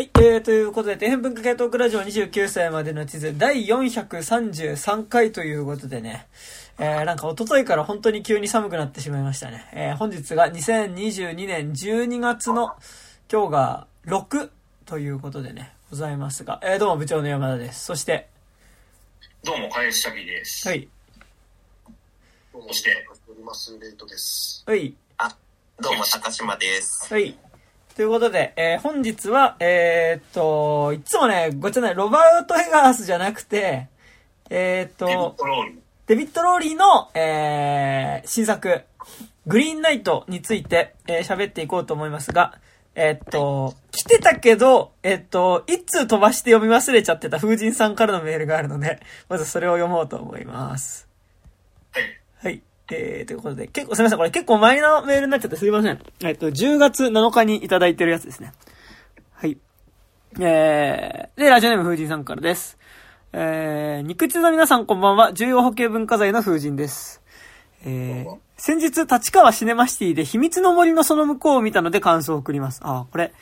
はい、えー、ということで、底辺文化系トークラジオ29歳までの地図第433回ということでね、えー、なんか一昨日から本当に急に寒くなってしまいましたね。えー、本日が2022年12月の今日が6ということでね、ございますが、えー、どうも部長の山田です。そして、どうも、林崎です。はい、どうもそして、おりますレイトです。はい、どうも、高島です。はい。ということで、えー本日は、えーっと、いつもね、ごちゃない、ロバート・エガースじゃなくて、えーっと。デビッド・ローリーの、えー新作、グリーンナイトについて、えー喋っていこうと思いますが、えーっと、来てたけど、えーっと、一通飛ばして読み忘れちゃってた風神さんからのメールがあるので、まずそれを読もうと思います。はい。はい。えー、ということで、結構、すみません。これ結構前のメールになっちゃってすいません。えっと、10月7日にいただいてるやつですね。はい。えー、で、ラジオネーム風神さんからです。えー、肉地の皆さんこんばんは。重要保険文化財の風神です。えー、先日、立川シネマシティで秘密の森のその向こうを見たので感想を送ります。あー、これ、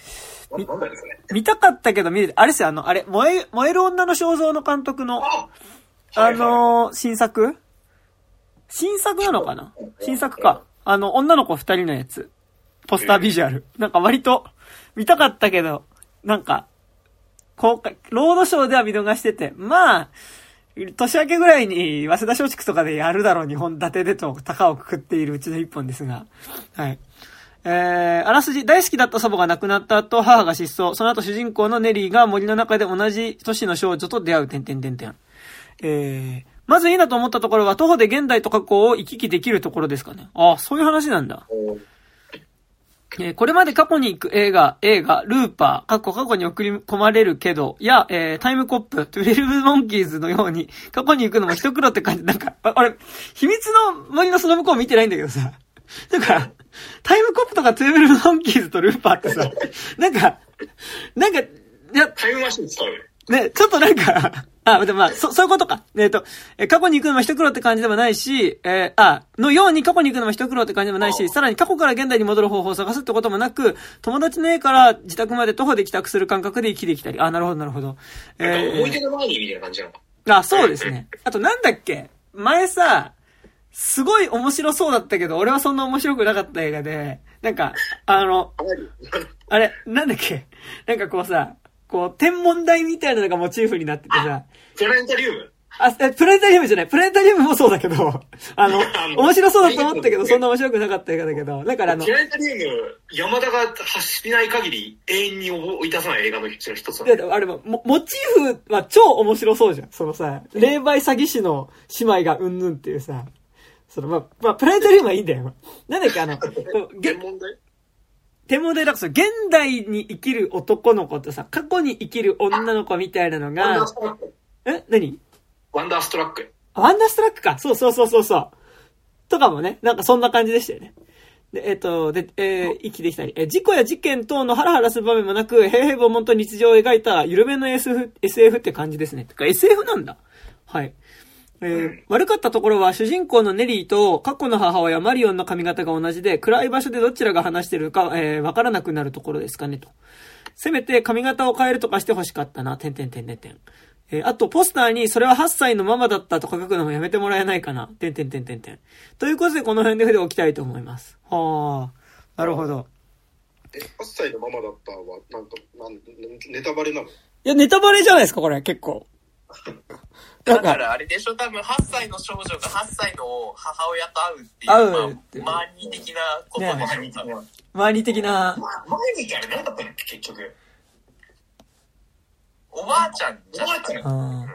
ななんだですね。見たかったけど見れて、あれですよ、あの、あれ、燃え、燃える女の肖像の監督の、ああのー、新作新作なのかな？新作か。あの、女の子二人のやつ。ポスタービジュアル。なんか割と、見たかったけど、なんか、公開、ロードショーでは見逃してて、まあ、年明けぐらいに、早稲田松竹とかでやるだろう、日本立てでと、高をくくっているうちの一本ですが。はい。えー、あらすじ、大好きだった祖母が亡くなった後、母が失踪。その後主人公のネリーが森の中で同じ年の少女と出会う、点々点々。えー、まずいいなと思ったところは、徒歩で現代と過去を行き来できるところですかね。ああ、そういう話なんだ。えーこれまで過去に行く映画、映画、ルーパー、過去過去に送り込まれるけど、や、えータイムコップ、トゥエルブモンキーズのように、過去に行くのも一苦労って感じ、なんか、あ俺、秘密の森のその向こう見てないんだけどさ。だから、タイムコップとかトゥエルブモンキーズとルーパーってさ、なんか、なんか、いや、タイムマシン使うよ。ね、ちょっとなんか、あ、でもまあ、そ、そういうことか。えっ、と、え過去に行くのも一苦労って感じでもないし、えーあ、のように過去に行くのも一苦労って感じでもないし、さらに過去から現代に戻る方法を探すってこともなく、友達の家から自宅まで徒歩で帰宅する感覚で生きてきたり。あ、なるほど、なるほど。え思い出の前にみたいな感じなのか。ー、あ、そうですね。あとなんだっけ？前さ、すごい面白そうだったけど、俺はそんな面白くなかった映画で、なんか、あの、あれ、なんだっけ？なんかこうさ、こう、天文台みたいなのがモチーフになっててさ、プラネタリウム？あ、えプラネタリウムじゃない。プラネタリウムもそうだけど、あの面白そうだと思ったけど、そんな面白くなかった映画だけど、だからあの、プラネタリウム、山田が走りない限り永遠に追い出さない映画の一つなのであれも、モモチーフは超面白そうじゃん。そのさ、霊媒詐欺師の姉妹がうんぬんっていうさ、その、まあ、まあ、プラネタリウムはいいんだよ。なんだっけ、あの、天文台？天文台だからさ、現代に生きる男の子とさ、過去に生きる女の子みたいなのが。え？何？ワンダーストラック。あワンダーストラックか。そうそうそうそうそう。とかもね、なんかそんな感じでしたよね。で、えっ、と、で、えー生きてきたり、えー事故や事件等のハラハラする場面もなく、平々凡々と日常を描いた緩めの SF、SF って感じですね。てか SF なんだ。はい。えー悪かったところは主人公のネリーと過去の母親マリオンの髪型が同じで暗い場所でどちらが話してるか、えーわからなくなるところですかねと。せめて髪型を変えるとかして欲しかったな。てんてんてんてんてん。えーあと、ポスターに、それは8歳のママだったと書くのもやめてもらえないかな。てんてんてんてんてん。ということで、この辺で筆を置きたいと思います。はあ。なるほど。え、8歳のママだったは、なんか、なんネタバレなの？いや、ネタバレじゃないですか、これ、結構。だからあれでしょ？多分8歳の少女が8歳の母親と会うっていう、まあ、マーニー的なことでしょ、ね多分周り的な、ま毎日あれ何だったの結局。おばあちゃんおばあちゃんうん。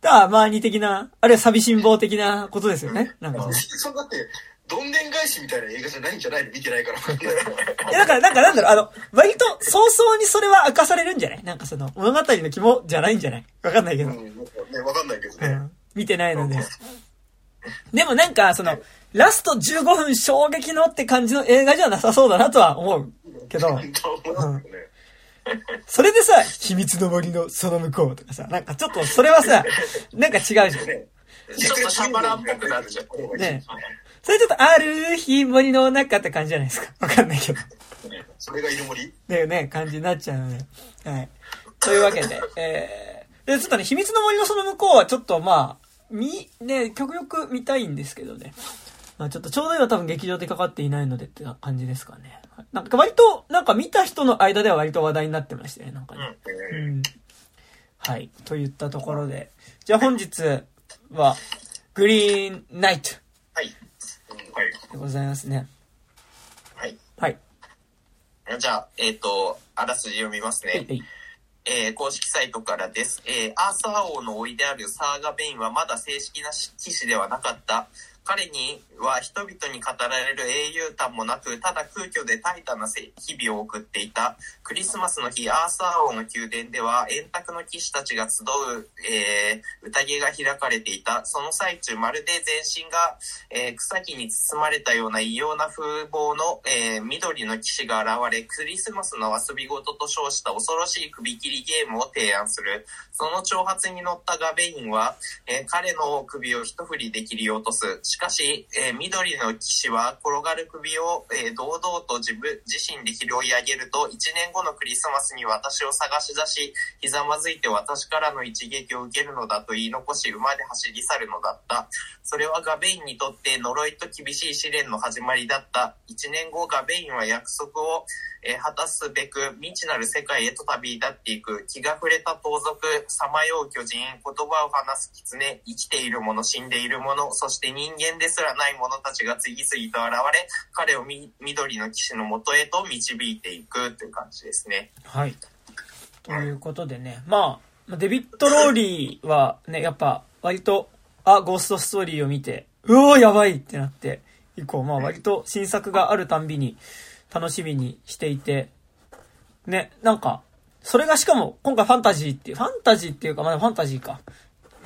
だから、周り的な、あるいは寂しん坊的なことですよね。なんかね。そんだって、どんでん返しみたいな映画じゃないんじゃないの？見てないから。いや、だから、なんか、なんだろう、あの、割と、早々にそれは明かされるんじゃないなんかその、物語の肝じゃないんじゃない？わかんないけど。うん、ね、わかんないけどね。うん。見てないので。でもなんか、その、ラスト15分衝撃のって感じの映画じゃなさそうだなとは思うけど、と思いますよね。それでさ、秘密の森のその向こうとかさ、なんかちょっとそれはさ、なんか違うじゃん。ねちょっとシャバランっぽくなっちゃう。ねそれちょっと、ある日森の中って感じじゃないですか。わかんないけど。それがいる森？だよね、感じになっちゃうので。はい。というわけで、えー、で、ちょっとね、秘密の森のその向こうはちょっとまあ、み、ね、極力見たいんですけどね。まあちょっとちょうど今多分劇場でかかっていないのでって感じですかね。はいなんか割と、なんか見た人の間では割と話題になってましたね、なんかね。うん。はい。といったところで。じゃあ本日は、グリーンナイト。でございますね。はい。はい。じゃあ、えっ、と、あらすじ読みますね。はいはい。えー公式サイトからです。えーアーサー王の甥いであるサーガ・ベインはまだ正式な騎士ではなかった。彼には人々に語られる英雄譚もなく、ただ空虚で怠惰な日々を送っていた。クリスマスの日、アーサー王の宮殿では、円卓の騎士たちが集う、えー宴が開かれていた。その最中、まるで全身が、えー草木に包まれたような異様な風貌の、えー緑の騎士が現れ、クリスマスの遊び事と称した恐ろしい首切りゲームを提案する。その挑発に乗ったガベインは、え彼の首を一振りで切り落とす。しかし、えー緑の騎士は転がる首を、えー堂々と自分自身で拾い上げると、1年後のクリスマスに私を探し出し、ひざまずいて私からの一撃を受けるのだと言い残し、馬で走り去るのだった。それはガベインにとって呪いと厳しい試練の始まりだった。1年後、ガベインは約束を、えー果たすべく未知なる世界へと旅立っていく。気が触れた盗賊、さまよう巨人、言葉を話す狐、生きている者、死んでいる者、そして人間ですらない者たちが次々と現れ、彼をみ緑の騎士の元へと導いていくという感じですね。はい。ということでね、まあ、デビッド・ローリーはね、やっぱ割と、あ、ゴーストストーリーを見て、うおーやばいってなって、以降、まあ割と新作があるたんびに楽しみにしていて、ね、なんか、それがしかも今回ファンタジーっていう、ファンタジーっていうか、まあファンタジーか、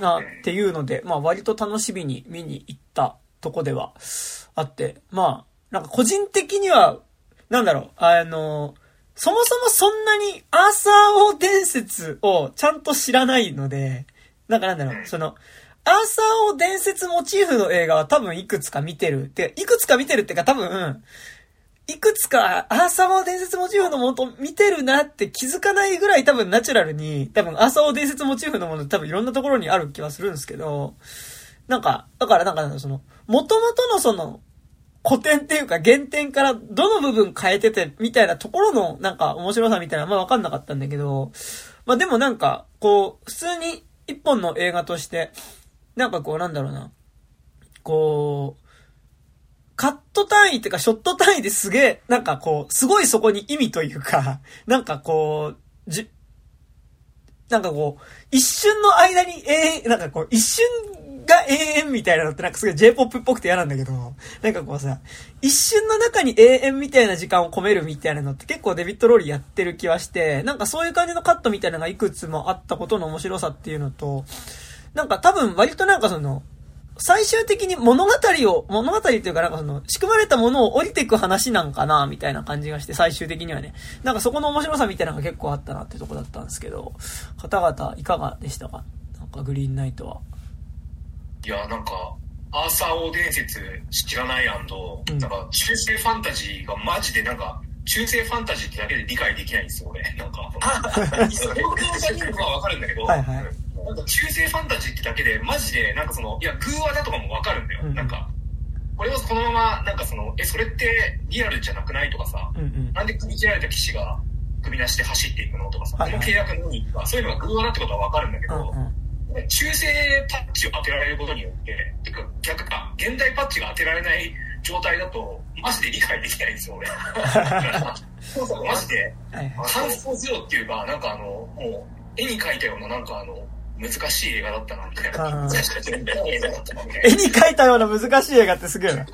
な、っていうので、まあ割と楽しみに見に行ったとこではあって、まあ、なんか個人的には、なんだろう、あの、そもそもそんなにアーサー王伝説をちゃんと知らないので、なんかなんだろう、その、アーサー王伝説モチーフの映画は多分いくつか見てる。って、いくつか見てるっていうか多分、いくつかアーサー王伝説モチーフのもの見てるなって気づかないぐらい多分ナチュラルに、多分アーサー王伝説モチーフのもの多分いろんなところにある気はするんですけど、なんか、だからなんかその、元々のその、古典っていうか原点からどの部分変えててみたいなところのなんか面白さみたいなのはまわかんなかったんだけど、まあでもなんか、こう、普通に一本の映画として、なんかこうなんだろうな、こう、カット単位っていうかショット単位ですげえ、なんかこう、すごいそこに意味というか、なんかこう、じ、なんかこう、一瞬の間に永遠、なんかこう、一瞬が永遠みたいなのってなんかすごい J-POP っぽくて嫌なんだけど、なんかこうさ、一瞬の中に永遠みたいな時間を込めるみたいなのって結構デビッド・ローリーやってる気はして、なんかそういう感じのカットみたいなのがいくつもあったことの面白さっていうのと、なんか多分割となんかその、最終的に物語を、物語っていうかなんかその、仕組まれたものを降りていく話なんかな、みたいな感じがして、最終的にはね。なんかそこの面白さみたいなのが結構あったなってとこだったんですけど、方々いかがでしたか？なんかグリーンナイトは。いや、なんか、アーサー王伝説知らないアンド、うんなんか、中世ファンタジーがマジでなんか、中世ファンタジーってだけで理解できないんですよ、俺。なんか、何 それが見るのはわかるんだけど、はいはいなんか中世ファンタジーってだけで、マジで、なんかその、いや、偶話だとかもわかるんだよ。うんなんか、これをこのまま、なんかその、え、それってリアルじゃなくないとかさ、うんうん。なんで首切られた騎士が首なしで走っていくのとかさ、はいはいこの契約何とか、そういうのが偶話だってことはわかるんだけうんど、うん。中世パッチを当てられることによって、てか逆か、現代パッチが当てられない状態だと、マジで理解できないんですよ、俺。そうそう、マジで。感想ゼロっていうか、なんかあの、もう、絵に描いたような、なんかあの、難しい映画だったな、みたいな。絵に描いたような難しい映画ってすげえな。い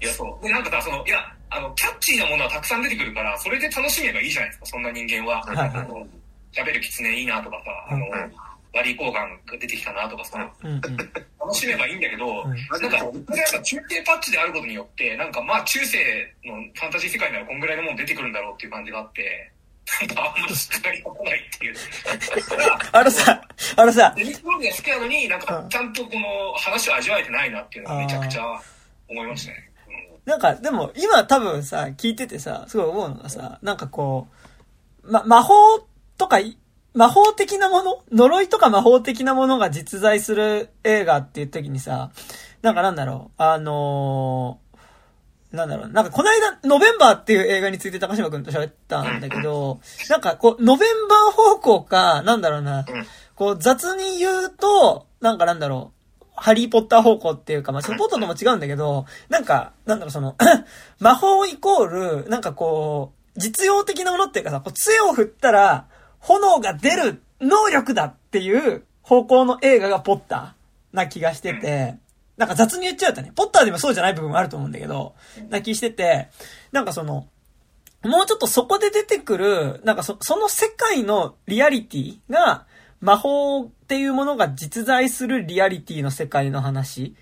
や、そう。で、なんかさ、その、いや、あの、キャッチーなものはたくさん出てくるから、それで楽しめばいいじゃないですか、そんな人間は。はいはいあの喋る狐いいなとかさ、あの、うんバリー・コーガンが出てきたなとかさ、うんうん。楽しめばいいんだけど、うんなんか、中継パッチであることによって、なんかまあ中世のファンタジー世界ならこんぐらいのもの出てくるんだろうっていう感じがあって、なんかあんましっかり来ないっていう。だからあのさ、あのさ、デミクロールが好きなのに、なんかうんちゃんとこの話を味わえてないなっていうのがめちゃくちゃ思いましたね。なんか、でも、今多分さ、聞いててさ、すごい思うのがさ、なんかこう、ま、魔法とかい、魔法的なもの？呪いとか魔法的なものが実在する映画っていう時にさ、なんかなんだろう、あのーなんだろう、な。んかこの間、ノベンバーっていう映画について高島くんと喋ったんだけど、なんかこう、ノベンバー方向か、なんだろうな、こう雑に言うと、なんかなんだろう、ハリーポッター方向っていうか、まあ、そのポッターとも違うんだけど、なんか、なんだろう、その、魔法イコール、なんかこう、実用的なものっていうかさ、こう杖を振ったら、炎が出る能力だっていう方向の映画がポッターな気がしてて、なんか雑に言っちゃうとね、ポッターでもそうじゃない部分もあると思うんだけど、な気してて、なんかその、もうちょっとそこで出てくる、なんかそ、その世界のリアリティが、魔法っていうものが実在するリアリティの世界の話。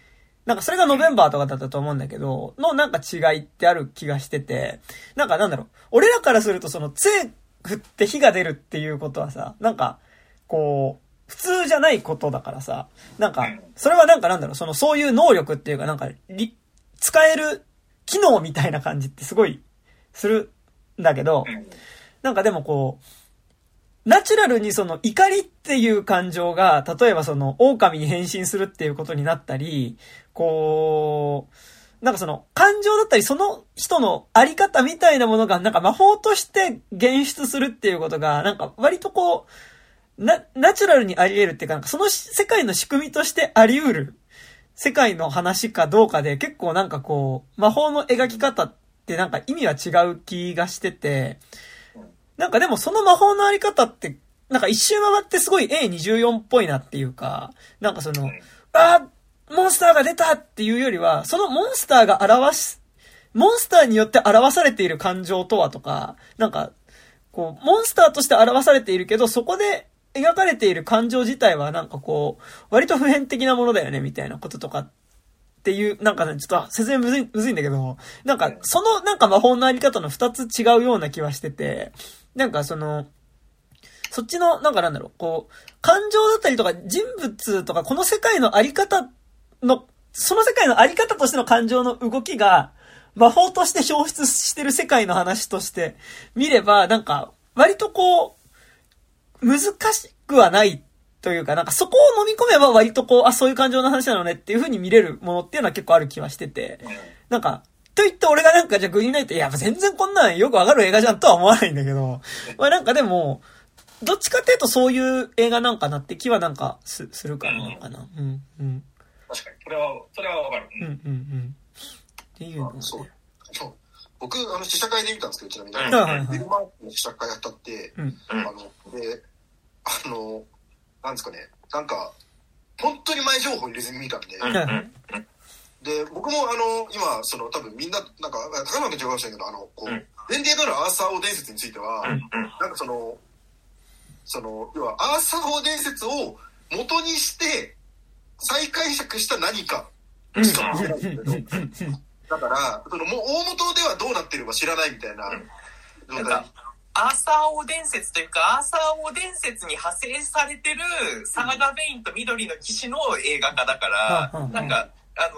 なんかそれがノベンバーとかだったと思うんだけど、のなんか違いってある気がしてて、なんかなんだろう、俺らからするとその杖振って火が出るっていうことはさ、なんか、こう、普通じゃないことだからさ、なんか、それはなんかなんだろう、そのそういう能力っていうかなんか、使える機能みたいな感じってすごいするんだけど、なんかでもこう、ナチュラルにその怒りっていう感情が、例えばその狼に変身するっていうことになったり、こう、なんかその感情だったりその人のあり方みたいなものがなんか魔法として現出するっていうことが、なんか割とこう、な、ナチュラルにあり得るっていうか、なんかその世界の仕組みとしてあり得る。世界の話かどうかで結構なんかこう、魔法の描き方ってなんか意味は違う気がしてて、なんかでもその魔法のあり方って、なんか一周回ってすごい A24 っぽいなっていうか、なんかその、あーモンスターが出たっていうよりは、そのモンスターが表す、モンスターによって表されている感情とはとか、なんか、こう、モンスターとして表されているけど、そこで描かれている感情自体はなんかこう、割と普遍的なものだよね、みたいなこととかっていう、なんかね、ちょっと説明むずい、むずいんだけど、なんか、そのなんか魔法のあり方の二つ違うような気はしてて、なんかその、そっちの、なんかなんだろう、こう、感情だったりとか人物とかこの世界のあり方の、その世界のあり方としての感情の動きが、魔法として表出してる世界の話として見れば、なんか、割とこう、難しくはないというか、なんかそこを飲み込めば割とこう、あ、そういう感情の話なのねっていう風に見れるものっていうのは結構ある気はしてて、なんか、と言って俺がなんかじゃあグリーンナイト、いや、全然こんなんよくわかる映画じゃんとは思わないんだけど、まあなんかでも、どっちかっていうとそういう映画なんかなって気はなんかすするかな、かな。うん、うん。確かに。それは、それはわかる。うん、うん、うん。っていうのはねそう。そう。僕、あの、試写会で見たんですけど、ちなみに。うんはいはいビルマークの試写会やったって、うんあの、で、あの、なんですかね、なんか、本当に前情報入れずに見たんで、で、僕もあの、今、その、多分みんな、なんか、高山君違うかもしれないけど、あの、こう、うん。伝統なるアーサー王伝説については、なんかその、その、要は、アーサー王伝説を元にして、再解釈した何かうん。しかないんだけど、だから、その、もう大元ではどうなってるか知らないみたいな状態。なんか。アーサー王伝説というか、アーサー王伝説に派生されてるサーガ・ベインと緑の騎士の映画化だからうん。うんう、んなんか、あ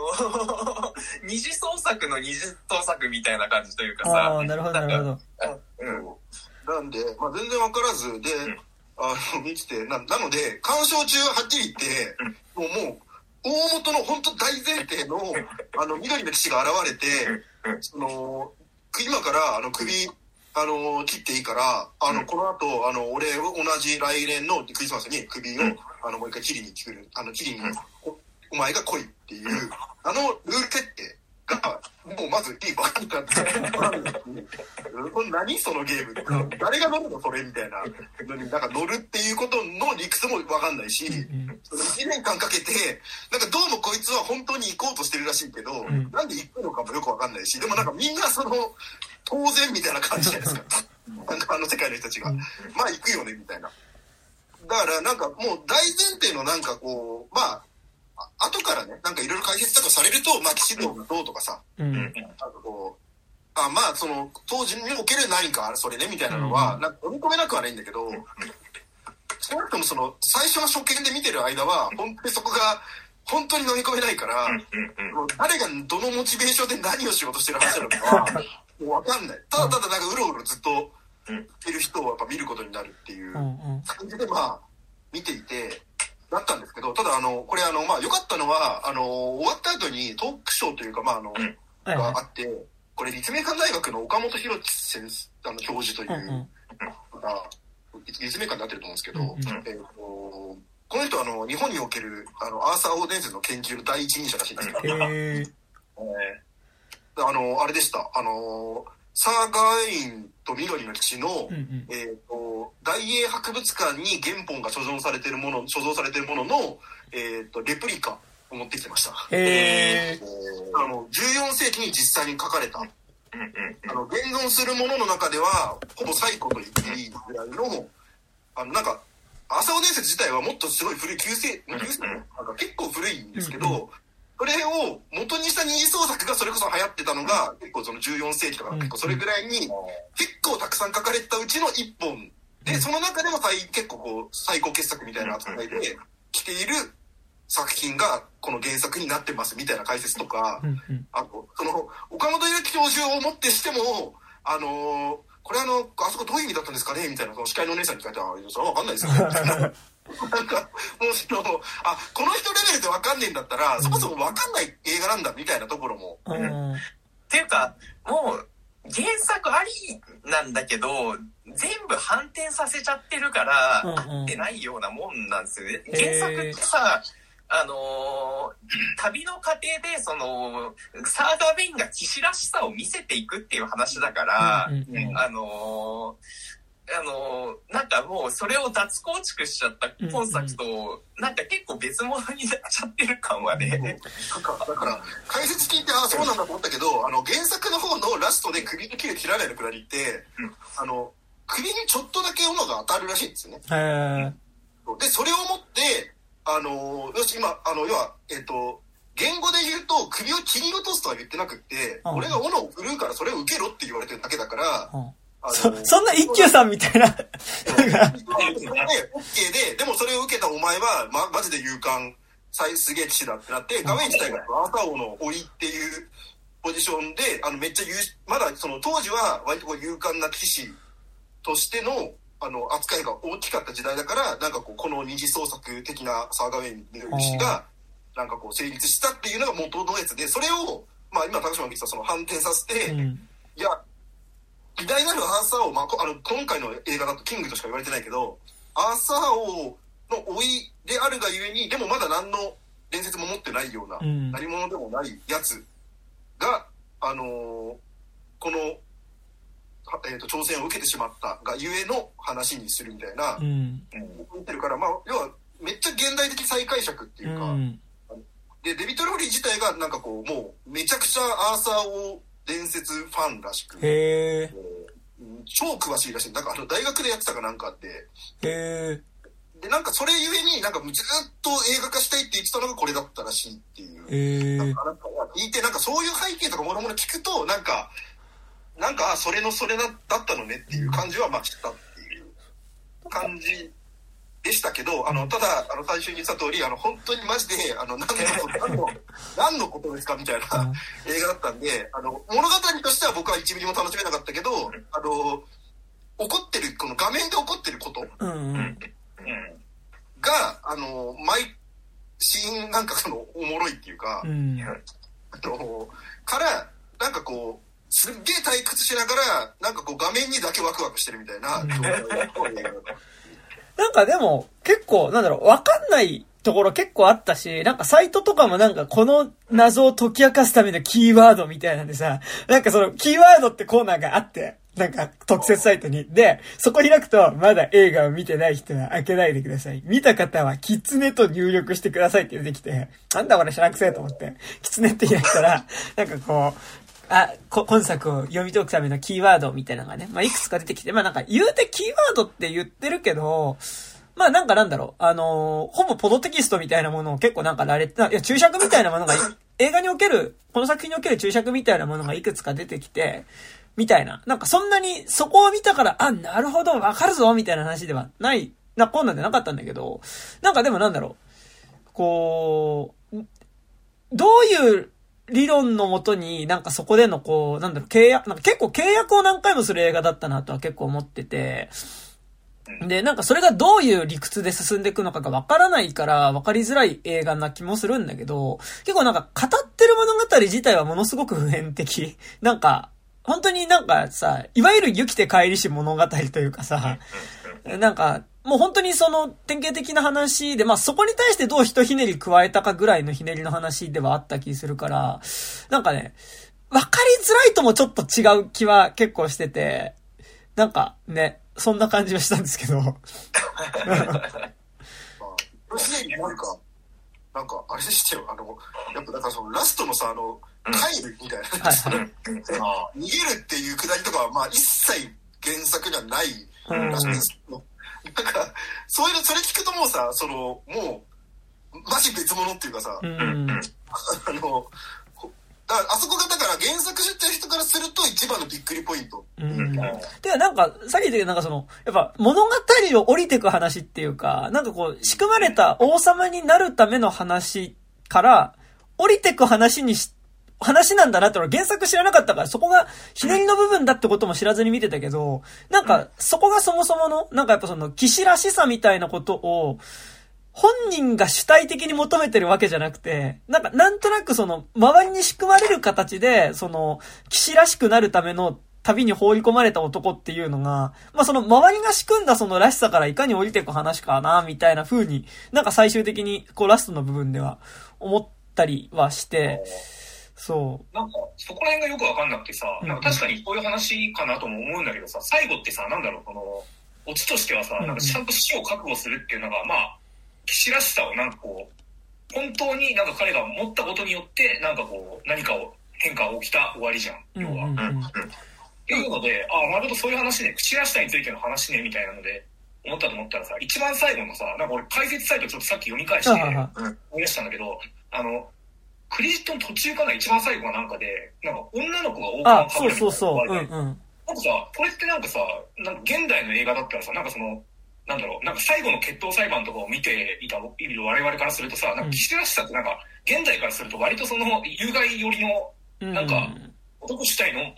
の、二次創作の二次創作みたいな感じというかあさ。あ、、なるほど、なるほど。うん、なんで、まあ、全然わからずで、あの、見てて、な、なので、鑑賞中はっきり言って、もう、もう、大元の本当大前提の、あの、緑の騎士が現れて、その、今から、あの、首、あの、切っていいから、あの、この後、あの、俺、同じ来年のクリスマスに首を、あの、もう一回切りに来る、あの、切りに、おお前が来いっていう、あの、ルール設定が、もうまずいいバカだって。これ何そのゲーム？誰が乗るのそれみたいな。のになんか乗るっていうことの理屈もわかんないし、うんその1年間かけてなんかどうもこいつは本当に行こうとしてるらしいけど、ん。なんで行くのかもよくわかんないしでもなんかみんなその当然みたいな感じじゃないですか。あの世界の人たちが、うん。まあ行くよねみたいな。だからなんかもう大前提のなんかこうまああ後からねなんかいろいろ解説とかされるとまあ騎士道がどうとかさ、うん。なんかこう、あまあ、その、当時における何か、それね、みたいなのは、うんなんか読み込めなくはないんだけど、少なくともその、最初の初見で見てる間は、本当にそこが、本当に飲み込めないから、誰がどのモチベーションで何をしようとしてる話なのかは、もうわかんない。ただただなんかうろうろずっとうんいる人をやっぱ見ることになるっていう。感じでまあ、見ていて、だったんですけど、ただあの、これあの、まあ良かったのは、あの、終わった後にトークショーというか、まああの、があって、これ立命館大学の岡本博先生、あの、教授という、うんうん。あ立命館になってると思うんですけど、えーとこの人はあの日本におけるあのアーサー・オー伝説の研究の第一人者らしいんですけど、へえ。あのあれでした。あのサーガーインと緑の騎士の。えー、と大英博物館に原本が所蔵されているもの所蔵されているものの、えー、とレプリカを持ってきてました。へえ。あの14世紀に実際に書かれた。あの現存するものの中ではほぼ最古と言っていいぐらいのあのなんか浅尾伝説自体はもっとすごい古い旧世旧世なんか結構古いんですけど、うんそれを元にした二次創作がそれこそ流行ってたのが結構その14世紀とかうん結構それぐらいに結構たくさん書かれてたうちの1本でその中でも最結構こう最高傑作みたいな扱いで来ている作品がこの原作になってますみたいな解説とか。あと、その、岡本由紀教授をもってしても、あのーこれあの、あそこどういう意味だったんですかねみたいな、その司会のお姉さんに聞かれて、あ、それはわかんないですよ、ね。なんか、もうその、あ、この人レベルでわかんねえんだったら、そもそもわかんない映画なんだ、みたいなところも。うん。っていうか、もう、原作ありなんだけど、全部反転させちゃってるから、うんうん。合ってないようなもんなんですよね。原作ってさ、あのー旅の過程で、その、サーガーベインが騎士らしさを見せていくっていう話だから、うんうんうん。あのーあのーなんかもうそれを脱構築しちゃった今作と、なんか結構別物になっちゃってる感はね、なんか、だから、解説聞いて、あ、そうなんだと思ったけど、あの、原作の方のラストで首に切る切らないのくだりって、うん。あの、首にちょっとだけ斧が当たるらしいんですよね。へえ。で、それをもって、あの、よし、今、あの、要は、えっ、と、言語で言うと、首を切り落とすとは言ってなくって、うん俺が斧を振るうからそれを受けろって言われてるだけだから、うんそ、そんな一休さんみたいな。それで、OK で、でもそれを受けたお前は、ま、マジで勇敢、最すげえ騎士だってなって、画面自体がアーサー王の甥っていうポジションで、あの、めっちゃ優秀、まだその当時は割とこう勇敢な騎士としての、あの、扱いが大きかった時代だから、なんかこう、この二次創作的なサーガウェイミの騎士が、なんかこう、成立したっていうのが元のやつで、それを、まあ今、高島が言ってたその反転させて、うん。いや、偉大なるアーサー王、まあ、こあの今回の映画だとキングとしか言われてないけど、アーサー王の甥いであるがゆえに、でもまだ何の伝説も持ってないような、うん何者でもないやつが、あのーこの、はえー、と挑戦を受けてしまったがゆえの話にするみたいな、うん。見てるから、まあ、要はめっちゃ現代的再解釈っていうか、ん。で、デビッド・ローリー自体がなんかこう、もうめちゃくちゃアーサー王伝説ファンらしく、超詳しいらしい。なんかあの大学でやってたかなんかあって、へえ。で、なんかそれゆえになんかずっと映画化したいって言ってたのがこれだったらしいっていう。なんかなんか聞いて、なんかそういう背景とかもろもろ聞くと、なんか、なんか、あそれのそれだだったのねっていう感じはまあしたっていう感じでしたけど、あの、ただ、あの、最初に言った通り、あの、本当にマジで、あの、何の、何の、何のことですかみたいな映画だったんで、あの、物語としては僕は1ミリも楽しめなかったけど、あの、怒ってる、この画面で起こってることうんうん。うんが、あの、毎シーンなんかその、おもろいっていうか、うん。あの、から、なんかこう、すっげえ退屈しながら、なんかこう画面にだけワクワクしてるみたいな なんかでも、結構、なんだろう、わかんないところ結構あったし、なんかサイトとかもなんかこの謎を解き明かすためのキーワードみたいなんでさ、なんかそのキーワードってコーナーがあって、なんか特設サイトに。で、そこ開くと、まだ映画を見てない人は開けないでください。見た方は、キツネと入力してくださいって出てきて、なんだこれ知らなくせえと思って、キツネって開いたら、なんかこう、あ、こ今作を読み解くためのキーワードみたいなのがね、まあ、いくつか出てきて、まあなんか言うてキーワードって言ってるけど、まあなんかなんだろう、あのーほぼポドテキストみたいなものを結構なんか羅列な、いや注釈みたいなものが、映画における、この作品における注釈みたいなものがいくつか出てきて、みたいな。なんかそんなに、そこを見たから、あ、なるほど、わかるぞ、みたいな話ではない、な、こんなんでなかったんだけど、なんかでもなんだろう、こう、どういう理論のもとになんかそこでのこう、なんだろう、契約、なんか結構契約を何回もする映画だったなとは結構思ってて、で、なんかそれがどういう理屈で進んでいくのかがわからないから分かりづらい映画な気もするんだけど、結構なんか語ってる物語自体はものすごく普遍的。なんか、本当になんかさ、いわゆる生きて帰りし物語というかさ、なんか、もう本当にその典型的な話で、まあそこに対してどう一ひねり加えたかぐらいのひねりの話ではあった気するから、なんかね、わかりづらいともちょっと違う気は結構してて、なんかね、そんな感じはしたんですけど。まあ、すでになんか、なんか、あれでしたよ、あの、やっぱだからそのラストのさ、あの、帰るみたいな、逃げるっていうくだりとかは、まあ一切原作にはないらしいんですけど、なんか、そういうの、それ聞くともうさ、その、もう、マジ別物っていうかさ、あの、あそこがだから原作知ってる人からすると一番のびっくりポイント。うん。ではなんか、さっき言ったなんかその、やっぱ物語を降りてく話っていうか、なんかこう、仕組まれた王様になるための話から、降りてく話にし、話なんだなって俺原作知らなかったから、そこがひねりの部分だってことも知らずに見てたけど、なんか、そこがそもそもの、なんかやっぱその、騎士らしさみたいなことを、本人が主体的に求めてるわけじゃなくて、なんか、なんとなくその、周りに仕組まれる形で、その、騎士らしくなるための旅に放り込まれた男っていうのが、まあその周りが仕組んだそのらしさからいかに降りていく話かな、みたいな風に、なんか最終的に、こうラストの部分では思ったりはして、そう。なんか、そこら辺がよくわかんなくてさ、なんか確かにこういう話かなとも思うんだけどさ、最後ってさ、なんだろう、この、オチとしてはさ、なんかちゃんと死を覚悟するっていうのが、まあ、騎士らしさをなんかこう、本当になんか彼が持ったことによって、なんかこう、何かを、変化が起きた終わりじゃん、要は。うんうんっていうので、ああ、なるほど、そういう話ね、口らしさについての話ね、みたいなので、思ったと思ったらさ、一番最後のさ、なんか俺解説サイトちょっとさっき読み返して、思い出したんだけど、あの、クレジットの途中かな、一番最後がなんかで、なんか女の子が王冠をかぶるみたいな。そうそうそう。うんうん。なんかさ、これってなんかさ、なんか現代の映画だったらさ、なんかその、なんだろう、なんか最後の決闘裁判とかを見ていたいる我々からするとさ、なんか騎士らしさってなんか、現代からすると割とその有害寄りの、なんか、男主体のもう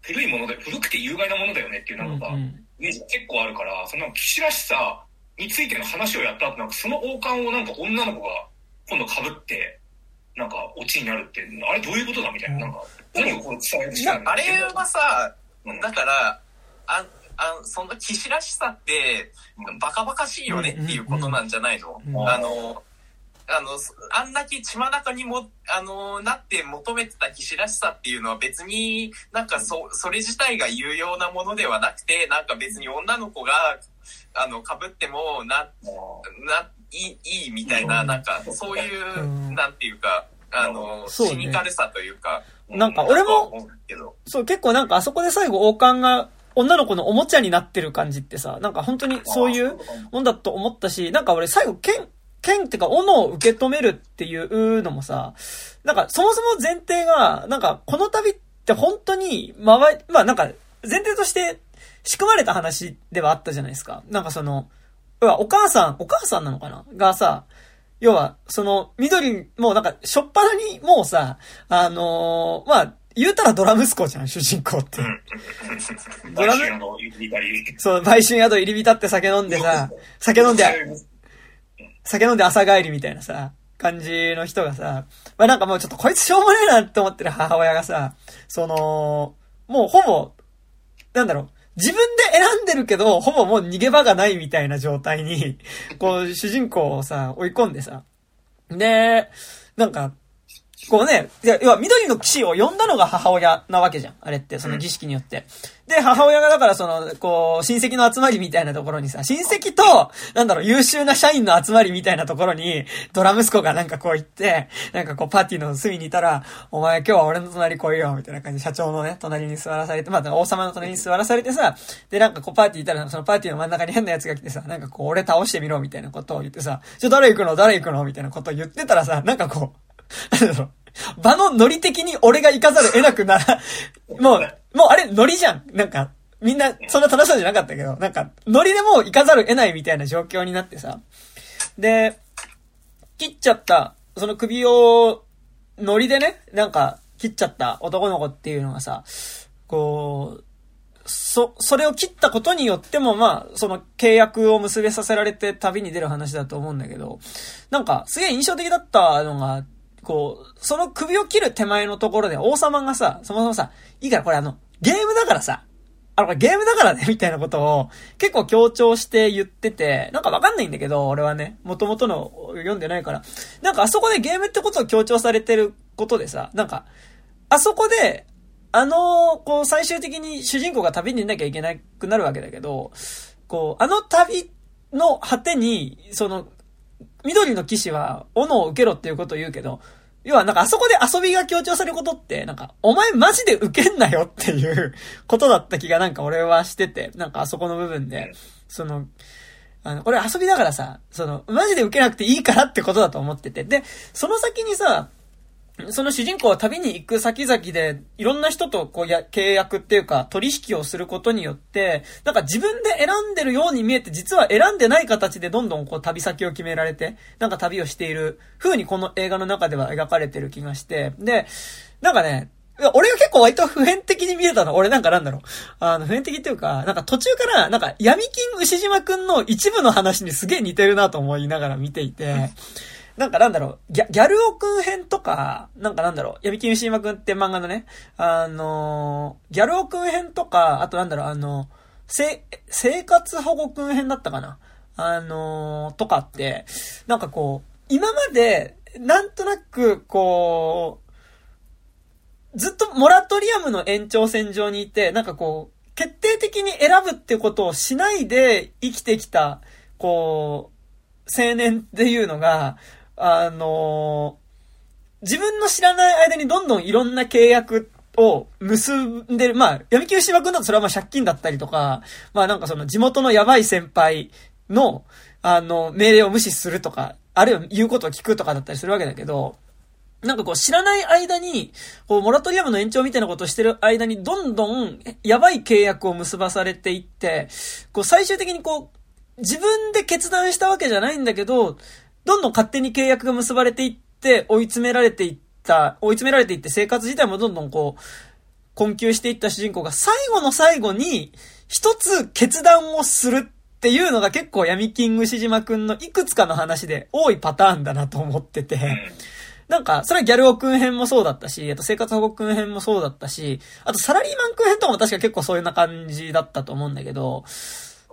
古いもので、古くて有害なものだよねっていうなんか、イメージが結構あるから、その騎士らしさについての話をやった後、なんかその王冠をなんか女の子が今度被って、なんかオチになるって、あれどういうことだみたいな、なんか、何をこう伝えるしたあれはさ、だから、ああその騎士らしさってバカバカしいよねっていうことなんじゃないの、あのあの、あんだけ血まなかにも、あの、なって求めてた騎士らしさっていうのは別になんかそ、それ自体が有用なものではなくて、なんか別に女の子が、あの、被っても、な、な、いい、いいみたいな、なんか、そういう、なんていうか、あの、シニカルさというか。なんか、俺も、そう、結構なんかあそこで最後王冠が女の子のおもちゃになってる感じってさ、なんか本当にそういうもんだと思ったし、なんか俺最後、剣、剣ってか、斧を受け止めるっていうのもさ、なんかそもそも前提が、なんかこの旅って本当に、周り、まあなんか前提として仕組まれた話ではあったじゃないですか。なんかその、要はお母さん、お母さんなのかな？がさ、要は、その、緑、もうなんか、しょっぱなに、もうさ、あのー、まあ、言うたらドラ息子じゃん、主人公って。ドラム？そう、売春宿入り浸って酒飲んでさ、酒飲んで、酒飲んで朝帰りみたいなさ、感じの人がさ、まあなんかもうちょっとこいつしょうもねえなって思ってる母親がさ、その、もうほぼ、なんだろう、自分で選んでるけど、ほぼもう逃げ場がないみたいな状態に、こう、主人公をさ、追い込んでさ、で、なんか、こうね、要は緑の騎士を呼んだのが母親なわけじゃん。あれって、その儀式によって。で、母親がだからその、こう、親戚の集まりみたいなところにさ、親戚と、なんだろう、優秀な社員の集まりみたいなところに、ドラ息子がなんかこう行って、なんかこうパーティーの隅にいたら、お前今日は俺の隣来いよ、みたいな感じで、社長のね、隣に座らされて、まあ、王様の隣に座らされてさ、で、なんかこうパーティーいたら、そのパーティーの真ん中に変な奴が来てさ、なんかこう、俺倒してみろ、みたいなことを言ってさ、じゃ誰行くの？誰行くの？みたいなことを言ってたらさ、なんかこう、場のノリ的に俺が行かざる得なくなら、もう、もうあれノリじゃん。なんか、みんなそんな楽しそうじゃなかったけど、なんか、ノリでもう行かざる得ないみたいな状況になってさ。で、切っちゃった、その首を、ノリでね、なんか、切っちゃった男の子っていうのがさ、こう、そ、それを切ったことによっても、まあ、その契約を結べさせられて旅に出る話だと思うんだけど、なんか、すげえ印象的だったのが、こう、その首を切る手前のところで王様がさ、そもそもさ、いいからこれあの、ゲームだからさ、あの、これゲームだからね、みたいなことを結構強調して言ってて、なんかわかんないんだけど、俺はね、元々の読んでないから。なんかあそこでゲームってことを強調されてることでさ、なんか、あそこで、あの、こう、最終的に主人公が旅に出なきゃいけなくなるわけだけど、こう、あの旅の果てに、その、緑の騎士は、斧を受けろっていうことを言うけど、要はなんかあそこで遊びが強調されることって、なんか、お前マジで受けんなよっていうことだった気がなんか俺はしてて、なんかあそこの部分で、その、あの、これ遊びだからさ、その、マジで受けなくていいからってことだと思ってて。で、その先にさ、その主人公は旅に行く先々で、いろんな人とこうや、契約っていうか、取引をすることによって、なんか自分で選んでるように見えて、実は選んでない形でどんどんこう旅先を決められて、なんか旅をしている風にこの映画の中では描かれてる気がして、で、なんかね、俺が結構割と普遍的に見えたの。俺なんかなんだろう。あの、普遍的っていうか、なんか途中から、なんか闇金牛島くんの一部の話にすげえ似てるなと思いながら見ていて、なんかなんだろう、ギャギャルオくん編とか、なんかなんだろう、闇金牛島くんって漫画のね、あのー、ギャルオくん編とか、あとなんだろう、あの、せ、生活保護くん編だったかなあのー、とかって、なんかこう、今まで、なんとなく、こう、ずっとモラトリアムの延長線上にいて、なんかこう、決定的に選ぶってことをしないで生きてきた、こう、青年っていうのが、あの自分の知らない間にどんどんいろんな契約を結んでる。まあ、闇金島君だとそれはまあ借金だったりとか、まあなんかその地元のやばい先輩の、あの、命令を無視するとか、あるいは言うことを聞くとかだったりするわけだけど、なんかこう知らない間に、こう、モラトリアムの延長みたいなことをしてる間に、どんどんやばい契約を結ばされていって、こう最終的にこう、自分で決断したわけじゃないんだけど、どんどん勝手に契約が結ばれていって、追い詰められていった、追い詰められていって生活自体もどんどんこう、困窮していった主人公が最後の最後に、一つ決断をするっていうのが結構闇キングし島くんのいくつかの話で多いパターンだなと思ってて、なんか、それはギャルオくん編もそうだったし、あと生活保護くん編もそうだったし、あとサラリーマンくん編とかも確か結構そういうな感じだったと思うんだけど、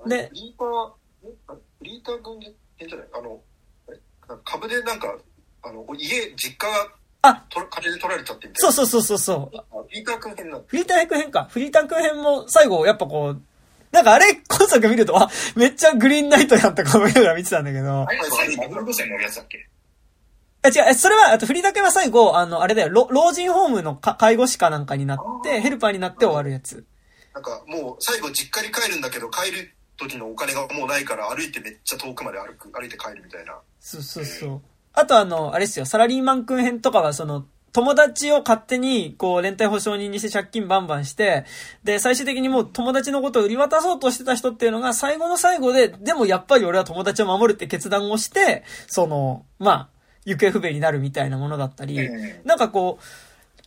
でリーター、リーター君じゃない？あの、株でなんか、あの、家、実家が、あと金で取られちゃってみたいな。そうそうそうそうそう。あリーター君編な。フリーターク編か。フリーターク編も最後、やっぱこう、なんかあれ、今作見ると、あ、めっちゃグリーンナイトやんとか思いながら見てたんだけどあ、れ、最後ダブル路線乗るやつだっけ？え、違う、え、それは、あとフリーターク編は最後、あの、あれだよ、老老人ホームのか介護士かなんかになって、ヘルパーになって終わるやつ。なんかもう最後実家に帰るんだけど、帰る時のお金がもうないから歩いてめっちゃ遠くまで歩く、歩いて帰るみたいな。そうそうそう。あとあの、あれですよ、サラリーマンくん編とかは、その、友達を勝手に、こう、連帯保証人にして借金バンバンして、で、最終的にもう友達のことを売り渡そうとしてた人っていうのが、最後の最後で、でもやっぱり俺は友達を守るって決断をして、その、まあ、行方不明になるみたいなものだったり、うんなんかこう、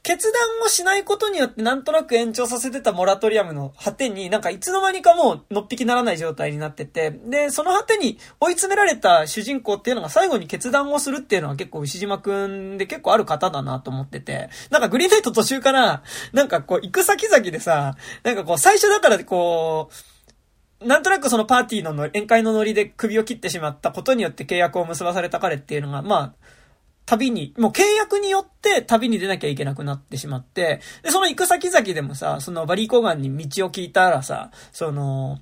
決断をしないことによってなんとなく延長させてたモラトリアムの果てになんかいつの間にかもうのっぴきならない状態になってて、で、その果てに追い詰められた主人公っていうのが最後に決断をするっていうのは結構牛島くんで結構ある方だなと思ってて、なんかグリーンナイト途中から、なんかこう行く先々でさ、なんかこう最初だからこう、なんとなくそのパーティーのの宴会のノリで首を切ってしまったことによって契約を結ばされた彼っていうのが、まあ、旅に、もう契約によって旅に出なきゃいけなくなってしまって、で、その行く先々でもさ、そのバリーコガンに道を聞いたらさ、その、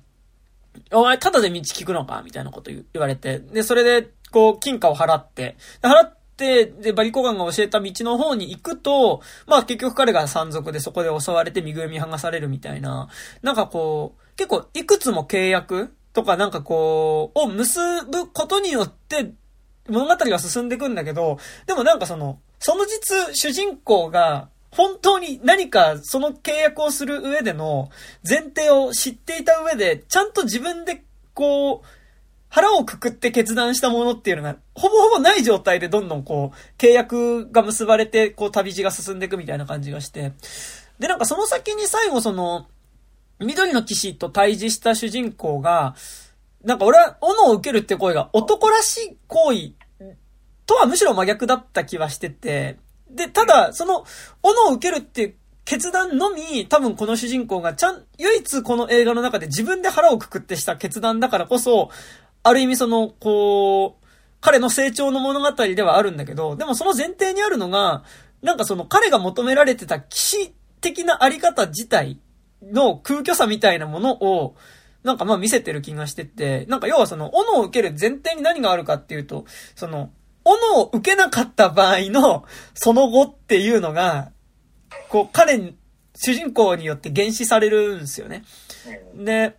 お前、ただで道聞くのかみたいなこと言われて。で、それで、こう、金貨を払って、払って、で、バリコガンが教えた道の方に行くと、まあ結局彼が山賊でそこで襲われて身ぐるみ剥がされるみたいな、なんかこう、結構いくつも契約とかなんかこう、を結ぶことによって、物語が進んでいくんだけど、でもなんかその、その実、主人公が、本当に何かその契約をする上での前提を知っていた上で、ちゃんと自分でこう、腹をくくって決断したものっていうのが、ほぼほぼない状態でどんどんこう、契約が結ばれて、こう、旅路が進んでいくみたいな感じがして。で、なんかその先に最後その、緑の騎士と対峙した主人公が、なんか俺は、斧を受けるって声が男らしい行為とはむしろ真逆だった気はしてて、で、ただ、その、斧を受けるっていう決断のみ、多分この主人公がちゃん、唯一この映画の中で自分で腹をくくってした決断だからこそ、ある意味その、こう、彼の成長の物語ではあるんだけど、でもその前提にあるのが、なんかその彼が求められてた騎士的なあり方自体の空虚さみたいなものを、なんかまあ見せてる気がしてて、なんか要はその、斧を受ける前提に何があるかっていうと、その、斧を受けなかった場合の、その後っていうのが、こう、彼に、主人公によって原始されるんですよね。で、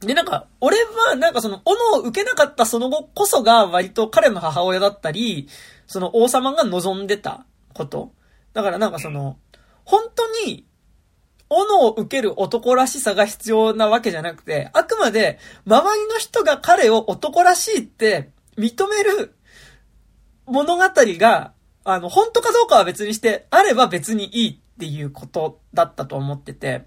で、なんか、俺は、なんかその、斧を受けなかったその後こそが、割と彼の母親だったり、その王様が望んでたこと。だからなんかその、本当に、斧を受ける男らしさが必要なわけじゃなくて、あくまで、周りの人が彼を男らしいって認める物語が、あの、本当かどうかは別にして、あれば別にいいっていうことだったと思ってて、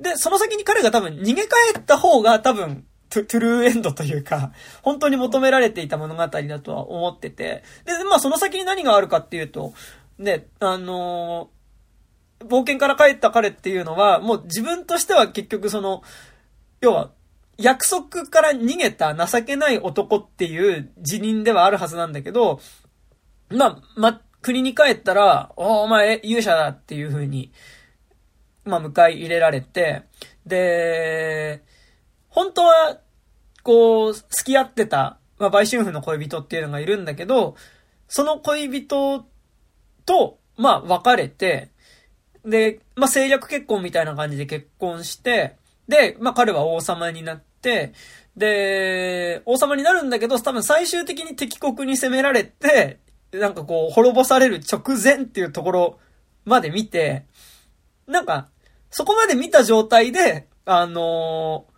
で、その先に彼が多分逃げ帰った方が多分、トゥトゥルーエンドというか、本当に求められていた物語だとは思ってて、で、まあその先に何があるかっていうと、ね、あのー、冒険から帰った彼っていうのは、もう自分としては結局その、要は、約束から逃げた情けない男っていう辞任ではあるはずなんだけど、まあ、ま、国に帰ったら、おお前勇者だっていう風に、まあ、迎え入れられて、で、本当は、こう、付き合ってた、まあ、売春婦の恋人っていうのがいるんだけど、その恋人と、まあ、別れて、で、まあ、政略結婚みたいな感じで結婚して、で、まあ、彼は王様になって、で、王様になるんだけど、多分最終的に敵国に攻められて、なんかこう、滅ぼされる直前っていうところまで見て、なんか、そこまで見た状態で、あのー、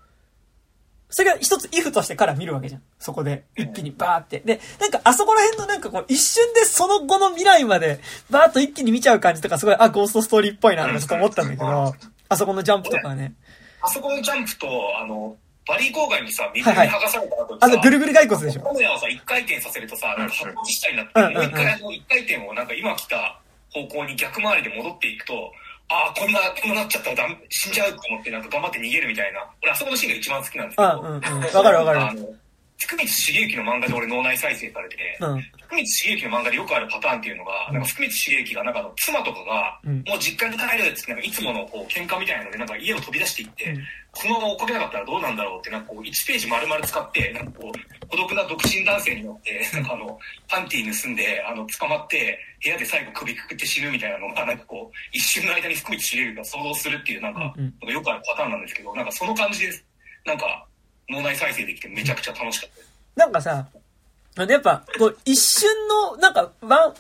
それが一つイフとしてから見るわけじゃん。そこで、一気にバーって。で、なんかあそこら辺のなんかこう、一瞬でその後の未来まで、バーっと一気に見ちゃう感じとか、すごい、あ、ゴーストストーリーっぽいな、とちょっと思ったんだけど、あそこのジャンプとかね。あそこのジャンプと、あの、バリー郊外にさ、水に剥がされた後にさ、はいはい、あの、ぐるぐる骸骨でしょ。カメラをさ、一回転させるとさ、なんか発泡したになって、もう一回あの一回転をなんか今来た方向に逆回りで戻っていくと、ああ、こんな、こんななっちゃったら死んじゃうと思って、なんか頑張って逃げるみたいな。俺、あそこのシーンが一番好きなんですけど。うんうんうん。わかるわかる。福光茂之の漫画で俺脳内再生されて、うん、福光茂之の漫画でよくあるパターンっていうのが、うん、なんか福光茂之がなんかの妻とかが、うん、もう実家に帰るって、なんかいつものこう喧嘩みたいなので、なんか家を飛び出していって、このまま追っかけなかったらどうなんだろうって、なんかこう1ページ丸々使って、なんかこう、孤独な独身男性によって、なんかあの、パンティー盗んで、あの、捕まって、部屋で最後首くくって死ぬみたいなのが、なんかこう、一瞬の間に福満しげゆきが想像するっていう、なんか、なんかよくあるパターンなんですけど、なんかその感じです。なんか、脳内再生できてめちゃくちゃ楽しかったです。なんかさ、やっぱ、こう、一瞬の、なんか、ワン、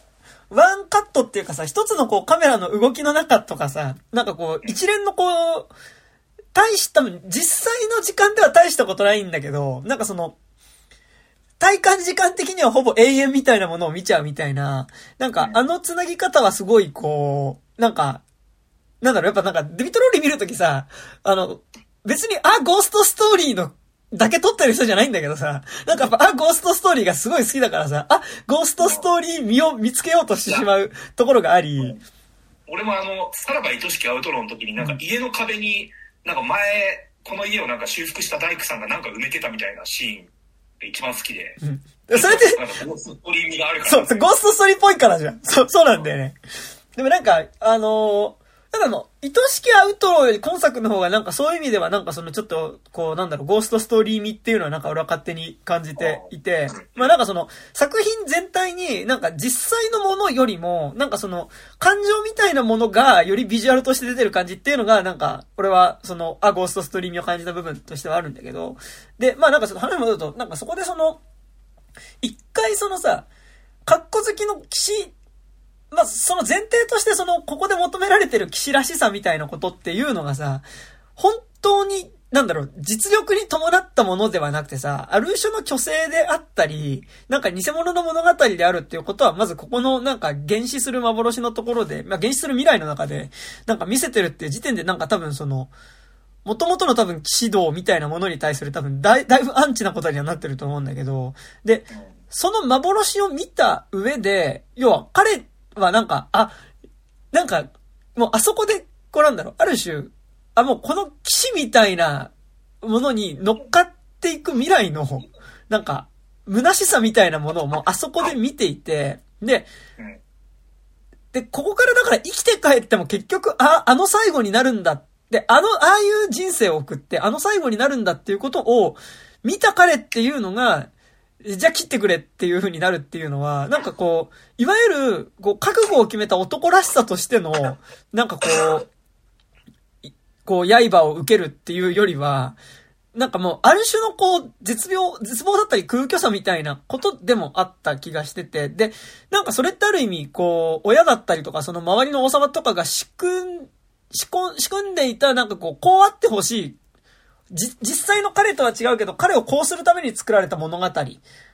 ワンカットっていうかさ、一つのこうカメラの動きの中とかさ、なんかこう、一連のこう、大した、実際の時間では大したことないんだけど、なんかその、体感時間的にはほぼ永遠みたいなものを見ちゃうみたいな、なんかあの繋ぎ方はすごいこう、なんか、なんだろう、やっぱなんかデビトローリー見るときさ、あの、別に、あ、ゴーストストーリーのだけ撮ってる人じゃないんだけどさ、なんかやっぱ、あ、ゴーストストーリーがすごい好きだからさ、あ、ゴーストストーリー見を見つけようとしてしまうところがあり。俺もあの、さらば愛しきアウトローの時になんか家の壁に、なんか前、この家をなんか修復した大工さんがなんか埋めてたみたいなシーンが一番好きで。うん。それで、なんかゴーストストーリー味があるから。そう、ゴーストストーリーっぽいからじゃん。そう、そうなんだよね。でもなんか、あのーただの、愛しきアウトローより今作の方がなんかそういう意味ではなんかそのちょっと、こうなんだろう、ゴーストストーリー味っていうのはなんか俺は勝手に感じていて、まあなんかその作品全体になんか実際のものよりも、なんかその感情みたいなものがよりビジュアルとして出てる感じっていうのがなんか、俺はその、あ、ゴーストストーリー味を感じた部分としてはあるんだけど、で、まあなんかその話戻ると、なんかそこでその、一回そのさ、格好好きの騎士まあ、その前提としてその、ここで求められてる騎士らしさみたいなことっていうのがさ、本当になんだろう、実力に伴ったものではなくてさ、ある種の虚勢であったり、なんか偽物の物語であるっていうことは、まずここのなんか原始する幻のところで、まあ原始する未来の中で、なんか見せてるっていう時点でなんか多分その、元々の多分騎士道みたいなものに対する多分だいだいぶアンチなことにはなってると思うんだけど、で、その幻を見た上で、要は彼はなんか、あ、なんか、もうあそこで、こうなんだろう、ある種、あ、もうこの騎士みたいなものに乗っかっていく未来の、なんか、虚しさみたいなものをもうあそこで見ていて、で、で、ここからだから生きて帰っても結局、あ、あの最後になるんだ。で、あの、ああいう人生を送って、あの最後になるんだっていうことを、見た彼っていうのが、じゃあ切ってくれっていう風になるっていうのは、なんかこう、いわゆる、こう、覚悟を決めた男らしさとしての、なんかこう、こう、刃を受けるっていうよりは、なんかもう、ある種のこう、絶病、絶望だったり空虚さみたいなことでもあった気がしてて、で、なんかそれってある意味、こう、親だったりとか、その周りの王様とかが仕組ん、仕込ん、仕組んでいた、なんかこう、こうあってほしいじ、実際の彼とは違うけど、彼をこうするために作られた物語、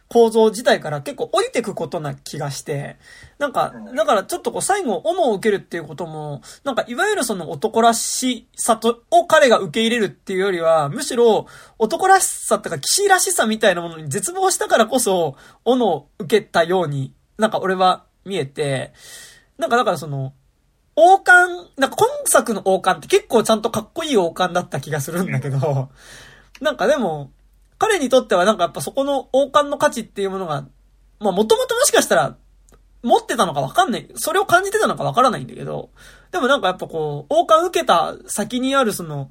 構造自体から結構降りてくことな気がして、なんか、だからちょっとこう最後、斧を受けるっていうことも、なんかいわゆるその男らしさと、を彼が受け入れるっていうよりは、むしろ男らしさとか騎士らしさみたいなものに絶望したからこそ、斧を受けたように、なんか俺は見えて、なんかだからその、王冠、なんか今作の王冠って結構ちゃんとかっこいい王冠だった気がするんだけど、なんかでも、彼にとってはなんかやっぱそこの王冠の価値っていうものが、まあもともともしかしたら持ってたのかわかんない。それを感じてたのかわからないんだけど、でもなんかやっぱこう、王冠受けた先にあるその、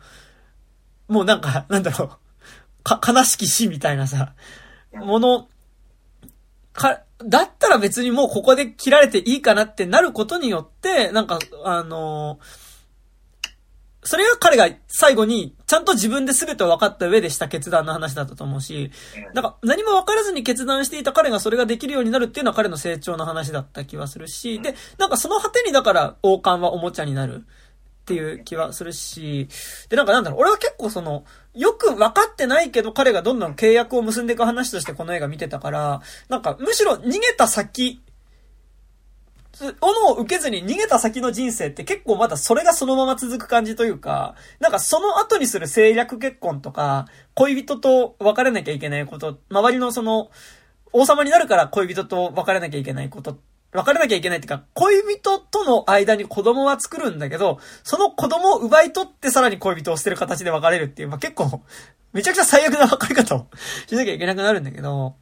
もうなんか、なんだろう、か、悲しき死みたいなさ、もの、か、だったら別にもうここで切られていいかなってなることによって、なんか、あのそれが彼が最後に、ちゃんと自分で全て分かった上でした決断の話だったと思うし、なんか何も分からずに決断していた彼がそれができるようになるっていうのは彼の成長の話だった気はするし、で、なんかその果てにだから王冠はおもちゃになる。っていう気はするし、で、なんかなんだろう、俺は結構その、よく分かってないけど彼がどんどん契約を結んでいく話としてこの映画見てたから、なんかむしろ逃げた先、斧を受けずに逃げた先の人生って結構まだそれがそのまま続く感じというか、なんかその後にする政略結婚とか、恋人と別れなきゃいけないこと、周りのその、王様になるから恋人と別れなきゃいけないこと別れなきゃいけないっていうか、恋人との間に子供は作るんだけど、その子供を奪い取ってさらに恋人を捨てる形で別れるっていう、まあ、結構、めちゃくちゃ最悪な別れ方をしなきゃいけなくなるんだけど、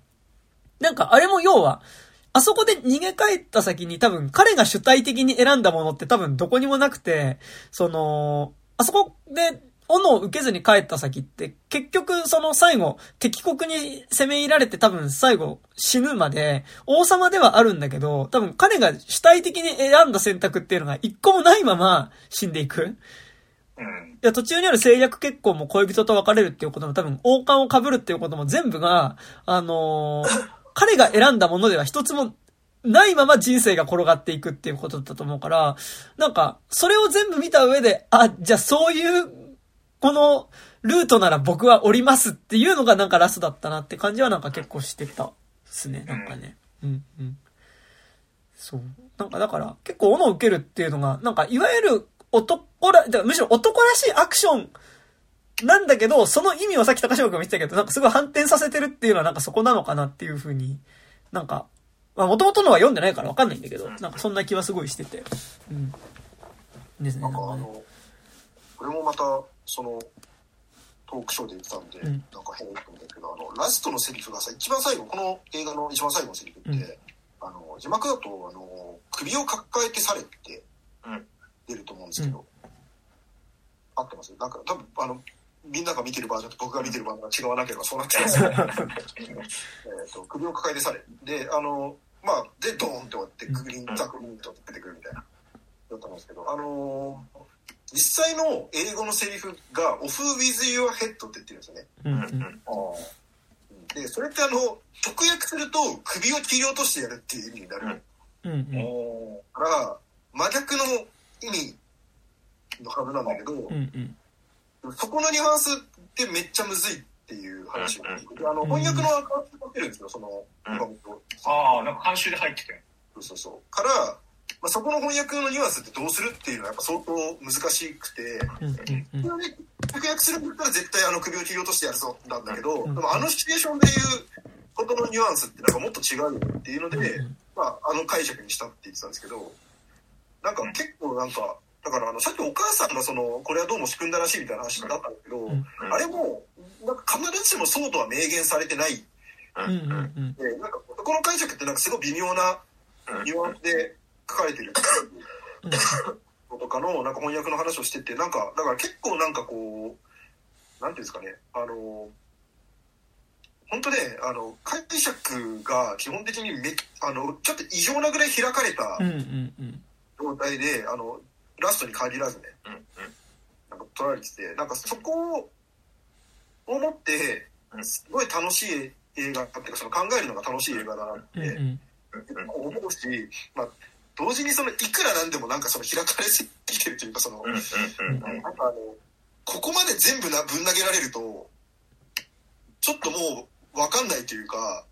なんかあれも要は、あそこで逃げ帰った先に多分彼が主体的に選んだものって多分どこにもなくて、その、あそこで斧を受けずに帰った先って、結局その最後、敵国に攻め入られて多分最後死ぬまで、王様ではあるんだけど、多分彼が主体的に選んだ選択っていうのが一個もないまま死んでいく。いや、途中にある制約結婚も恋人と別れるっていうことも多分王冠を被るっていうことも全部が、あのー、彼が選んだものでは一つもないまま人生が転がっていくっていうことだと思うから、なんか、それを全部見た上で、あ、じゃあそういうこのルートなら僕は降りますっていうのがなんかラスだったなって感じはなんか結構してたっすね。なんかね。うんうん。そう。なんかだから結構斧を受けるっていうのが、なんかいわゆる男ら、むしろ男らしいアクションなんだけど、その意味をさっき高島君も言ってたけど、なんかすごい反転させてるっていうのはなんかそこなのかなっていうふうに、なんか、まあ元々のは読んでないからわかんないんだけど、なんかそんな気はすごいしてて。うん。ですね。なんかあの、これもまた、そのトークショーで言ってたんで、うん、なんか変と思ったけどあのラストのセリフがさ一番最後この映画の一番最後のセリフって、うん、あの字幕だとあの「首を抱えて去れ」って出ると思うんですけど、うん、合ってます？なんか多分あのみんなが見てるバージョンと僕が見てるバージョンが違わなければそうなってます。えと首を抱えて去れ。であのまあでドーンって終わってグリーンザクリーンと出てくるみたいなだったんですけどあのー実際の英語のセリフが「オフ・ウィズ・ユア・ヘッド」って言ってるんですよね。うんうん。でそれってあの直訳すると首を切り落としてやるっていう意味になる。うんうん、から真逆の意味のはずなんだけど、うんうん、そこのニュアンスってめっちゃむずいっていう話を、あの、翻訳のアカウント持ってるんですよ、その、うん。ああ、なんか監修で入ってて。そうそうそう。から、まあ、そこの翻訳のニュアンスってどうするっていうのはやっぱ相当難しくて、うんうんうん。それで直訳するんだったら絶対あの首を切り落としてやるぞなんだけど、うんでもあのシチュエーションでいうことのニュアンスってなんかもっと違うよっていうので、うんまあ、あの解釈にしたって言ってたんですけど、なんか結構なんか、だからあの、さっきお母さんがその、これはどうも仕組んだらしいみたいな話だったんだけど、うんあれも、なんか必ずしもそうとは明言されてない。うんうんうん。で、なんかそこの解釈ってなんかすごい微妙なニュアンスで書かれてるのとかのなん。か翻訳の話をしてて、なん。か、だから結構なん。かこう、なん。ていうん。ですかね、あの、本当ね、あの、解釈が基本的にめ、あの、ちょっと異常なぐらい開かれたうん。うん。うん。状態で、あの、ラストに限らずね、うん。うん。なん。か取られてて、なん。かそこを思って、すごい楽しい映画っていうか、その考えるのが楽しい映画だなって、うん。うん。結構思うし、まあ、同時にそのいくらなんでもなんかその開かれすぎてるというかその、うんうんうんうん。なんかあのここまで全部なぶん投げられるとちょっともう分かんないというか、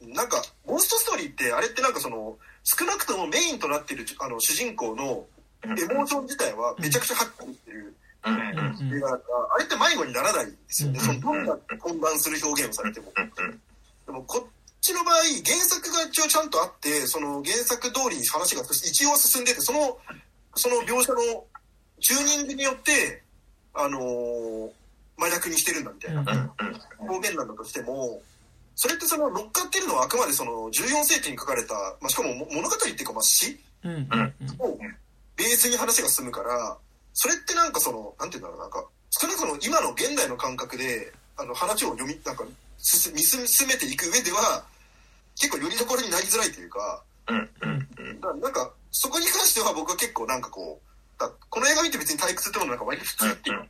なんかゴーストストーリーってあれってなんかその少なくともメインとなっているあの主人公のエモーション自体はめちゃくちゃはっきりしてるうん。うん。うん。映画だからあれって迷子にならないんですよね、うん。そのどんな混乱する表現をされても。うん。でもこっちの場合原作が一応ちゃんとあってその原作通りに話が一応進んでてそのその描写のチューニングによってあのー真逆にしてるんだみたいな表現なんだとしてもそれってその乗っかってるのはあくまでその14世紀に書かれた、まあ、しかもも物語っていうかまあ詩をベースに話が進むからそれってなんかそのなんていうんだろうなんか少なくとも今の現代の感覚であの話を読みなんか進み進めていく上では結構よりどころになりづらいというかうんうんうん。なんかそこに関しては僕は結構なんかこうだこの映画見て別に退屈ってものなんか割と普通っていうか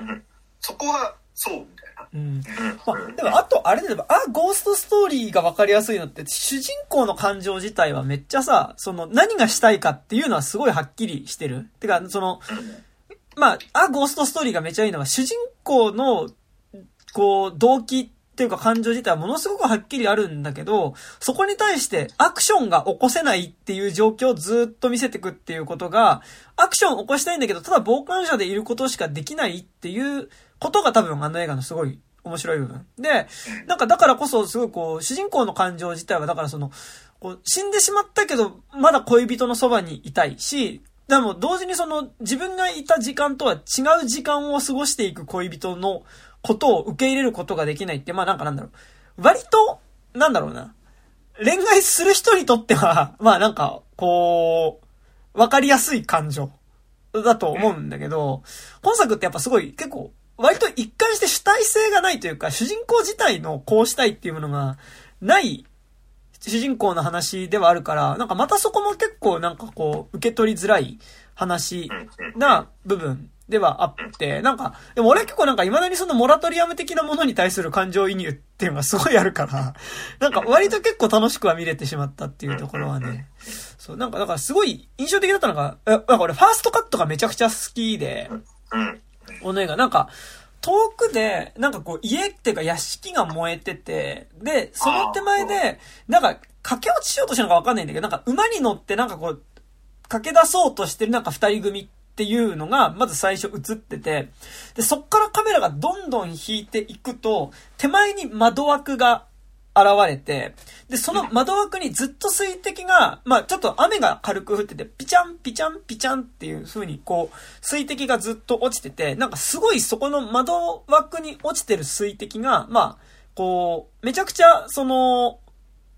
うんうん。そこはそうみたいな。うん。まあ、でもあと、あれだよ、あ、ゴーストストーリーが分かりやすいのって、主人公の感情自体はめっちゃさ、その、何がしたいかっていうのはすごいはっきりしてる。てか、その、まあ、あ、ゴーストストーリーがめっちゃいいのは、主人公の、こう、動機っていうか感情自体はものすごくはっきりあるんだけど、そこに対してアクションが起こせないっていう状況をずっと見せてくっていうことが、アクション起こしたいんだけど、ただ傍観者でいることしかできないっていうことが多分あの映画のすごい面白い部分。で、なんかだからこそすごいこう、主人公の感情自体はだからその、こう、死んでしまったけど、まだ恋人のそばにいたいし、でも同時にその自分がいた時間とは違う時間を過ごしていく恋人のことを受け入れることができないって、まあなんかなんだろう。割と、なんだろうな。恋愛する人にとっては、まあなんか、こう、わかりやすい感情だと思うんだけど、本作ってやっぱすごい結構、割と一貫して主体性がないというか、主人公自体のこうしたいっていうものがない主人公の話ではあるから、なんかまたそこも結構なんかこう、受け取りづらい話な部分ではあって、なんか、でも俺結構なんか未だにそのモラトリアム的なものに対する感情移入っていうのがすごいあるから、なんか割と結構楽しくは見れてしまったっていうところはね、そう、なんかだからすごい印象的だったのが、えなんか俺ファーストカットがめちゃくちゃ好きで、うんこの映画、なんか、遠くで、なんかこう、家っていうか屋敷が燃えてて、で、その手前で、なんか、駆け落ちしようとしたのかわかんないんだけど、なんか馬に乗ってなんかこう、駆け出そうとしてるなんか二人組っていうのが、まず最初映ってて、で、そっからカメラがどんどん引いていくと、手前に窓枠が現れて、で、その窓枠にずっと水滴が、まあちょっと雨が軽く降ってて、ピチャン、ピチャン、ピチャンっていう風にこう、水滴がずっと落ちてて、なんかすごいそこの窓枠に落ちてる水滴が、まあ、こう、めちゃくちゃ、その、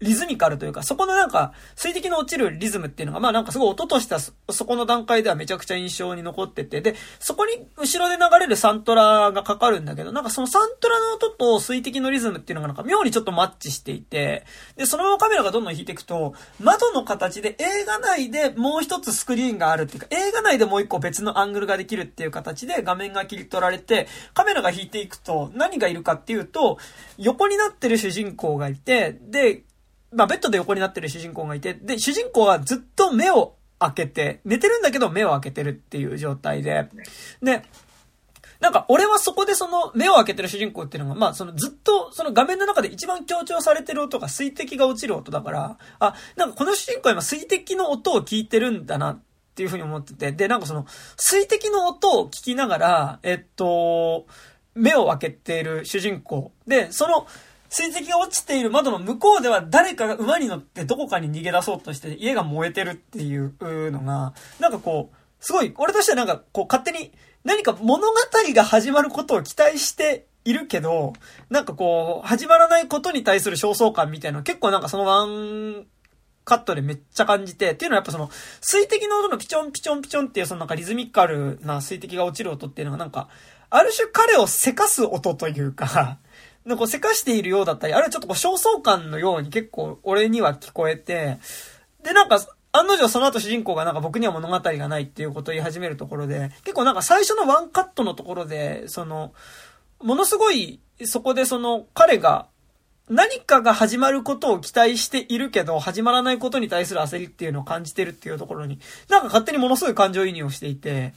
リズミカルというか、そこのなんか、水滴の落ちるリズムっていうのが、まあなんかすごい音としてはそ、そこの段階ではめちゃくちゃ印象に残ってて、で、そこに後ろで流れるサントラがかかるんだけど、なんかそのサントラの音と水滴のリズムっていうのがなんか妙にちょっとマッチしていて、で、そのままカメラがどんどん引いていくと、窓の形で映画内でもう一つスクリーンがあるっていうか、映画内でもう一個別のアングルができるっていう形で画面が切り取られて、カメラが引いていくと何がいるかっていうと、横になってる主人公がいて、で、まあ、ベッドで横になってる主人公がいて、で、主人公はずっと目を開けて、寝てるんだけど目を開けてるっていう状態で、で、なんか俺はそこでその目を開けてる主人公っていうのが、まあそのずっとその画面の中で一番強調されてる音が水滴が落ちる音だから、あ、なんかこの主人公は今水滴の音を聞いてるんだなっていうふうに思ってて、で、なんかその水滴の音を聞きながら、えっと、目を開けている主人公。で、その、水滴が落ちている窓の向こうでは誰かが馬に乗ってどこかに逃げ出そうとして家が燃えてるっていうのが、なんかこう、すごい、俺としてはなんかこう勝手に何か物語が始まることを期待しているけど、なんかこう、始まらないことに対する焦燥感みたいな結構なんかそのワンカットでめっちゃ感じて、っていうのはやっぱその、水滴の音のピチョンピチョンピチョンっていうそのなんかリズミカルな水滴が落ちる音っていうのがなんか、ある種彼をせかす音というか、なんかせかしているようだったり、あるいはちょっとこう焦燥感のように結構俺には聞こえて、でなんか、案の定その後主人公がなんか僕には物語がないっていうことを言い始めるところで、結構なんか最初のワンカットのところで、その、ものすごい、そこでその彼が何かが始まることを期待しているけど、始まらないことに対する焦りっていうのを感じてるっていうところに、なんか勝手にものすごい感情移入をしていて、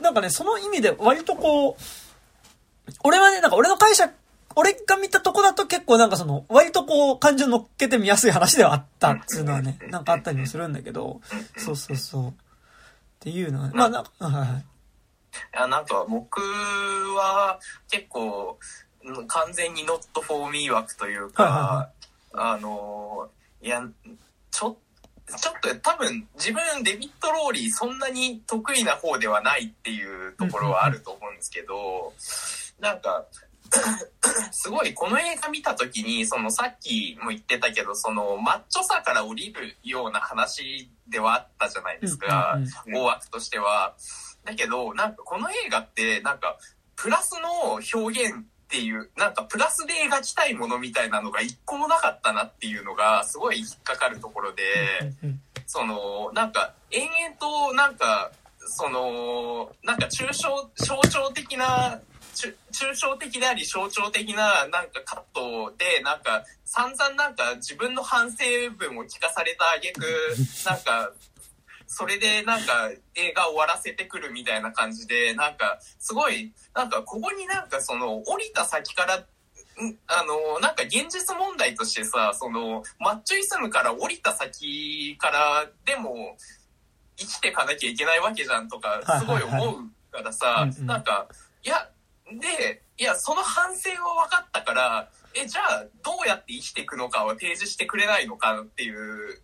なんかね、その意味で割とこう、俺はね、なんか俺の解釈、俺が見たとこだと結構なんかその、割とこう、感情乗っけて見やすい話ではあったっていうのはね、なんかあったりもするんだけど、そうそうそう。っていうのはね、まあなんか、はいはい。なんか僕は結構うん完全に not for me 枠というか、はいはいあのいやちょちょっと多分自分デビッド・ローリーそんなに得意な方ではないっていうところはあると思うんですけど、なんかすごいこの映画見た時にそのさっきも言ってたけどそのマッチョさから降りるような話ではあったじゃないですか、大枠としては。だけどなんかこの映画ってなんかプラスの表現っていうなんかプラスで描きたいものみたいなのが一個もなかったなっていうのがすごい引っかかるところで。その、なんか、延々と、なんか、その、なんか抽象、象徴的な、抽象的であり象徴的な、なんかカットで、なんか、散々なんか自分の反省文を聞かされた挙句、なんか、それでなんか映画終わらせてくるみたいな感じで、なんか、すごい、なんかここになんかその、降りた先から、んあの、なんか現実問題としてさ、その、マッチョイズムから降りた先からでも生きていかなきゃいけないわけじゃんとか、すごい思うからさなんか、いや、で、いや、その反省は分かったから、え、じゃあ、どうやって生きていくのかは提示してくれないのかっていう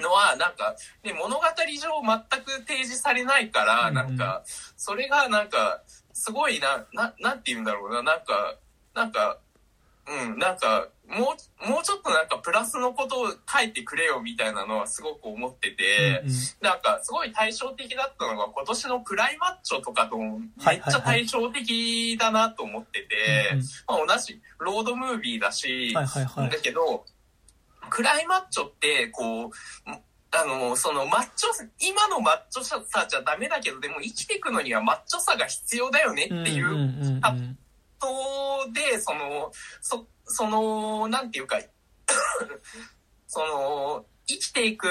のは、なんか、ね、物語上全く提示されないから、なんか、それがなんか、すごいな、な、なんて言うんだろうな、なんか、なんか、うん、なんか、もう、もうちょっとなんかプラスのことを書いてくれよみたいなのはすごく思ってて、うんうん。なんかすごい対照的だったのが今年のプライマッチョとかともめっちゃ対照的だなと思ってて、うんまあ同じロードムービーだし、だ。けど、クライマッチョって、こう、あの、そのマッチョ、今のマッチョさじゃダメだけど、でも生きていくのにはマッチョさが必要だよねっていううんうんうんうんで、その、そ、その、なんていうか、その、生きていく、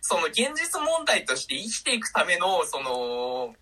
その現実問題として生きていくための、その、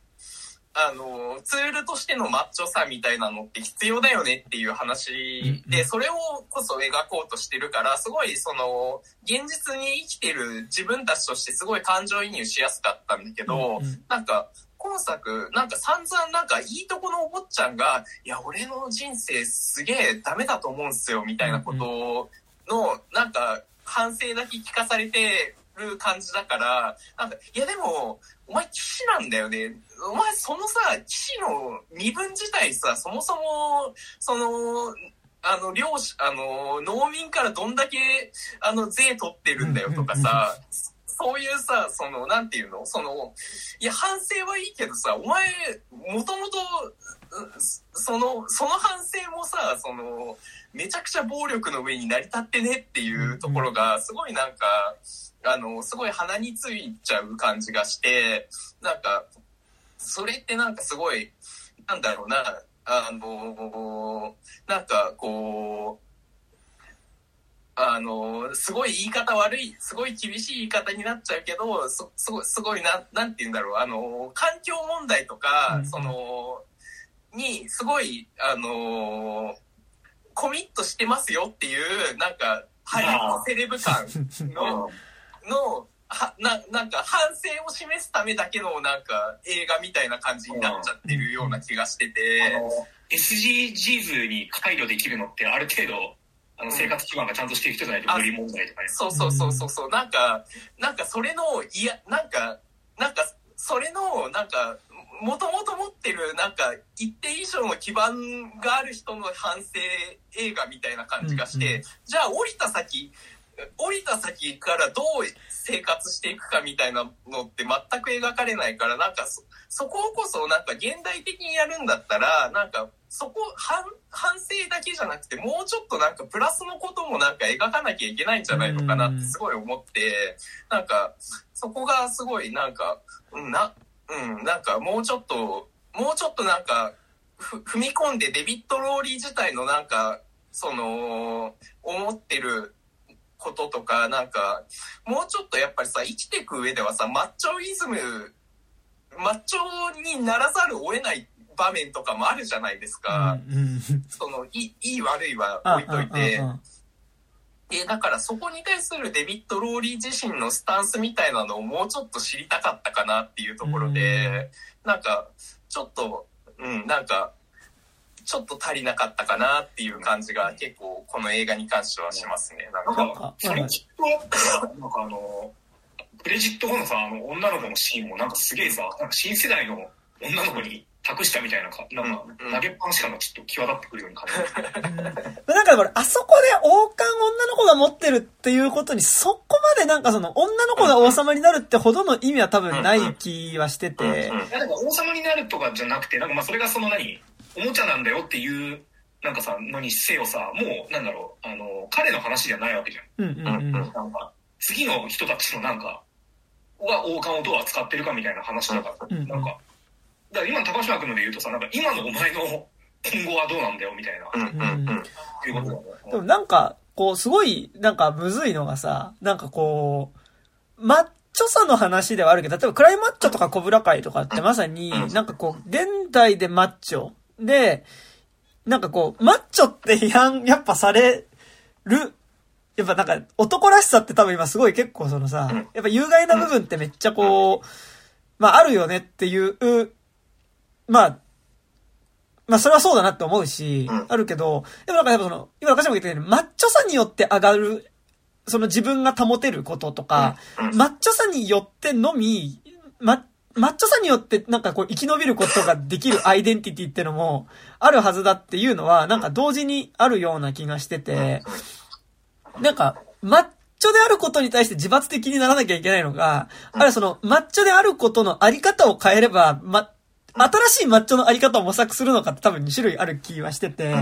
あの、ツールとしてのマッチョさみたいなのって必要だよねっていう話で、それをこそ描こうとしてるから、すごいその、現実に生きてる自分たちとしてすごい感情移入しやすかったんだけど、なんか、今作、なんか散々なんかいいとこのお坊ちゃんが、いや、俺の人生すげえダメだと思うんすよ、みたいなことの、なんか、反省だけ聞かされてる感じだから、なんか、いやでも、お前騎士なんだよね。お前そのさ、騎士の身分自体さ、そもそも、その、あの、漁師、あの、農民からどんだけ、あの、税取ってるんだよとかさ、そういうさ、その、なんていうの？その、いや、反省はいいけどさ、お前、もともと、うその、その反省もさ、その、めちゃくちゃ暴力の上に成り立ってねっていうところが、すごいなんか、あの、すごい鼻についちゃう感じがして、なんか、それってなんかすごい、なんだろうな、あの、なんかこう、あの、すごい言い方悪い、すごい厳しい言い方になっちゃうけど、すすごい、すごいな、なんて言うんだろう、あの、環境問題とか、うん。その、にすごい、あのーコミットしてますよっていう、なんか、ハリウセレブ感の、の、は、な、なんか反省を示すためだけのなんか映画みたいな感じになっちゃってるような気がしてあて、の、SDGs に配慮できるのってある程度、あの、生活基盤がちゃんとしてる人じゃないとあ無理問題とかね。そうそうそうそうそう、なんか、なんかそれの、いや、なんか、なんか、それの、なんか、もともと持ってる、なんか、一定以上の基盤がある人の反省映画みたいな感じがして、うんうん。じゃあ降りた先、降りた先からどう生活していくかみたいなのって全く描かれないから、なんかそ、そここそなんか現代的にやるんだったら、なんか、そこ、反、反省だけじゃなくて、もうちょっとなんかプラスのこともなんか描かなきゃいけないんじゃないのかなってすごい思って、なんか、そこがすごいなんか、うん、な、うん、なんかもうちょっと、もうちょっとなんか、ふ踏み込んでデビッド・ローリー自体のなんか、その、思ってることとか、なんか、もうちょっとやっぱりさ、生きていく上ではさ、マッチョイズム、マッチョにならざるを得ない場面とかもあるじゃないですか。うんうん。その、いい、悪いはあ置いといて。で、だからそこに対するデビッド・ローリー自身のスタンスみたいなのをもうちょっと知りたかったかなっていうところで、なんか、ちょっと、うん、なんか、ちょっと足りなかったかなっていう感じが結構この映画に関してはしますね。なんか、なんか、それきっとなんかあの、クレジット後のさ、あの、女の子のシーンもなんかすげえさ、なんか新世代の女の子に託したみたいなか、なんかうん投げっぱなし感がちょっと際立ってくるように感じる。なんかこれ、あそこで王冠女の子が持ってるっていうことに、そこまでなんかその、女の子が王様になるってほどの意味は多分ない気はしてて、なんか王様になるとかじゃなくて、なんかまあそれがその何、おもちゃなんだよっていう、なんかさ、のにせよさ、もう、なんだろう、あの、彼の話じゃないわけじゃん。うんうんうん。なんか、次の人たちのなんか、が王冠をどう扱ってるかみたいな話だから、うんなんか、だから今の高島君ので言うとさ、なんか今のお前の 今後はどうなんだよみたいな、うんうんうん。いうことだね。でもなんか、こう、すごい、なんか、むずいのがさ、なんかこう、マッチョさの話ではあるけど、例えば、クライマッチョとかコブラ会とかってまさに、なんかこう、現代でマッチョで、なんかこう、マッチョって批判、やっぱされる、やっぱなんか、男らしさって多分今すごい結構そのさ、やっぱ有害な部分ってめっちゃこう、まああるよねっていう、まあ、まあそれはそうだなって思うし、うん。あるけど、でもなんかやっぱその、今中島が言ったように、マッチョさによって上がる、その自分が保てることとか、マッチョさによってのみ、マママッチョさによってなんかこう生き延びることができるアイデンティティってのもあるはずだっていうのは、なんか同時にあるような気がしてて、なんか、マッチョであることに対して自罰的にならなきゃいけないのが、あるいはその、マッチョであることのあり方を変えれば、ま、新しいマッチョのあり方を模索するのかって多分2種類ある気はしてて、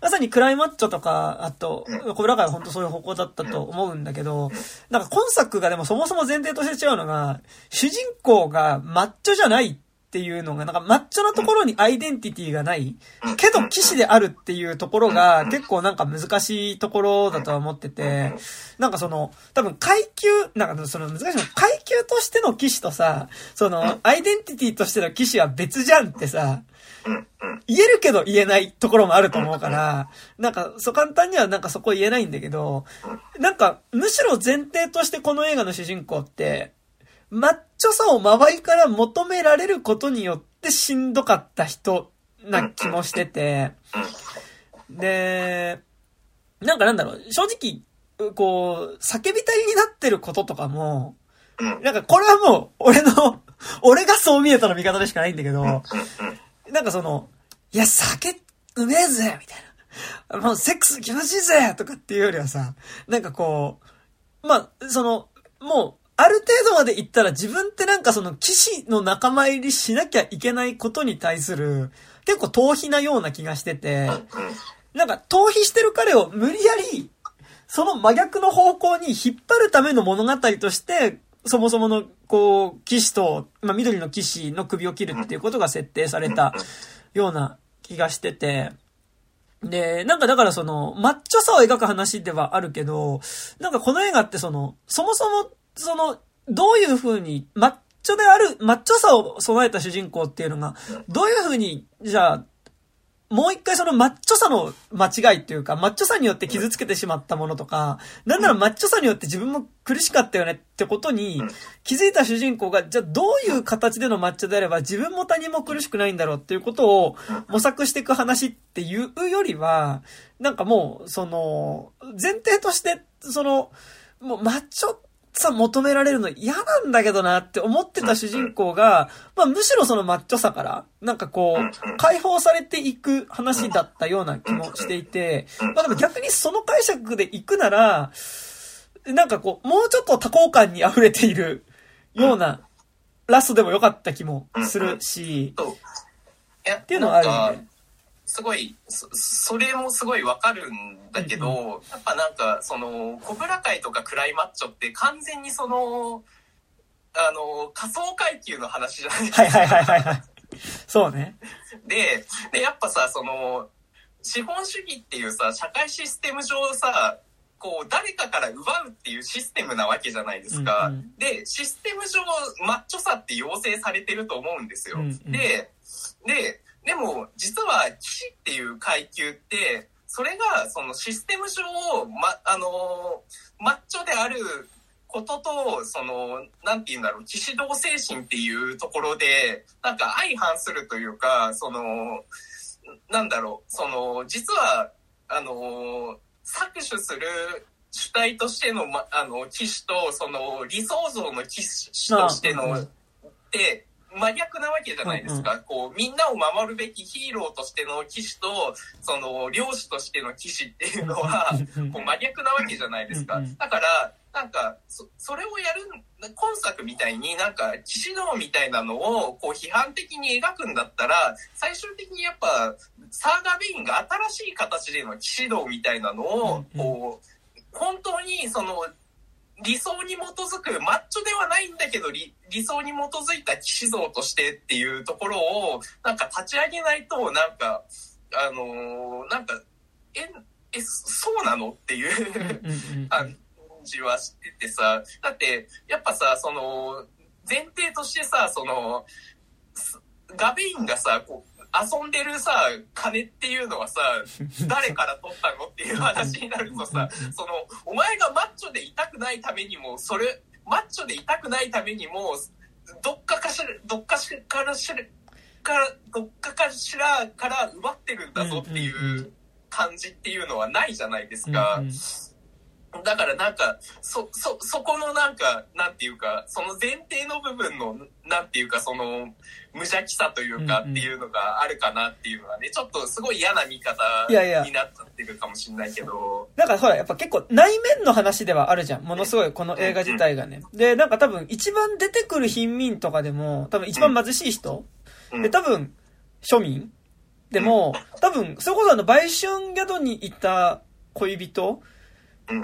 まさにクライマッチョとか、あと、コブラ会は本当そういう方向だったと思うんだけど、なんか今作がでもそもそも前提として違うのが、主人公がマッチョじゃないってっていうのが、なんかマッチョなところにアイデンティティがない、けど騎士であるっていうところが結構なんか難しいところだとは思ってて、なんかその、多分階級、なんかその難しいの、階級としての騎士とさ、その、アイデンティティとしての騎士は別じゃんってさ、言えるけど言えないところもあると思うから、なんか、そう簡単にはなんかそこ言えないんだけど、なんか、むしろ前提としてこの映画の主人公って、マッチョさを周りから求められることによってしんどかった人な気もしてて、で、なんかなんだろう、正直、こう、叫びたりになってることとかも、なんかこれはもう、俺の、俺がそう見えたの見方でしかないんだけど、なんかその、いや、酒、うめえぜみたいな。もう、セックス気持ちいいぜとかっていうよりはさ、なんかこう、まあ、その、もう、ある程度まで行ったら自分ってなんかその騎士の仲間入りしなきゃいけないことに対する、結構逃避なような気がしてて、なんか逃避してる彼を無理やり、その真逆の方向に引っ張るための物語として、そもそもの、こう、騎士と、まあ、緑の騎士の首を切るっていうことが設定されたような気がしてて、で、なんかだからその、マッチョさを描く話ではあるけど、なんかこの映画ってその、そもそも、その、どういう風に、マッチョである、マッチョさを備えた主人公っていうのが、どういう風に、じゃあ、もう一回そのマッチョさの間違いっていうか、マッチョさによって傷つけてしまったものとか、なんならマッチョさによって自分も苦しかったよねってことに気づいた主人公が、じゃあどういう形でのマッチョであれば自分も他人も苦しくないんだろうっていうことを模索していく話っていうよりは、なんかもう、その、前提として、その、もうマッチョさ求められるの嫌なんだけどなって思ってた主人公が、まあむしろそのマッチョさから、なんかこう、解放されていく話だったような気もしていて、まあでも逆にその解釈で行くなら、なんかこう、もうちょっと多幸感に溢れているようなラストでもよかった気もするし、っていうのはあるよね。すごいそそれもすごいわかるんだけど、うんうん、やっぱなんかその小倉会とかクライマッチョって完全にそのあの仮想階級の話じゃないですか。はいはいはいはい。そうね。ででやっぱさその資本主義っていうさ社会システム上さこう誰かから奪うっていうシステムなわけじゃないですか。うんうん、でシステム上マッチョさって要請されてると思うんですよ。うんうん、でででも、実は騎士っていう階級って、それがそのシステム上、ま、あの、マッチョであることと、その、なんて言うんだろう、騎士道精神っていうところで、なんか相反するというか、その、なんだろう、その、実は、あの、搾取する主体としての、ま、あの、騎士と、その、理想像の騎士としての、で、真逆なわけじゃないですか。うんうん、こう、みんなを守るべきヒーローとしての騎士と、その、漁師としての騎士っていうのは、こう真逆なわけじゃないですか。だから、なんか、そ、それをやる、今作みたいになんか、騎士道みたいなのを、こう、批判的に描くんだったら、最終的にやっぱ、サーガベインが新しい形での騎士道みたいなのを、こう、本当に、その、理想に基づく、マッチョではないんだけど理、理想に基づいた騎士像としてっていうところを、なんか立ち上げないと、なんか、あのー、なんか、え、え、そうなのっていう感じはしててさ、だって、やっぱさ、その、前提としてさ、その、ガベインがさ、こう、遊んでるさ、金っていうのはさ、誰から取ったの？っていう話になるとさ、その、お前がマッチョでいたくないためにも、それ、マッチョでいたくないためにも、どっかかしら、どっかしからしら、から、どっかかしらから奪ってるんだぞっていう感じっていうのはないじゃないですか。うんうんだからなんか、そ、そ、そこのなんか、なんていうか、その前提の部分の、なんていうか、その、無邪気さというかっていうのがあるかなっていうのはね、ちょっとすごい嫌な見方になっちゃってるかもしれないけど。だからほら、やっぱ結構内面の話ではあるじゃん。ものすごい、この映画自体がね。で、なんか多分一番出てくる貧民とかでも、多分一番貧しい人、で、多分、庶民。でも、多分、それこそあの、売春宿にいた恋人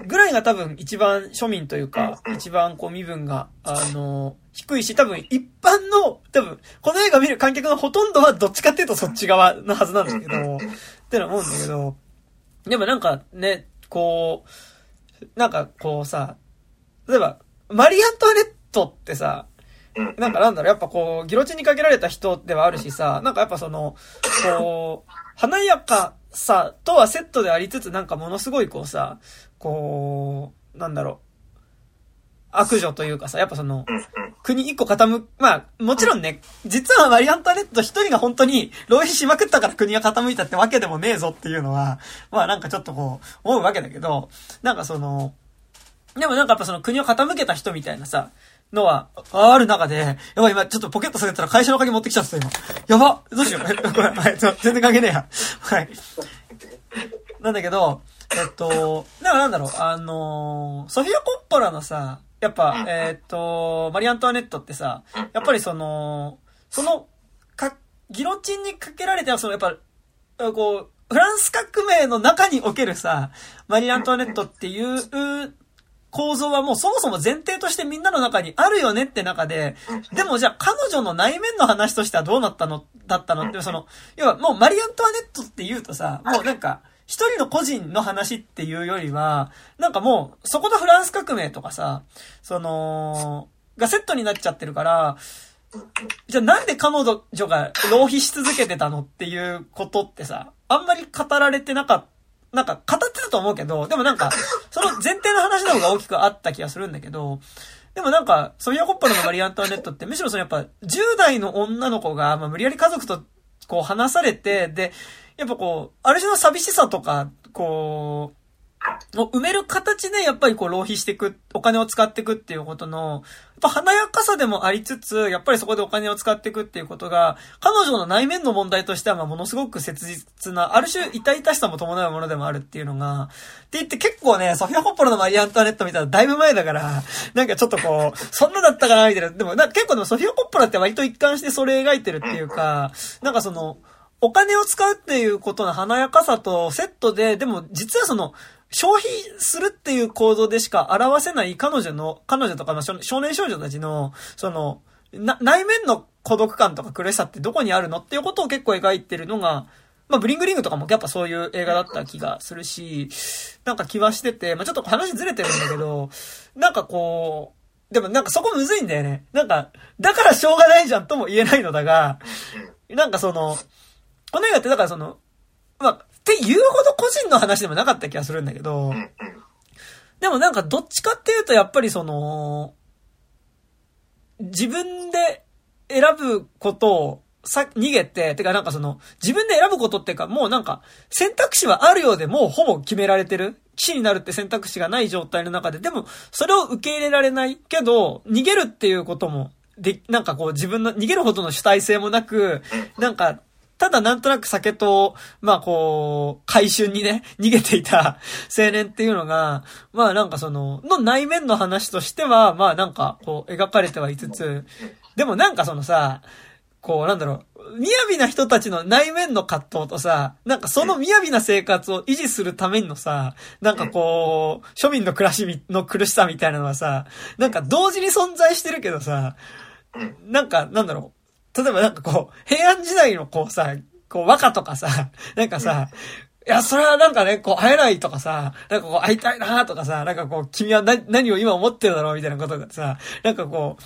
ぐらいが多分一番庶民というか、一番こう身分が、あの、低いし、多分一般の、多分、この映画見る観客のほとんどはどっちかっていうとそっち側のはずなんだけど、ってのは思うんだけど、でもなんかね、こう、なんかこうさ、例えば、マリー・アントワネットってさ、なんかなんだろう、やっぱこう、ギロチンにかけられた人ではあるしさ、なんかやっぱその、こう、華やかさとはセットでありつつ、なんかものすごいこうさ、こう、なんだろう、悪女というかさ、やっぱその、国一個傾く、まあ、もちろんね、実はマリアントワネット一人が本当に浪費しまくったから国が傾いたってわけでもねえぞっていうのは、まあなんかちょっとこう、思うわけだけど、なんかその、でもなんかやっぱその国を傾けた人みたいなさ、のは、ある中で、やばい今ちょっとポケット下げたら会社の鍵持ってきちゃった今。やばどうしよう。ごめん、はい、全然関係ねえや。はい。なんだけど、えっと、だからなんだろう、あのソフィア・コッポラのさ、やっぱ、えっと、マリアントワネットってさ、やっぱりその、その、か、ギロチンにかけられては、その、やっぱ、こう、フランス革命の中におけるさ、マリアントワネットっていう構造はもうそもそも前提としてみんなの中にあるよねって中で、でもじゃあ彼女の内面の話としてはどうなったのだったのって、その、要はもうマリアントワネットって言うとさ、もうなんか、一人の個人の話っていうよりは、なんかもう、そこのフランス革命とかさ、その、がセットになっちゃってるから、じゃあなんで彼女が浪費し続けてたのっていうことってさ、あんまり語られてなかった。なんか、語ってたと思うけど、でもなんか、その前提の話の方が大きくあった気がするんだけど、でもなんか、ソフィア・コッポラのマリ・アントワネットって、むしろそのやっぱ、10代の女の子が、まあ無理やり家族と、こう話されて、で、やっぱこう、ある種の寂しさとか、こう、を埋める形でやっぱりこう浪費していく、お金を使っていくっていうことの、やっぱ華やかさでもありつつ、やっぱりそこでお金を使っていくっていうことが、彼女の内面の問題としてはまあものすごく切実な、ある種痛々しさも伴うものでもあるっていうのが、って言って結構ね、ソフィア・ホッポロのマリ・アントワネット見たらだいぶ前だから、なんかちょっとこう、そんなだったかなみたいな。でもな結構でもソフィア・コッポラって割と一貫してそれ描いてるっていうか、なんかその、お金を使うっていうことの華やかさとセットで、でも実はその、消費するっていう構造でしか表せない彼女の、彼女とかの少年少女たちの、その、内面の孤独感とか苦しさってどこにあるのっていうことを結構描いてるのが、まあ、ブリングリングとかもやっぱそういう映画だった気がするし、なんか気はしてて、まあ、ちょっと話ずれてるんだけど、なんかこう、でもなんかそこむずいんだよね。なんか、だからしょうがないじゃんとも言えないのだが、なんかその、この映画ってだからその、まあ、って言うほど個人の話でもなかった気がするんだけど。でもなんかどっちかっていうとやっぱりその、自分で選ぶことをさ、逃げて、てかなんかその、自分で選ぶことっていうか、もうなんか、選択肢はあるようでもうほぼ決められてる。騎士になるって選択肢がない状態の中で、でも、それを受け入れられないけど、逃げるっていうことも、で、なんかこう自分の、逃げるほどの主体性もなく、なんか、ただなんとなく酒と、まあこう、回春にね、逃げていた青年っていうのが、まあなんかその、の内面の話としては、まあなんかこう描かれてはいつつ、でもなんかそのさ、こうなんだろう、雅な人たちの内面の葛藤とさ、なんかその雅な生活を維持するためのさ、なんかこう、庶民の暮らしの苦しさみたいなのはさ、なんか同時に存在してるけどさ、なんか、なんだろう、例えばなんかこう、平安時代のこうさ、こう和歌とかさ、なんかさ、いや、それはなんかね、こう会えないとかさ、なんかこう会いたいなとかさ、なんかこう、君は何、何を今思ってるだろうみたいなことがさ、なんかこう、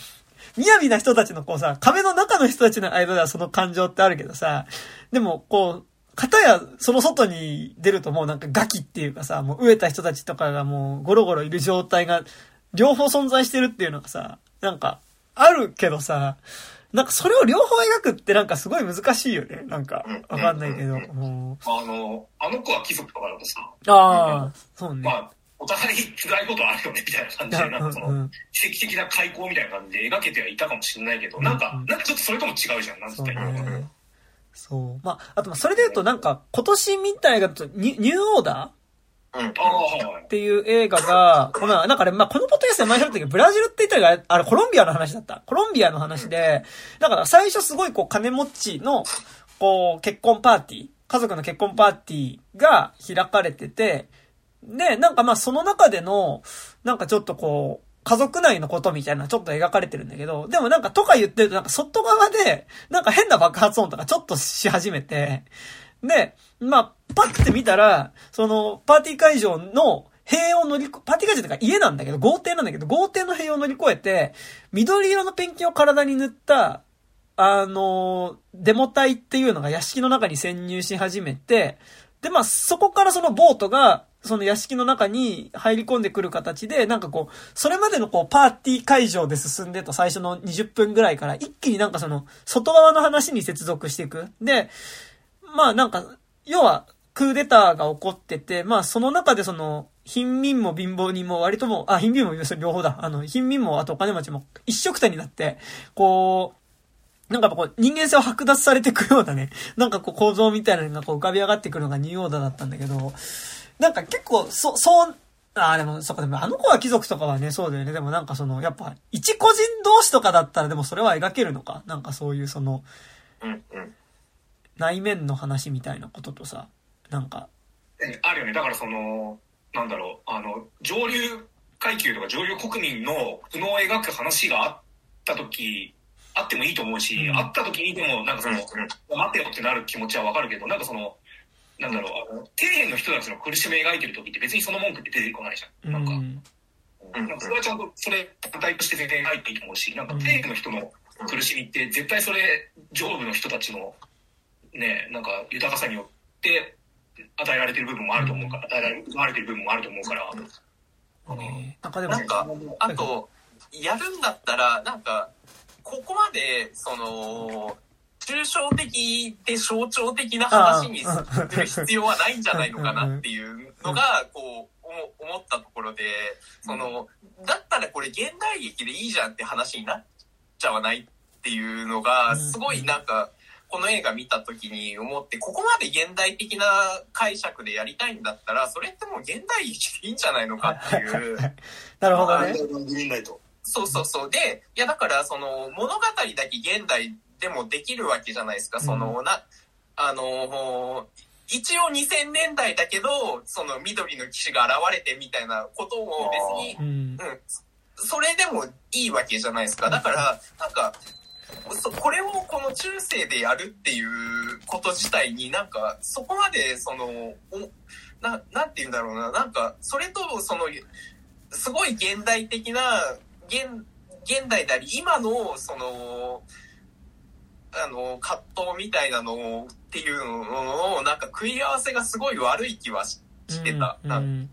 雅な人たちのこうさ、壁の中の人たちの間ではその感情ってあるけどさ、でもこう、片やその外に出るともうなんかガキっていうかさ、もう飢えた人たちとかがもうゴロゴロいる状態が両方存在してるっていうのがさ、なんかあるけどさ、なんかそれを両方描くってなんかすごい難しいよね。なんか、わかんないけど。もあの、あの子は貴族とかだとさ、うああ、そうね。まあ、お互い辛いことあるよね、みたいな感じで、なんかその奇跡的な開口みたいな感じで描けてはいたかもしれないけど、うんなんか、なんかちょっとそれとも違うじゃん、なんつったら。そう。まあ、あとまあそれで言うとなんか今年見た映画だとニュニューオーダーっ。ていう映画が、ごめん、なんかね、まあ、このポッドキャストで前喋ったけど、ブラジルって言ったら、あれ、コロンビアの話だった。コロンビアの話で、だから最初すごいこう、金持ちの、こう、結婚パーティー、家族の結婚パーティーが開かれてて、で、なんかまあ、その中での、なんかちょっとこう、家族内のことみたいなちょっと描かれてるんだけど、でもなんかとか言ってるとなんか外側で、なんか変な爆発音とかちょっとし始めて、で、まあ、パッて見たら、その、パーティー会場の塀を乗りパーティー会場とか家なんだけど、豪邸なんだけど、豪邸の塀を乗り越えて、緑色のペンキを体に塗った、あの、デモ隊っていうのが屋敷の中に潜入し始めて、で、まあ、そこからそのボートが、その屋敷の中に入り込んでくる形で、なんかこう、それまでのこう、パーティー会場で進んでた最初の20分ぐらいから、一気になんかその、外側の話に接続していく。で、まあなんか、要は、クーデターが起こってて、まあその中でその、貧民も貧乏人も割とも、あ、貧民も両方だ。あの、貧民もあとお金持ちも一緒くたになって、こう、なんかこう人間性を剥奪されていくようなね、なんかこう構造みたいなのがこう浮かび上がってくるのがニューオーダーだったんだけど、なんか結構、そ、そう、ああ、でも、そっか、でもあの子は貴族とかはね、そうだよね。でもなんかその、やっぱ、一個人同士とかだったらでもそれは描けるのか。なんかそういうその、うんうん。内面の話みたいなこととさ、なんか、えあるよね。だからその、なんだろう、あの、上流階級とか上流国民の苦悩を描く話があった時、あってもいいと思うし、うん。あった時にでも、なんかその、待てよってなる気持ちはわかるけど、なんかその、なんだろう、あの、底辺の人たちの苦しみを描いてる時って別にその文句って出てこないじゃん。なんか、うん。なんかそれはちゃんとそれ単体として全然描いていいと思うし、なんか底辺の人の苦しみって絶対それ上部の人たちのね、なんか豊かさによって与えられてる部分もあると思うから、与えられてる部分もあると思うから、ね。なんかでも、なんか、あと、やるんだったら、なんか、ここまで、その、抽象的で象徴的な話にする必要はないんじゃないのかなっていうのが、こう、思思ったところで、その、だったらこれ現代劇でいいじゃんって話になっちゃわないっていうのが、すごいなんか、この映画見た時に思って、ここまで現代的な解釈でやりたいんだったら、それってもう現代いいんじゃないのかっていう。なるほどね。そうそうそう。で、いやだからその物語だけ現代でもできるわけじゃないですか。その、な、あの一応2000年代だけど、その緑の騎士が現れてみたいなことを別に、うん。うん、それでもいいわけじゃないですか。だから、なんか、そこれをこの中世でやるっていうこと自体になんか、そこまでその、おな、なんて言うんだろうな、なんか、それとその、すごい現代的な、現、現代であり、今の、その、あの、葛藤みたいなのっていうのを、なんか食い合わせがすごい悪い気はししてた。うんうん。うん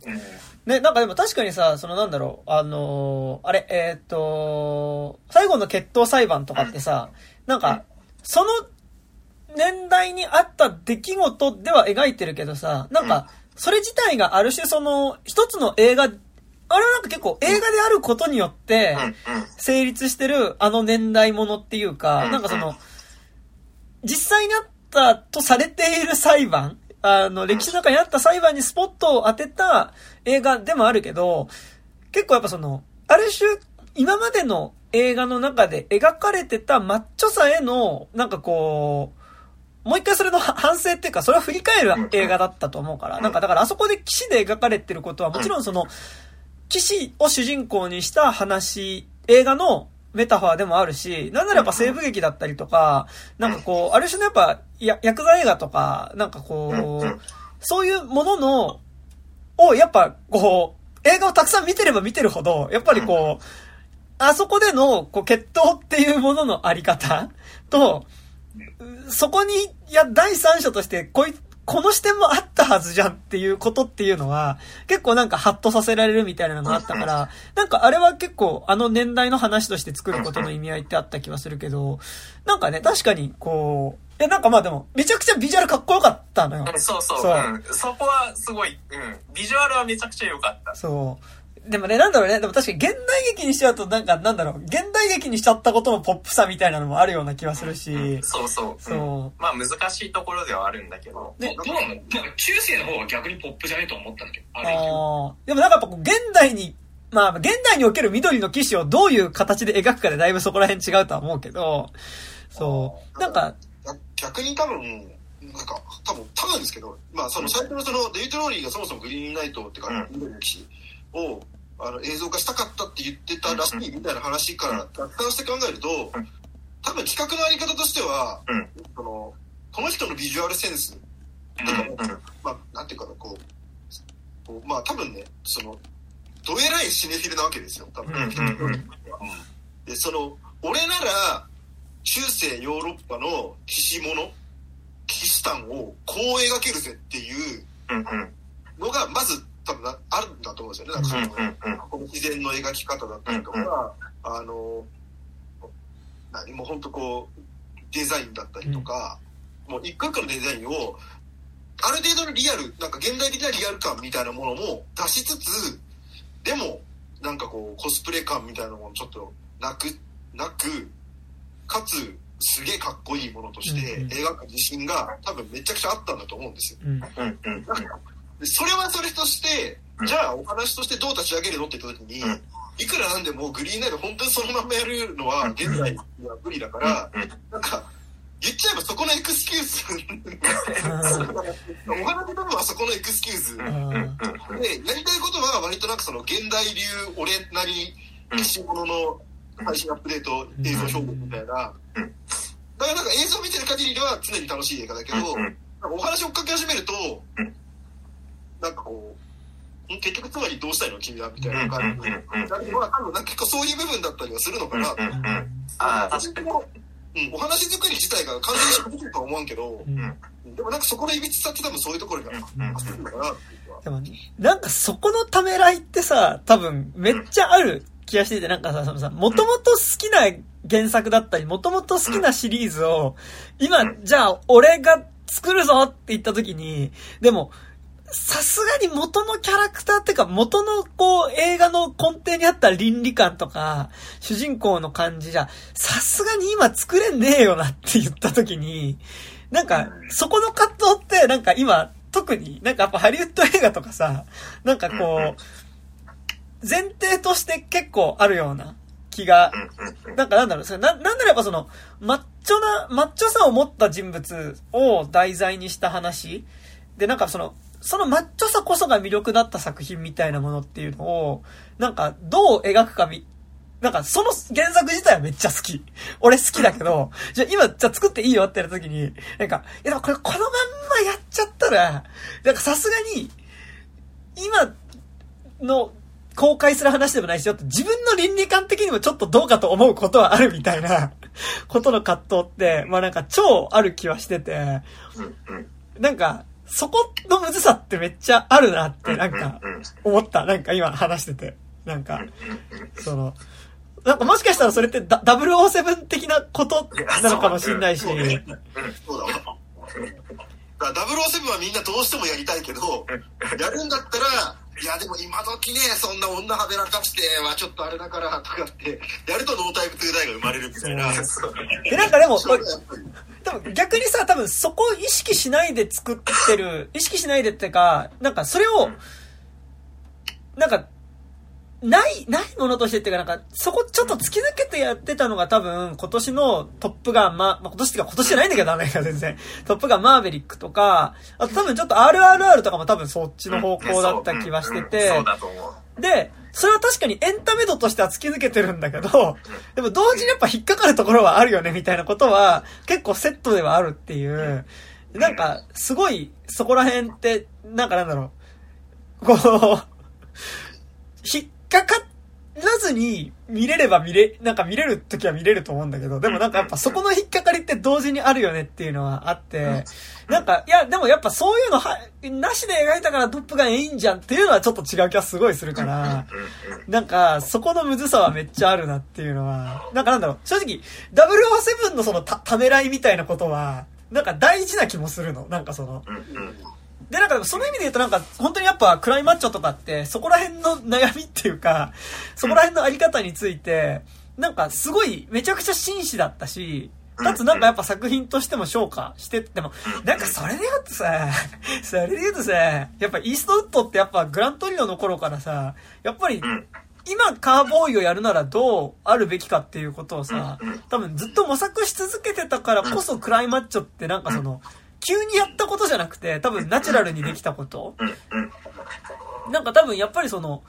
ね、なんかでも確かにさ、そのなんだろう、あのーあれ、えーっと、最後の決闘裁判とかってさ、なんか、その年代にあった出来事では描いてるけどさ、なんか、それ自体がある種その、一つの映画、あれはなんか結構映画であることによって、成立してるあの年代ものっていうか、うん。なんかその、実際にあったとされている裁判、あの、歴史の中にあった裁判にスポットを当てた映画でもあるけど、結構やっぱその、ある種、今までの映画の中で描かれてたマッチョさへの、なんかこう、もう一回それの反省っていうか、それを振り返る映画だったと思うから、なんかだからあそこで騎士で描かれてることはもちろんその、騎士を主人公にした話、映画のメタファーでもあるし、なんならやっぱ西部劇だったりとか、なんかこう、ある種のやっぱ、や、ヤクザ映画とか、なんかこう、そういうものの、をやっぱこう、映画をたくさん見てれば見てるほど、やっぱりこう、あそこでの、こう、決闘っていうもののあり方と、そこに、いや、第三者として、こい、この視点もあったはずじゃんっていうことっていうのは、結構なんかハッとさせられるみたいなのがあったから、なんかあれは結構あの年代の話として作ることの意味合いってあった気はするけど、なんかね、確かにこう、え、なんかまあでも、めちゃくちゃビジュアルかっこよかったのよ。うんそうそう。そううん。そこはすごい、うん。ビジュアルはめちゃくちゃ良かった。そう。でもね、なんだろうね。でも確かに現代劇にしちゃうと、なんか、なんだろう。現代劇にしちゃったことのポップさみたいなのもあるような気はするし。そうそう。うんそまあ難しいところではあるんだけど。う。で、どうなのなんか中世の方が逆にポップじゃねえと思ったんだけど、あれ。あーでもなんかやっぱこう、現代に、まあ、現代における緑の騎士をどういう形で描くかでだいぶそこら辺違うとは思うけど、そう。なんか、逆に多分、なんか、多分、多分ですけど、まあ、その最初のその、デビッド・ローリーがそもそもグリーンナイトっていうか、うん緑の騎士を、あの、映像化したかったって言ってたらしいみたいな話から、達観して考えるとうん、多分企画のあり方としては、うん。その、この人のビジュアルセンス、うん。うん。まあ、なんていうかな、こう、まあ、多分ね、その、どえらいシネフィルなわけですよ、多分。で、その、俺なら、中世ヨーロッパの騎士物、騎士団をこう描けるぜっていうのが、まず多分なあるんだと思うんですよね。なんかその、自然の描き方だったりとか、あの、何もう本当こう、デザインだったりとか、もう一個一個のデザインを、ある程度のリアル、なんか現代的なリアル感みたいなものも出しつつ、でも、なんかこう、コスプレ感みたいなものちょっとなく、なく、かつ、すげえかっこいいものとして描く自信が多分めちゃくちゃあったんだと思うんですよ。うん。うんうんでそれはそれとしてう、ん。じゃあお話としてどう立ち上げるのって言った時に、うん。いくらなんでもグリーンナイト本当にそのままやるのは現在には無理だから、うん。なんか、言っちゃえばそこのエクスキューズ、お話の部分はそこのエクスキューズ。で、やりたいことは割となんかその現代流俺なり歴史ものの最新アップデート映像表現みたいな。うん。だからなんか映像見てる限りでは常に楽しい映画だけど、お話追っかけ始めると、うんなんかこう、ん結局つまりどうしたいの君はみたいな感じうんうんうんうんだけど、多分なんか結構そういう部分だったりはするのかな。うんうんうん。ああ確かに。うん、お話作り自体が完全にしてるとは思わんけど、うん。うんでもなんかそこのいびつさって多分そういうところにあるのかなっていうのは。でも、なんかそこのためらいってさ、多分めっちゃある気がしてて、なんかさ、そのさ、もともと好きな原作だったり、もともと好きなシリーズを、今、じゃあ俺が作るぞって言った時に、でも、さすがに元のキャラクターっていうか、元のこう映画の根底にあった倫理観とか、主人公の感じじゃ、さすがに今作れねえよなって言った時に、なんか、そこの葛藤って、なんか今、特に、なんかやっぱハリウッド映画とかさ、なんかこう、前提として結構あるような気が、なんかなんだろう、それな、なんならやっぱその、マッチョな、マッチョさを持った人物を題材にした話。で、なんかその、そのマッチョさこそが魅力だった作品みたいなものっていうのを、なんかどう描くかみ、なんかその原作自体はめっちゃ好き。俺好きだけど、じゃあ今、じゃあ作っていいよってやるときに、なんか、いやでもこれこのまんまやっちゃったら、なんかさすがに、今の公開する話でもないし、ちょっと自分の倫理観的にもちょっとどうかと思うことはあるみたいなことの葛藤って、まあなんか超ある気はしてて、なんか、そこのむずさってめっちゃあるなってなんか思った。なんか今話してて。なんか、その、なんかもしかしたらそれってダ007的なことなのかもしれないし、そうだわ。だから007はみんなどうしてもやりたいけど、やるんだったら、いやでも今時ね、そんな女はべらかしてはちょっとあれだからとかって、やるとノータイプトゥーダイが生まれるみたいな。で、なんかでも、多分逆にさ、多分そこを意識しないで作ってる、意識しないでってか、なんかそれを、なんか、ない、ないものとしてっていうか、なんか、そこちょっと突き抜けてやってたのが多分、今年のトップガン、ま、まあ、今年っていうか今年じゃないんだけど、ダメか、全然。トップガンマーヴェリックとか、あと多分ちょっと RRR とかも多分そっちの方向だった気はしてて。で、それは確かにエンタメ度としては突き抜けてるんだけど、でも同時にやっぱ引っかかるところはあるよねみたいなことは結構セットではあるっていう、なんかすごいそこら辺って、なんかなんだろう、こう、引っかからずに見れれば見れ、なんか見れるときは見れると思うんだけど、でもなんかやっぱそこの引っかかりって同時にあるよねっていうのはあって、なんか、いや、でもやっぱそういうのは、なしで描いたからトップガンいいんじゃんっていうのはちょっと違う気がすごいするから、なんか、そこのむずさはめっちゃあるなっていうのは、なんかなんだろう、正直、007のそのた、ためらいみたいなことは、なんか大事な気もするの。なんかその、で、なんかその意味で言うとなんか、本当にやっぱクライマッチョとかって、そこら辺の悩みっていうか、そこら辺のあり方について、なんかすごいめちゃくちゃ真摯だったし、かつなんかやっぱ作品としても評価してっても、なんかそれで言うとさ、それで言うとさ、やっぱイーストウッドってやっぱグラントリノの頃からさ、やっぱり今カーボーイをやるならどうあるべきかっていうことをさ、多分ずっと模索し続けてたからこそクライマッチョってなんかその、急にやったことじゃなくて、多分ナチュラルにできたこと。なんか多分やっぱりその、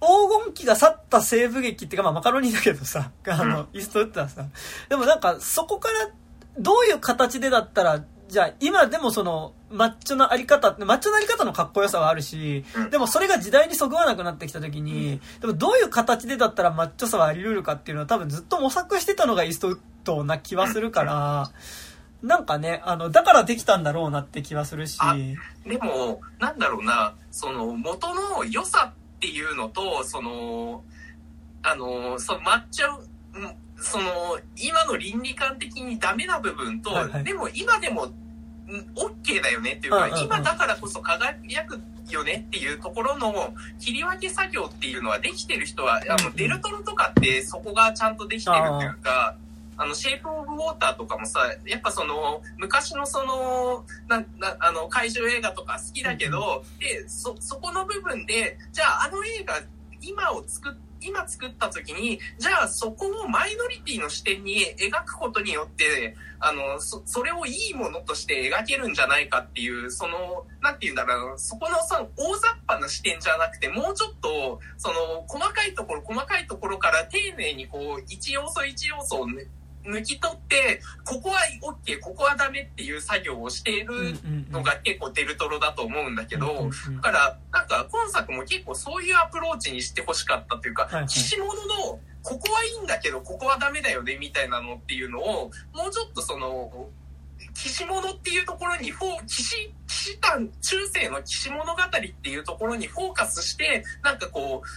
黄金期が去った西部劇っていうかまあマカロニだけどさ、あの、イーストウッドはさ、でもなんかそこからどういう形でだったら、じゃあ今でもそのマッチョなあり方、マッチョなあり方のかっこよさはあるし、でもそれが時代にそぐわなくなってきた時に、でもどういう形でだったらマッチョさはあり得るかっていうのは多分ずっと模索してたのがイーストウッドな気はするから、なんかね、あの、だからできたんだろうなって気はするし、あでも、なんだろうな、その元の良さっていうのと、その、あの、その抹茶、うんその、今の倫理観的にダメな部分と、はいはい。でも今でも、うん OK だよねっていうか、うんうんうん。今だからこそ輝くよねっていうところの切り分け作業っていうのはできてる人は、あの、デルトロとかってそこがちゃんとできてるっていうか、あの、シェイプオブウォーターとかもさ、やっぱその、昔のその、な、な、あの、怪獣映画とか好きだけど、で、そ、そこの部分で、じゃああの映画、今を作っ今作った時に、じゃあそこをマイノリティの視点に描くことによって、あの、そ、それをいいものとして描けるんじゃないかっていう、その、なんて言うんだろう、そこのさ、大雑把な視点じゃなくて、もうちょっと、その、細かいところ、細かいところから丁寧にこう、一要素一要素をね抜き取って、ここは OK、ここはダメっていう作業をしているのが結構デルトロだと思うんだけど、だから、なんか今作も結構そういうアプローチにしてほしかったというか騎士物の、ここはいいんだけど、ここはダメだよね、みたいなのっていうのを、もうちょっとその、騎士物っていうところにフォー、騎士、騎士団、中世の騎士物語っていうところにフォーカスして、なんかこう、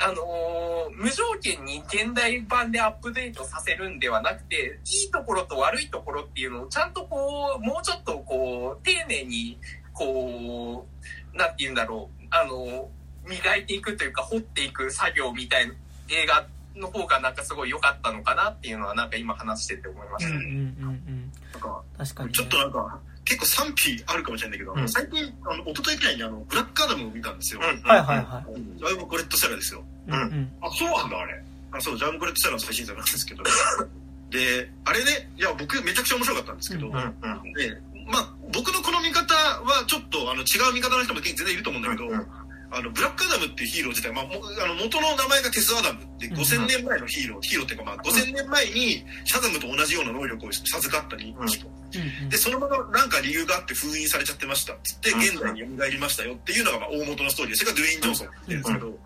あのー無条件に現代版でアップデートさせるんではなくて、いいところと悪いところっていうのをちゃんとこう、もうちょっとこう、丁寧に、こう、なんて言うんだろう、あのー磨いていくというか、掘っていく作業みたいな映画の方がなんかすごい良かったのかなっていうのはなんか今話してて思いましたね。うんうんうん。なんか、確かに、ね。ちょっとなんか、結構賛否あるかもしれないけど、うん最近、あの、一昨日くらいにあの、ブラックアダムを見たんですよ。うんはいはいはジャイブ・コレット・セラですよ。い。うんうん。あ、そうなんだ、あれ。あそう、ジャイブ・コレット・セラの最新作なんですけど。で、あれね、いや、僕めちゃくちゃ面白かったんですけど、うんうんうんで、まあ、僕のこの見方はちょっとあの違う見方の人も全然いると思うんだけど、うんあの、ブラックアダムっていうヒーロー自体、まあ、もあの元の名前がテス・アダムってうん5000年前のヒーロー、ヒーローっていうかまあ5000年前にシャザムと同じような能力を授かった人うん人うんうん。で、そのままなんか理由があって封印されちゃってました。っつって、うん現代に蘇りましたよっていうのがまあ大元のストーリー。で、それがドゥエイン・ジョンソンって言うんですけど、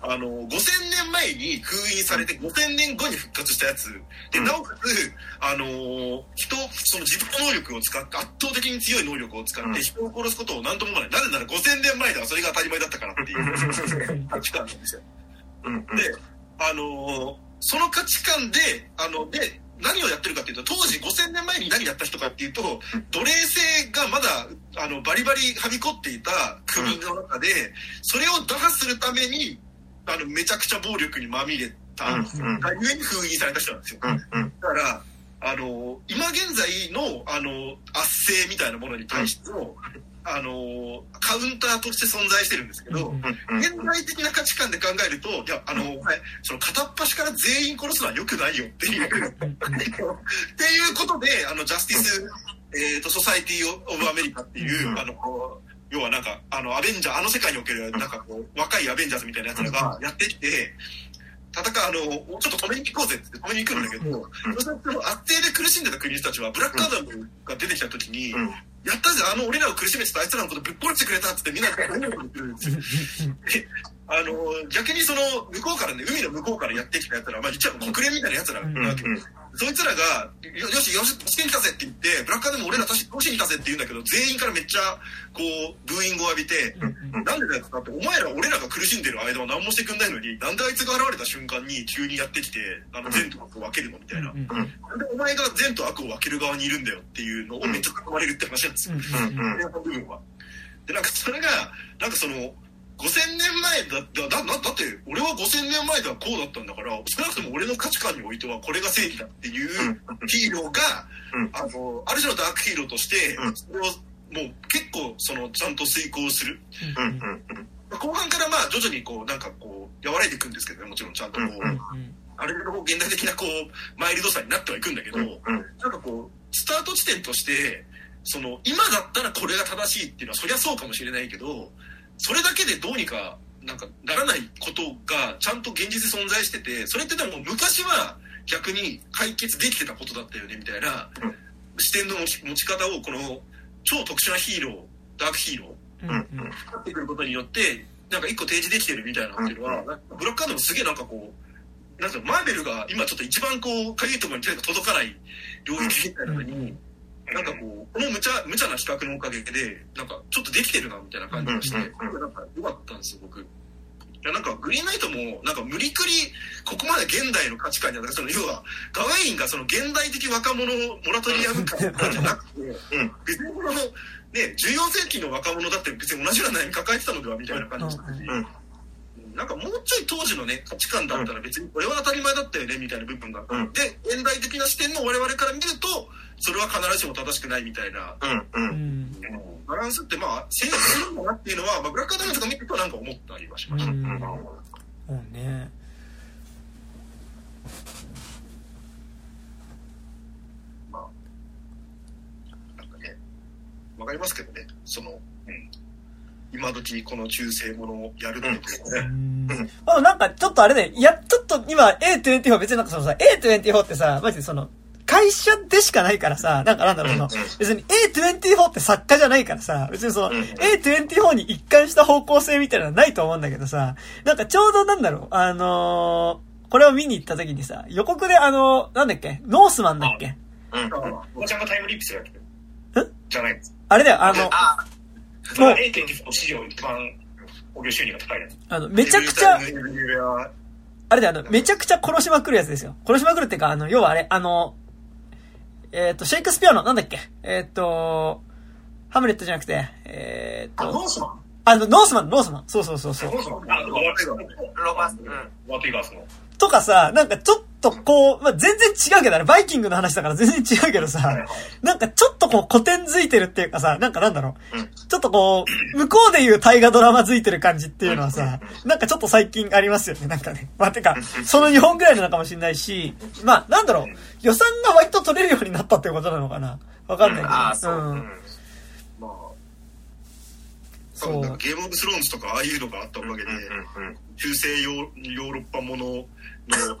あの、5000年前に封印されて5000年後に復活したやつ、で、うん。なおかつ、あのー人、その自分の能力を使って、圧倒的に強い能力を使っうん。て人を殺すことを何とも思わない。なぜなら5000年前ではそれが当たり前だったからっていう。価値観なんですよ。で、あのーその価値観で、あの、で、何をやってるかっていうと、当時5000年前に何やった人かっていうと、奴隷制がまだ、あの、バリバリはびこっていた国の中で、それを打破するために、あの、めちゃくちゃ暴力にまみれた、うんうん。がゆえに封印された人なんですよ。うんうん。だから、あの、今現在の、あの、圧政みたいなものに対しての、あの、カウンターとして存在してるんですけど、うんうん現代的な価値観で考えると、いや、あの、その片っ端から全員殺すのは良くないよっていう、っていうことで、あの、ジャスティス、えっ、と、ソサイティオブアメリカっていう、うん。あの、要はなんか、あの、アベンジャー、あの世界における、なんかこう、若いアベンジャーズみたいな奴らがやってきて、戦う、あの、ちょっと止めに行こうぜって止めに行くんだけど、そうすると、圧政で苦しんでた国の人たちは、ブラックアダムが出てきた時に、うんやったぜ、あの、俺らを苦しめてたあいつらのことぶっ殺してくれたっつってみんなで思うんですよ。であの、逆にその、向こうからね、海の向こうからやってきた奴ら、まあ、一応国連みたいな奴らなわけうんそいつらが、よよし、よし、してきたぜって言って、ブラックアダム俺ら確かにしに来たぜって言うんだけど、全員からめっちゃ、こう、ブーイングを浴びて、なんでだよって、お前ら俺らが苦しんでる間は何もしてくんないのに、なんであいつが現れた瞬間に急にやってきて、あの、善と悪を分けるのみたいな。うんなんでお前が善と悪を分ける側にいるんだよっていうのをめっちゃ囲まれるって話なんですよ。うん部分は。で、なんかそれが、なんかその、5000年前だだだだって俺は5000年前ではこうだったんだから少なくとも俺の価値観においてはこれが正義だっていうヒーローが、うん。あのある種のダークヒーローとして、うん。それをもう結構そのちゃんと遂行する。うん。後半からまあ徐々にこうなんかこう和らいでいくんですけどねもちろんちゃんとこう、うん。うん。あれの現代的なこうマイルドさになってはいくんだけど、うん。なんかこう、スタート地点として、その、今だったらこれが正しいっていうのは、そりゃそうかもしれないけど、それだけでどうにか、なんか、ならないことが、ちゃんと現実で存在してて、それってでも昔は逆に解決できてたことだったよね、みたいな、視点の持ち方を、この、超特殊なヒーロー、ダークヒーロー、うんうん。になってくることによって、なんか一個提示できてるみたいなっていうのは、ブラックアダムすげえなんかこう、なんマーベルが今ちょっと一番こう、かゆいところに手が届かない領域みたいなのに、なんかこう、この無茶、無茶な比較のおかげで、なんかちょっとできてるなみたいな感じがして、なんか良かったんですよ、僕。いやなんかグリーンナイトもなんか無理くりここまで現代の価値観にあたるその要はガウェインがその現代的若者モラトリアム感じゃなくて、うん。別にこのね14世紀の若者だって別に同じような悩み抱えてたのではみたいな感じがしたし、うんなんかもうちょい当時のね価値観だったら別にこれは当たり前だったよねみたいな部分が、うん。で現代的な視点の我々から見るとそれは必ずしも正しくないみたいな。うんううん。んバランスってまあ成立するんだなっていうのは、まあ、ブラックアダムとか見るとなんか思ったりはしました、うんうん。そうんかね、わかりますけどね、その、うん、今時この中世ものをやるってことうね。ん。あなんかちょっとあれね、いや、ちょっと今 A24 別になんかそのさ、A24 ってさ、マジでその、会社でしかないからさ、なんかなんだろうな、別に A24 って作家じゃないからさ、別にその、うん A24 に一貫した方向性みたいなのはないと思うんだけどさ、なんかちょうどなんだろう、あのーこれを見に行った時にさ、予告であの、なんだっけ、ノースマンだっけ？うん。おばちゃんがタイムリープするやつ。じゃないです。あれだよ、あの、あ、それは0.2史上一番興行収入が高いやつ。あの、めちゃくちゃ、あれだよ、あの、めちゃくちゃ殺しまくるやつですよ。殺しまくるっていうか、あの、要はあれ、あの、えっ、と、シェイクスピアの、なんだっけ？えっ、と、ハムレットじゃなくて、えっ、あ、と、ノースマン？あの、ノースマン、ノースマン。そうそうそうそうノ。ースマンあ、ロバロバス、うん。ワティガースの。とかさ、なんかちょっとこう、まあ、全然違うけど、あれバイキングの話だから全然違うけどさ、なんかちょっとこう古典づいてるっていうかさ、なんかなんだろう、うんちょっとこう、向こうで言う大河ドラマづいてる感じっていうのはさ、なんかちょっと最近ありますよね、なんかね。まあ、てか、その日本ぐらいなのかもしれないし、まあ、なんだろう、予算が割と取れるようになったってことなのかな。わかんないけど。ああ、そう。うん。まあ、そうゲームオブスローンズとかああいうのがあったおかげで、中世ヨーロッパものの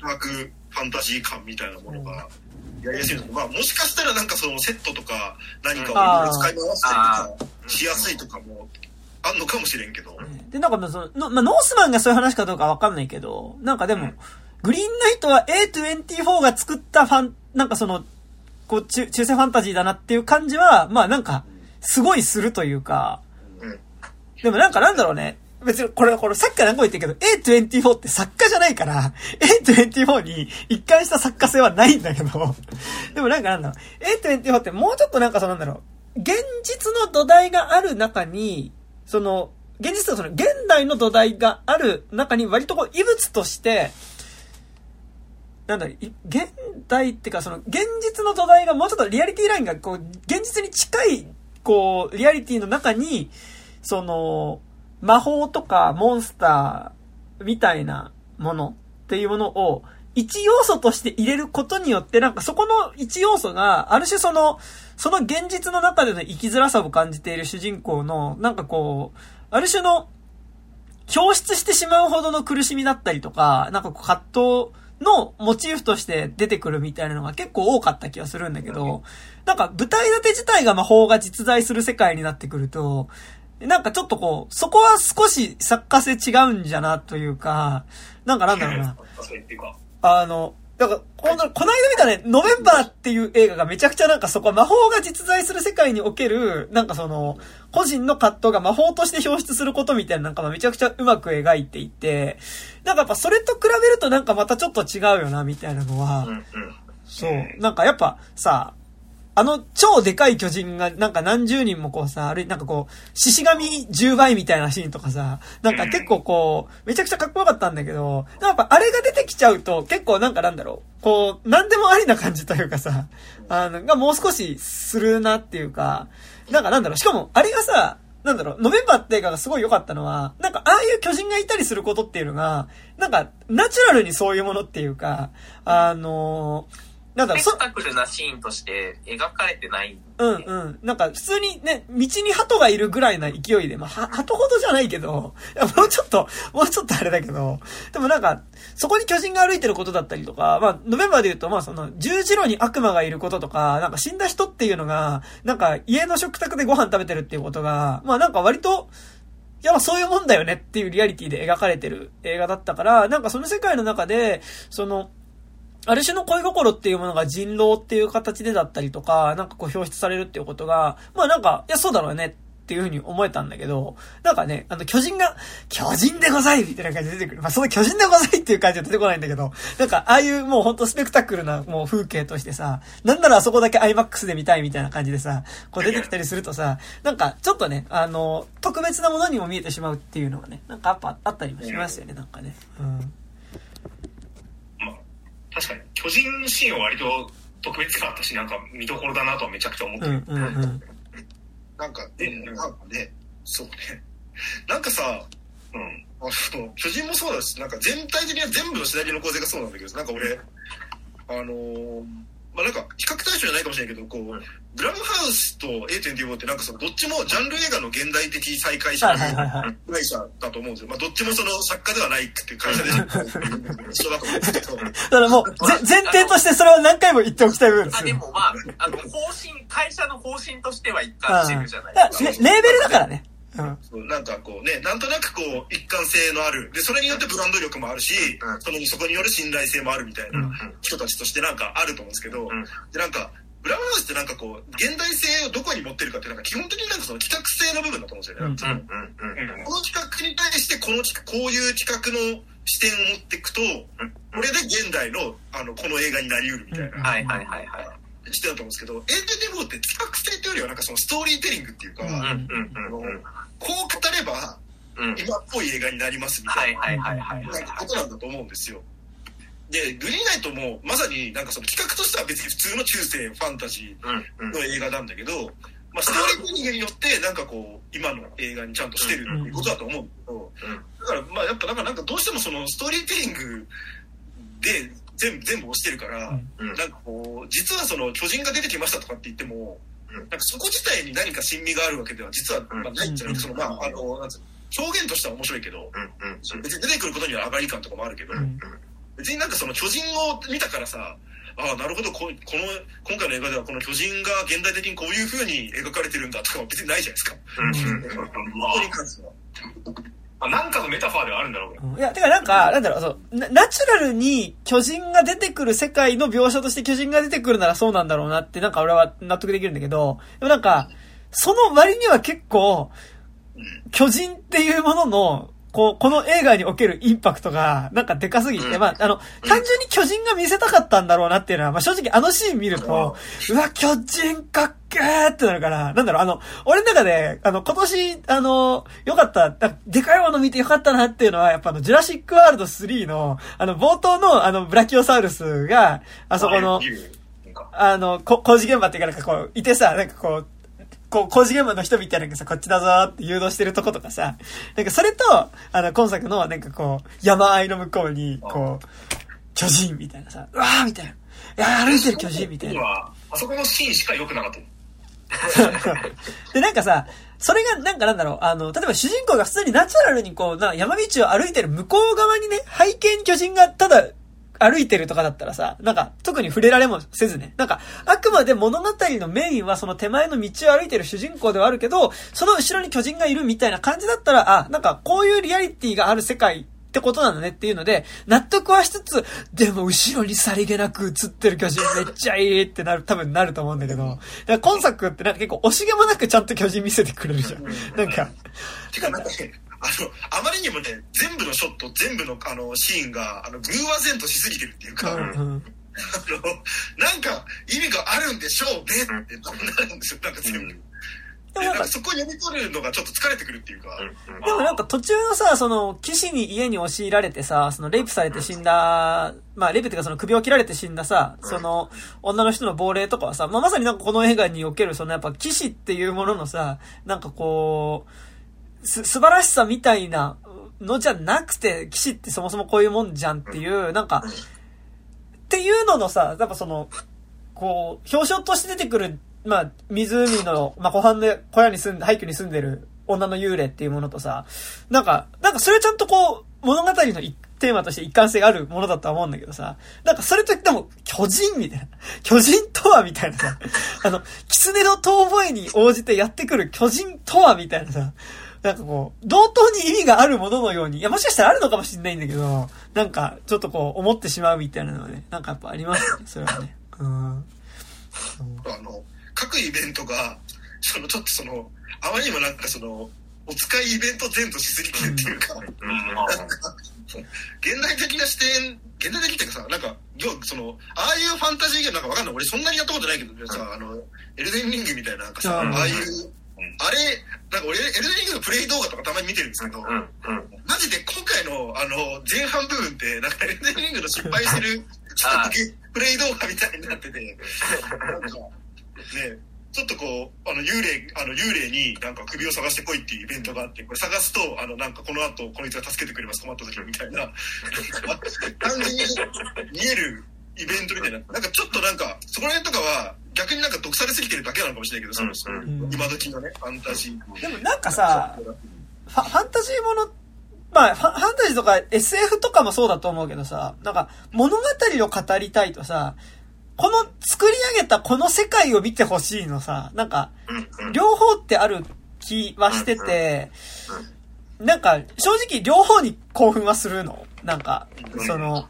科学ファンタジー感みたいなものがやりやすいのまあもしかしたらなんかそのセットとか何かを使い回したりとかしやすいとかもあんのかもしれんけど、で、なんかその、のまあ、ノースマンがそういう話かどうかわかんないけど、なんかでも、グリーンナイトは A24 が作ったファン、なんかその、こう、中、中世ファンタジーだなっていう感じは、まあなんか、すごいするというか、うんでもなんかなんだろうね。別に、これ、これ、さっきから何個言ってるけど、A24 って作家じゃないから、A24 に一貫した作家性はないんだけど、でもなんかなんだろう、A24 ってもうちょっとなんかそうなんだろう、現実の土台がある中に、その、現実とその、現代の土台がある中に割とこう、異物として、なんだろ、現代ってかその、現実の土台がもうちょっとリアリティラインがこう、現実に近い、こう、リアリティの中に、その、魔法とかモンスターみたいなものっていうものを一要素として入れることによってなんかそこの一要素がある種その、その現実の中での生きづらさを感じている主人公のなんかこう、ある種の表出してしまうほどの苦しみだったりとか、なんかこう葛藤のモチーフとして出てくるみたいなのが結構多かった気がするんだけど、なんか舞台立て自体が魔法が実在する世界になってくると、なんかちょっとこう、そこは少し作家性違うんじゃなというか、なんかなんだろうな。あの、だから、この、この間見たね、ノベンバーっていう映画がめちゃくちゃなんかそこは魔法が実在する世界における、なんかその、個人の葛藤が魔法として表出することみたいななんかめちゃくちゃうまく描いていて、なんかやっぱそれと比べるとなんかまたちょっと違うよな、みたいなのは。そう。なんかやっぱさ、あの超でかい巨人がなんか何十人もこうさ、あるいなんかこう、獅子神10倍みたいなシーンとかさ、なんか結構こう、めちゃくちゃかっこよかったんだけど、やっぱあれが出てきちゃうと結構なんかなんだろう、こう、なんでもありな感じというかさ、あの、がもう少しするなっていうか、なんかなんだろう、しかもあれがさ、なんだろう、ノベンバーって映画がすごい良かったのは、なんかああいう巨人がいたりすることっていうのが、なんかナチュラルにそういうものっていうか、あのなんだろう、そスペク、タクルなシーンとして描かれてない。うんうん。なんか普通にね、道に鳩がいるぐらいな勢いで、まあ、は鳩ほどじゃないけど、い やもうちょっと、もうちょっとあれだけど、でもなんか、そこに巨人が歩いてることだったりとか、まあ、ノベンバーで言うと、まあその、十字路に悪魔がいることとか、なんか死んだ人っていうのが、なんか家の食卓でご飯食べてるっていうことが、まあなんか割と、いや、まあそういうもんだよねっていうリアリティで描かれてる映画だったから、なんかその世界の中で、その、ある種の恋心っていうものが人狼っていう形でだったりとか、なんかこう表出されるっていうことが、まあなんか、いや、そうだろうねっていうふうに思えたんだけど、なんかね、あの、巨人が、巨人でございみたいな感じで出てくる。まあその巨人でございっていう感じは出てこないんだけど、なんか、ああいうもうほんとスペクタクルなもう風景としてさ、なんならあそこだけ IMAX で見たいみたいな感じでさ、こう出てきたりするとさ、なんかちょっとね、あの、特別なものにも見えてしまうっていうのがね、なんかやっぱあったりもしますよね、なんかね。うん。まあ、確かに、巨人のシーンは割と特別感あったし、なんか見どころだなとはめちゃくちゃ思ってる。うんうんうん。なんか、ね、なんかね、そうね。なんかさ、うん。あの、巨人もそうだし、なんか全体的には全部のシナリオの構成がそうなんだけど、なんか俺、あのーまあなんか、比較対象じゃないかもしれないけど、こう、ブラムハウスと A24 ってなんかその、どっちもジャンル映画の現代的再開者はいはいはいはい。会社だと思うんですよ。まあどっちもその作家ではないっていう会社で一緒だと思うんですけど、だからもう、ぜ前提としてそれは何回も言っておきたい部分ですあ、でよ。もまあ、あの、方針、会社の方針としては一貫してるじゃないですか。ねレーベルだからね。うん。そうなんかこうね、なんとなくこう、一貫性のある。で、それによってブランド力もあるし、うんその、そこによる信頼性もあるみたいなうん人たちとしてなんかあると思うんですけど、うんで、なんか、ブラウンハウスってなんかこう、現代性をどこに持ってるかって、なんか基本的になんかその企画性の部分だと思うんですよね。うんそのうんうんうんこの企画に対してこの企画、こういう企画の視点を持っていくと、これで現代の、あの、この映画になりうるみたいうんなはいはいはいはい。視点だと思うんですけど、エンデデモって企画性っていうよりはなんかそのストーリーテリングっていうか、うんうんうんうんうん。こう語ればうん今っぽい映画になりますみたはいいな。はいはいはいなんかことなんだと思うんですよ。で、グリーンナイトもまさになんかその企画としては別に普通の中世ファンタジーの映画なんだけど、まあ、ストーリーテリングによってなんかこう今の映画にちゃんとしてるっていうことだと思うんだけど、だからまあやっぱなんかなんかどうしてもそのストーリーテリングで全部全部押してるから、なんかこう実はその巨人が出てきましたとかって言っても、うん。なんかそこ自体に何か親味があるわけでは実はまあないんじゃなくて、そのまああのなんつうの表現としては面白いけど、別に出てくることには上がり感とかもあるけど、うん別になんかその巨人を見たからさ、ああ、なるほどこ、この、今回の映画ではこの巨人が現代的にこういう風に描かれてるんだとかは別にないじゃないですか。うんうんま。あ、なんかのメタファーではあるんだろうけど。いや、てかなんか、なんだろう、そう、ナナチュラルに巨人が出てくる世界の描写として巨人が出てくるならそうなんだろうなって、なんか俺は納得できるんだけど、でもなんか、その割には結構、巨人っていうものの、こう、この映画におけるインパクトが、なんかでかすぎて、うん。まあ、あの、単純に巨人が見せたかったんだろうなっていうのは、まあ正直あのシーン見ると、うわ、巨人かっけーってなるから、なんだろう、あの、俺の中で、あの、今年、あの、よかった、あでかいもの見てよかったなっていうのは、やっぱあの、ジュラシックワールド3の、あの、冒頭の、あの、ブラキオサウルスが、あそこのあの、こ工事現場っていうかなんかこう、いてさ、なんかこう、こう、工事現場の人みたいなのがさ、こっちだぞーって誘導してるとことかさ、なんかそれと、あの、今作の、なんかこう、山あいの向こうに、こう、巨人みたいなさ、うわーみたいな。いやー歩いてる巨人みたいな。は、あそこのシーンしか良くなかった。で、なんかさ、それが、なんかなんだろう、あの、例えば主人公が普通にナチュラルにこう、な山道を歩いてる向こう側にね、背景に巨人がただ歩いてるとかだったらさ、なんか特に触れられもせずね、なんかあくまで物語のメインはその手前の道を歩いてる主人公ではあるけど、その後ろに巨人がいるみたいな感じだったら、あ、なんかこういうリアリティがある世界ってことなんだねっていうので、納得はしつつ、でも後ろにさりげなく映ってる巨人めっちゃいいってなる、多分なると思うんだけど、だから今作ってなんか結構惜しげもなくちゃんと巨人見せてくれるじゃん。なんか、てかなんか、あの、あまりにもね、全部のショット、全部のあの、シーンが、あの、偶話然としすぎてるっていうか、あの、うん。うん。なんか意味があるんでしょうねってなるんですよ、なんか全部。でもなんなんか、そこを読み取るのがちょっと疲れてくるっていうか、でもなんか途中のさ、その、騎士に家に押し入られてさ、その、レイプされて死んだ、まあ、レイプっていうかその首を切られて死んださ、その、女の人の亡霊とかはさ、まあ、まさになんかこの映画におけるそのやっぱ騎士っていうもののさ、なんかこう、す、素晴らしさみたいなのじゃなくて、騎士ってそもそもこういうもんじゃんっていう、なんか、っていうののさ、やっぱその、こう、表彰として出てくる、まあ、湖の、まあ、湖畔で小屋に住んで、廃墟に住んでる女の幽霊っていうものとさ、なんか、なんかそれちゃんとこう、物語のテーマとして一貫性があるものだとは思うんだけどさ、なんかそれといっても、巨人みたいな。巨人とはみたいなさ、あの、狐の遠吠えに応じてやってくる巨人とはみたいなさ、なんかこう、同等に意味があるもののように、いや、もしかしたらあるのかもしれないんだけど、なんか、ちょっとこう、思ってしまうみたいなのはね、なんかやっぱありますよね、それはね。うん。あの、各イベントが、その、ちょっとその、あまりにもなんかその、お使いイベント前としすぎてるっていうか、現代的な視点、現代的っていうかさ、なんか、その、ああいうファンタジーゲームなんかわかんない。俺そんなにやったことないけどさ、あの、エルデンリングみたいななんかさ、うんああいう、あれ、なんか俺、エルデンリングのプレイ動画とかたまに見てるんですけど、うんうん。マジで今回の、あの、前半部分って、なんかエルデンリングの失敗してる、ちょっとプレイ動画みたいになってて、なんか、ね、ちょっとこう、あの、幽霊、あの、幽霊になんか首を探してこいっていうイベントがあって、これ探すと、あの、なんかこの後、こいつが助けてくれます、困った時みたいな、なんか感じに見えるイベントみたいな。なんかちょっとなんか、そこら辺とかは、逆になんか毒されすぎてるだけなのかもしれないけど、その、うん今時のね、ファンタジー。でもなんかさ、ファファンタジーもの、まあファ、ファンタジーとか SF とかもそうだと思うけどさ、なんか物語を語りたいとさ、この作り上げたこの世界を見てほしいのさ、なんか、両方ってある気はしてて、なんか、正直両方に興奮はするの。なんか、その、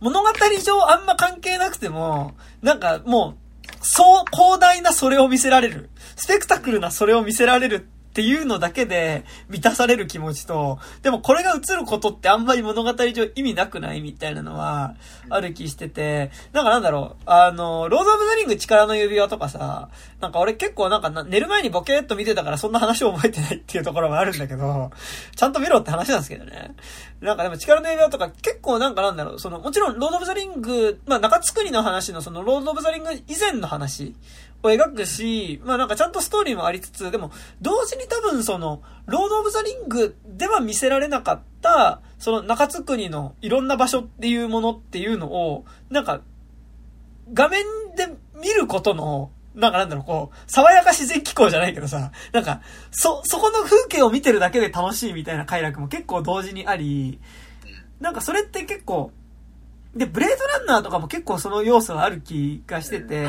物語上あんま関係なくても、なんかもう、そう、広大なそれを見せられる。スペクタクルなそれを見せられるっていうのだけで満たされる気持ちと、でもこれが映ることってあんまり物語上意味なくないみたいなのは、ある気してて、なんかなんだろう、あの、ロード・オブ・ザ・リング力の指輪とかさ、なんか俺結構なんか寝る前にボケーっと見てたからそんな話を覚えてないっていうところがあるんだけど、ちゃんと見ろって話なんですけどね。なんかでも力の指輪とか結構なんかなんだろう、その、もちろんロード・オブ・ザ・リング、まあ中津国の話のそのロード・オブ・ザ・リング以前の話を描くし、まあなんかちゃんとストーリーもありつつ、でも、同時に多分その、ロード・オブ・ザ・リングでは見せられなかった、その中津国のいろんな場所っていうものっていうのを、なんか、画面で見ることの、なんかなんだろう、こう、爽やか自然機構じゃないけどさ、なんか、そ、そこの風景を見てるだけで楽しいみたいな快楽も結構同時にあり、なんかそれって結構、で、ブレードランナーとかも結構その要素がある気がしてて、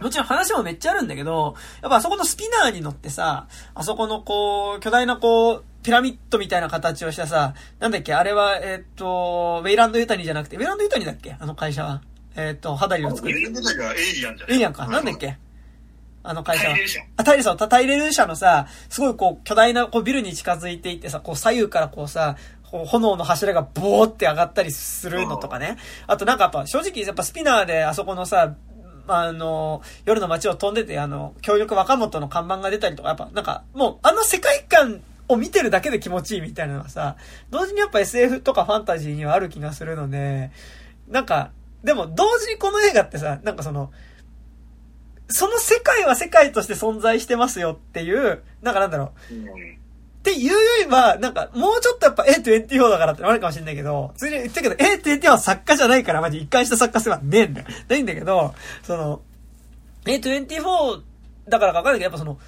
もちろん話もめっちゃあるんだけど、やっぱあそこのスピナーに乗ってさ、あそこのこう、巨大なこう、ピラミッドみたいな形をしたさ、なんだっけ、あれは、えー、っと、ウェイランドユタニじゃなくて、ウェイランドユタニだっけ？あの会社は。えー、っと、肌リを作る。ウェイランドユタニはエイリアンじゃないエイリアンか。なんだっけ？あの会社は。あ、タイレル社。タイレル社のさ、すごいこう、巨大なこうビルに近づいていってさ、こう左右からこうさ、炎の柱がボーって上がったりするのとかね。あとなんかやっぱ正直やっぱスピナーであそこのさ、あの、夜の街を飛んでて、あの、協力若元の看板が出たりとか、やっぱなんかもうあの世界観を見てるだけで気持ちいいみたいなのがさ、同時にやっぱ SF とかファンタジーにはある気がするので、なんか、でも同時にこの映画ってさ、なんかその、その世界は世界として存在してますよっていう、なんかなんだろう。っていうよりは、なんか、もうちょっとやっぱ A24 だからってあるかもしれないけど、ついに言ったけど A24 は作家じゃないから、マジ一貫した作家性はねえんだよ。ないんだけど、その、A24 だからかわかんないけど、やっぱその、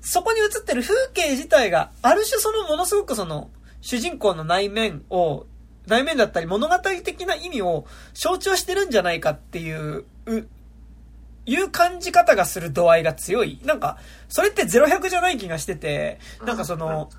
そこに映ってる風景自体が、ある種そのものすごくその、主人公の内面を、内面だったり物語的な意味を象徴してるんじゃないかっていう、いう感じ方がする度合いが強い。なんか、それって0100じゃない気がしてて、なんかその、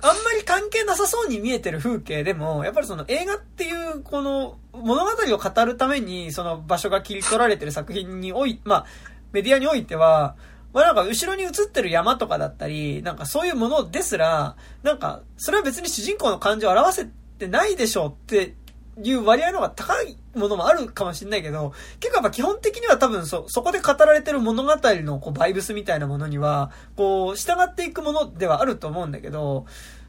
あんまり関係なさそうに見えてる風景でも、やっぱりその映画っていうこの物語を語るためにその場所が切り取られてる作品におい、まあ、メディアにおいては、まあなんか後ろに映ってる山とかだったり、なんかそういうものですら、なんかそれは別に主人公の感情を表せてないでしょうっていう割合の方が高いものもあるかもしれないけど、結構やっぱ基本的には多分そ、そこで語られてる物語のこうバイブスみたいなものには、こう、従っていくものではあると思うんだけど、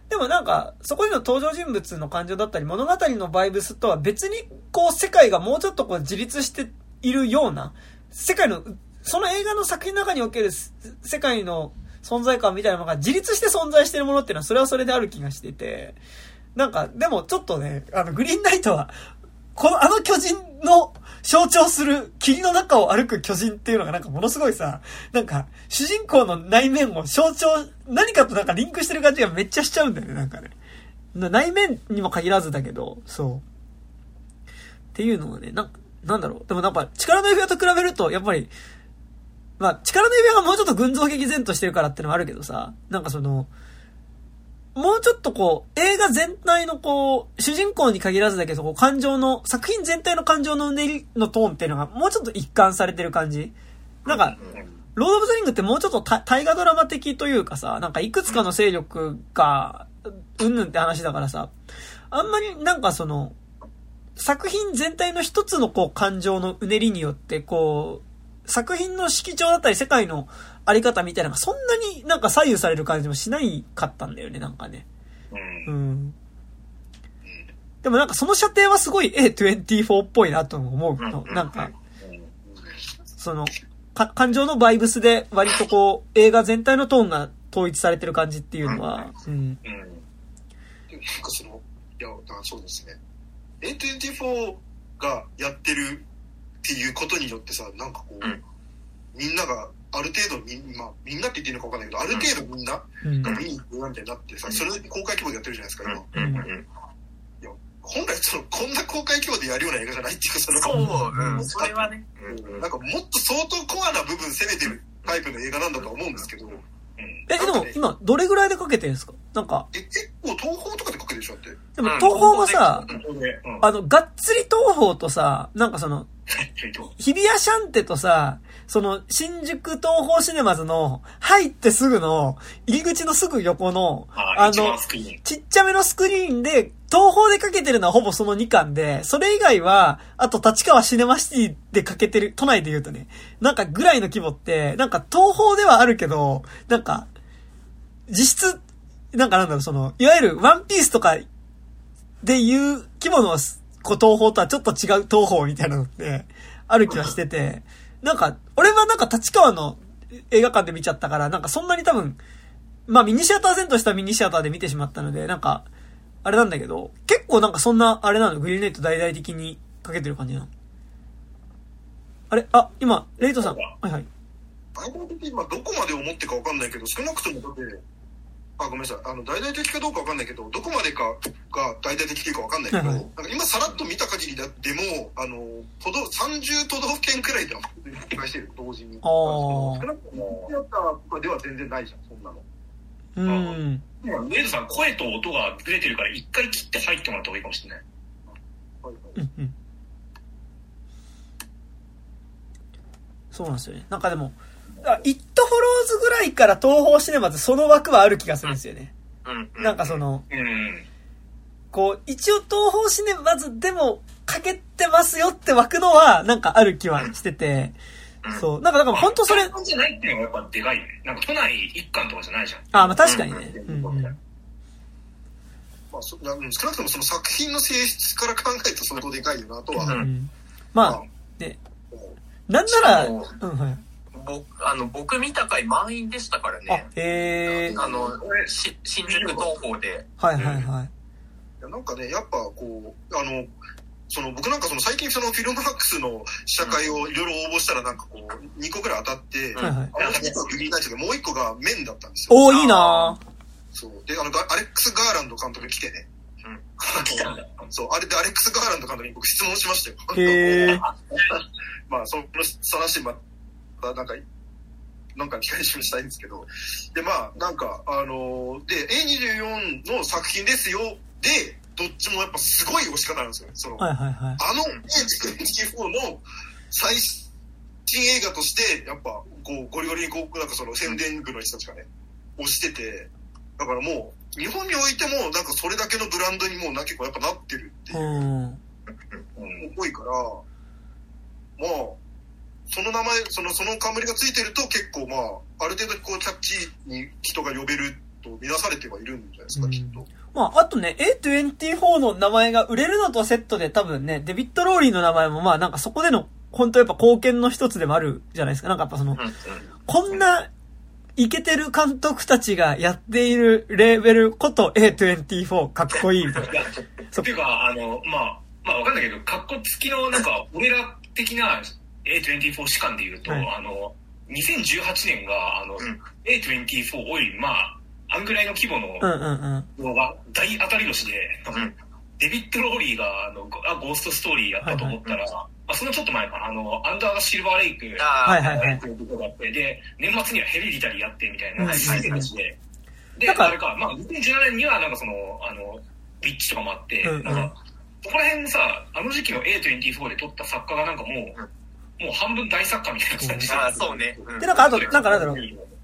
でもなんか、そこでの登場人物の感情だったり、物語のバイブスとは別に、こう、世界がもうちょっとこう、自立しているような、世界の、その映画の作品の中における世界の存在感みたいなものが自立して存在しているものっていうのは、それはそれである気がしてて、なんか、でもちょっとね、あの、グリーンナイトは、この、あの巨人の象徴する霧の中を歩く巨人っていうのがなんかものすごいさ、なんか、主人公の内面を象徴、何かとなんかリンクしてる感じがめっちゃしちゃうんだよね、なんかね。内面にも限らずだけど、そう。っていうのはね、なん、なんだろう。でもなんか、力の指輪と比べると、やっぱり、まあ、力の指輪がもうちょっと群像劇前としてるからってのもあるけどさ、なんかその、もうちょっとこう、映画全体のこう、主人公に限らずだけど、こう、感情の、作品全体の感情のうねりのトーンっていうのが、もうちょっと一貫されてる感じ。なんか、ロード・オブ・ザ・リングってもうちょっと大河ドラマ的というかさ、なんかいくつかの勢力が、うんぬんって話だからさ、あんまりなんかその、作品全体の一つのこう感情のうねりによって、こう、作品の色調だったり世界のあり方みたいなのがそんなになんか左右される感じもしないかったんだよね、なんかね。うん。でもなんかその射程はすごい A24 っぽいなと思うの。なんか、その、か、感情のバイブスで割とこう、映画全体のトーンが統一されてる感じっていうのは、うん。うん。なんかその、いや、そうですね。A24 がやってるっていうことによってさ、なんかこう、みんながある程度み、まあ、みんなって言っていいのか分かんないけど、ある程度みんなが見に行くみたいになってさ、それ公開規模でやってるじゃないですか、今。いや、本来その、こんな公開規模でやるような映画じゃないっていうか、その、そう、うん、それはね。なんかもっと相当コアな部分攻めてるタイプの映画なんだとは思うんですけど、うん。え、でも今、どれぐらいでかけてるんですか？なんか、え、結構東宝とかでかけてるでしょだって。でも東宝がさ。あの、がっつり東宝とさ、なんかその、日比谷シャンテとさ、その、新宿東宝シネマズの、入ってすぐの、入り口のすぐ横の、あ、あの。ちっちゃめのスクリーンで、東宝でかけてるのはほぼその2巻で、それ以外は、あと立川シネマシティでかけてる、都内で言うとね、なんかぐらいの規模って、なんか東宝ではあるけど、なんか、実質、なんかなんだろう、その、いわゆるワンピースとかでいう規模のこう東宝とはちょっと違う東宝みたいなのって、ある気はしてて、なんか、俺はなんか立川の映画館で見ちゃったから、なんかそんなに多分、まあミニシアター線としたミニシアターで見てしまったので、なんか、あれなんだけど、結構なんかそんな、あれなの、グリーンネット大々的にかけてる感じなの。あれあ、今、レイトさん。はいはい。大々的に、まあ、どこまで思ってかわかんないけど、少なくともだって、あ、ごめんなさい。あの、大々的かどうかわかんないけど、どこまでかが大々的かわかんないけど、はいはいなんか今さらっと見た限りででも、あの、都道、30都道府県くらいでは展開してる、同時に。少なくとも、シアターとかでは全然ないじゃん、そんなの。うーん。ウェイドさん、声と音がずれてるから、一回切って入ってもらった方がいいかもしれない。はいはいうんうん。そうなんですよね。なんかでも、あイットフォローズぐらいから東宝シネマズその枠はある気がするんですよね。うん。なんかその、うん。こう、一応東宝シネマズでもかけてますよって枠のは、なんかある気はしてて、そう。なんか、だから本当それ、一貫じゃないっていうのがやっぱでかいね。なんか都内一貫とかじゃないじゃん。あ、まあ確かにね。ううんんうん。まあ、少なくともその作品の性質から考えると相当でかいよなとは、うんうんまあ、ね、思うなんなら、うん、はい。僕、あの、僕見た回満員でしたからあね、。へえ。あの、し新宿東宝で。はいはいはい。いやなんかね、やっぱこう、あの、その僕なんかその最近そのフィルマークスの試写会をいろいろ応募したらなんかこう、2個ぐらい当たって、うんはいはい。あの1個はグリーンナイトでもう1個がメンだったんですよ。おー、いいなそう。で、あの、アレックス・ガーランド監督来てね。うん。そう、あれでアレックス・ガーランド監督に僕質問しましたよ。ぁへえ。まあ、その話また、なんか、なんか機会にしたいんですけど。で、まあ、なんか、あので、A24 の作品ですよ。で、どっちもやっぱすごい押し方なんですよ。その、はいはいはい。あの A24 の最新映画として、やっぱ、こう、ゴリゴリにこう、なんかその宣伝部の人たちがね、押してて、だからもう、日本においても、なんかそれだけのブランドにもうな結構やっぱなってるっていうう、ん。うん。多いから、まあ、その名前、その、その冠がついてると結構まあ、ある程度こう、キャッチーに人が呼べると見なされてはいるんじゃないですか、うんきっと。まあ、あとね、A24 の名前が売れるのとセットで多分ね、デビッド・ローリーの名前もまあなんかそこでの、本当やっぱ貢献の一つでもあるじゃないですか。なんかやっぱその、こんな、イケてる監督たちがやっているレーベルこと A24 かっこいいみたいな。っていうか、あの、まあ、まあわかんないけど、格好付きの、なんか、俺ら的な A24 士官で言うと、はい。あの、2018年が、あの、ん。A24 おい、まあ、あんぐらいの規模のうんうんうん。のが大当たり年で、ん。デビッド・ローリーがあのゴあゴーストストーリーやったと思ったら、まあ、そのちょっと前かな、あの、アンダーシルバーレイク、はいはいはいっていうことがあって、で、年末にはヘレディタリーやってみたいな、うん。最低年で。で、あれか、まあ、2017年にはなんかその、あの、ビッチとかもあって、うんうん。なんか、そこら辺さ、あの時期の A24 で撮った作家がなんかもう、もう半分大作家みたいな感じで。あーそうね。うんで、なんかあと、なんかなんだろう。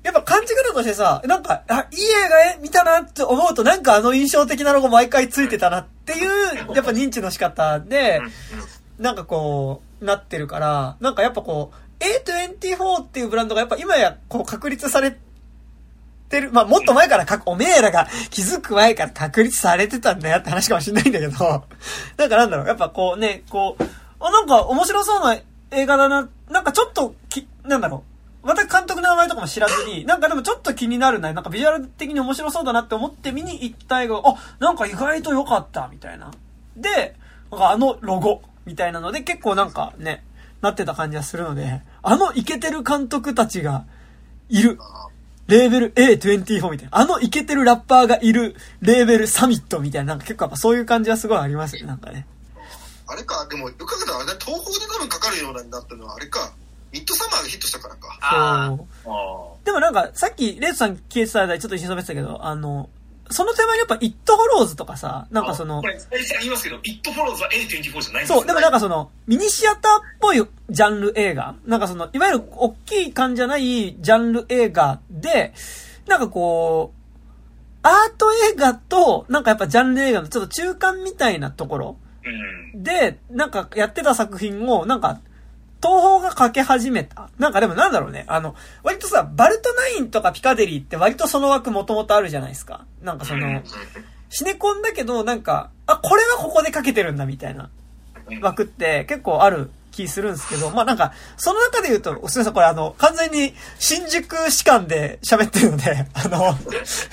やっぱ感じ方としてさ、なんか、あ、いい映画え見たなって思うと、なんかあの印象的なロゴ毎回ついてたなっていう、やっぱ認知の仕方でなんかこう、なってるから、なんかやっぱこう、A24 っていうブランドがやっぱ今やこう確立されてる、まあもっと前からか、おめえらが気づく前から確立されてたんだよって話かもしれないんだけど、なんかなんだろう、やっぱこうね、こう、あ、なんか面白そうな映画だな、なんかちょっとき、なんだろう、また監督の名前とかも知らずに、なんかでもちょっと気になるな、なんかビジュアル的に面白そうだなって思って見に行った映画が、あ、なんか意外と良かった、みたいな。で、なんかあのロゴ、みたいなので結構なんかね、なってた感じがするので、あのイケてる監督たちがいる、レーベル A24 みたいな、あのイケてるラッパーがいるレーベルサミットみたいな、なんか結構やっぱそういう感じはすごいありますよね、なんかね。あれか、でも、よく考えたらあれ、東宝で多分かかるようになったのは、あれか、ミッドサマーがヒットしたからか。ああでもなんか、さっき、レイトさん消えてた間ちょっと一緒に喋ってたけど、あの、その手前にやっぱ、イットフォローズとかさ、なんかそのこ、れ、最初に言いますけど、イットフォローズは A24 じゃないんですよ。そう、でもなんかその、ミニシアターっぽいジャンル映画なんかその、いわゆる大きい感じじゃないジャンル映画で、なんかこう、アート映画と、なんかやっぱジャンル映画のちょっと中間みたいなところうん。で、なんかやってた作品を、なんか、東宝がかけ始めた。なんかでもなんだろうね。あの、割とさ、バルトナインとかピカデリーって割とその枠もともとあるじゃないですか。なんかその、シネコンだけど、なんか、あ、これはここでかけてるんだみたいな枠って結構ある気するんですけど、まあなんか、その中で言うと、すみません、これあの、完全に新宿士官で喋ってるので、あの、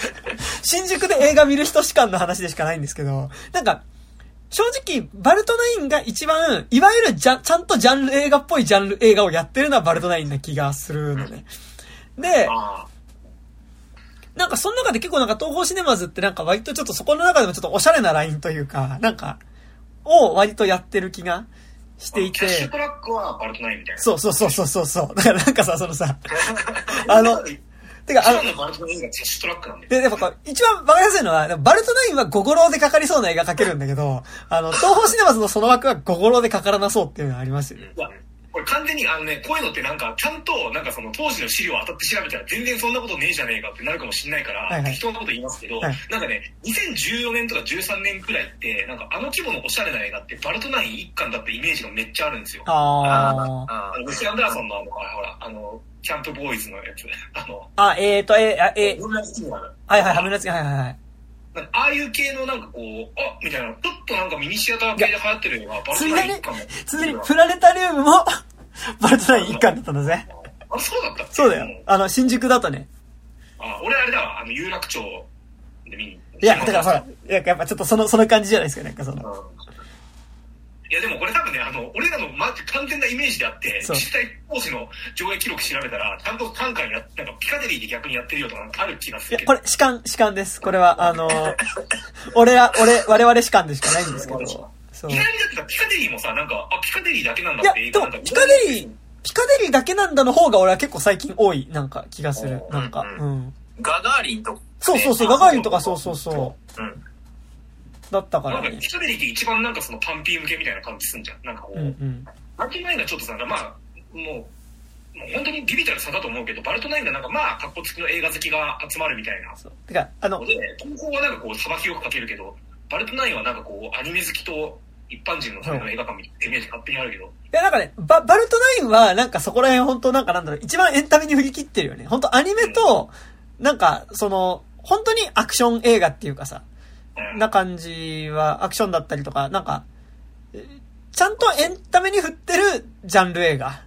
新宿で映画見る人士官の話でしかないんですけど、なんか、正直、バルトナインが一番、いわゆるじゃ、ちゃんとジャンル映画っぽいジャンル映画をやってるのはバルトナインな気がするのね。で、あなんかその中で結構なんか東宝シネマズってなんか割とちょっとそこの中でもちょっとおしゃれなラインというか、なんか、を割とやってる気がしていてキャッシュト、ラックはバルトナインみたいな。そうそうそうそうそうそう。だからなんかさ、そのさ、あの、てか、あの一番、のバルトナインがキャッシュトラックなんで。で、やっぱこう、一番わかりやすいのは、バルトナインはゴゴロでかかりそうな映画描けるんだけど、あの、東宝シネマズのその枠はゴゴロでかからなそうっていうのがありますよね。いや、これ完全にあのね、こういうのってなんか、ちゃんと、なんかその当時の資料を当たって調べたら全然そんなことねえじゃねえかってなるかもしれないから、はいはい適当なこと言いますけど、はいなんかね、2014年とか13年くらいって、なんかあの規模のおしゃれな映画ってバルトナイン一巻だったイメージがめっちゃあるんですよ。あー。ああの、ウェス・アンダーソンのあの、ほら、あの、キャンプボーイズのやつ、あの、あ、えーと、えー、あえー、同じのはいはい、はめなつき、はいはいはい。ああいう系のなんかこう、あみたいな、ちょっとなんかミニシアター系で流行ってるのは、バルトナイン一巻も。ついに、プラネタリウムも、バルトナイン一巻だったんだぜ。あ、そうだったそうだよ。あの、新宿だとね。あ、俺あれだわ、あの、有楽町で見に行ったいや、だからほら、やっぱちょっとその、その感じじゃないですか、なんかその。いやでもこれ多分ね、あの、俺らのま完全なイメージであって、実際当時の上映記録調べたら、ちゃんと単価にやなんかピカデリーで逆にやってるよとかある気がすいや、るけど。これ、主観、主観です。これは、あのー、俺は、俺、我々主観でしかないんですけど。そう。い意外にだってさ、ピカデリーもさ、なんか、あ、ピカデリーだけなんだやって映、でも画なんだ、ピカデリー、ピカデリーだけなんだの方が俺は結構最近多い、なんか気がする。なんか、うん。ガガーリンとかね。そうそうそう、ガガーリンとかそうそうそう。うん。だったかなんからね。ピカデリーって一番なんかそのパンピー向けみたいな感じすんじゃん。なんかこう、うんうん。バルトナインがちょっとさ、まあ、もう、もう本当にビビたる差だと思うけど、バルトナインがなんかまあ、格好つきの映画好きが集まるみたいな。そう。てか、あのの、で、東宝はなんかこう、さばきよく描けるけど、バルトナインはなんかこう、アニメ好きと一般人のための映画館みたいなイメージ勝手にあるけど、いや、なんかね、バ、バルトナインは、なんかそこら辺本当なんかなんだろう、一番エンタメに振り切ってるよね。本当アニメと、なんか、その、本当にアクション映画っていうかさ、うんな感じは、アクションだったりとか、なんか、えちゃんとエンタメに振ってるジャンル映画。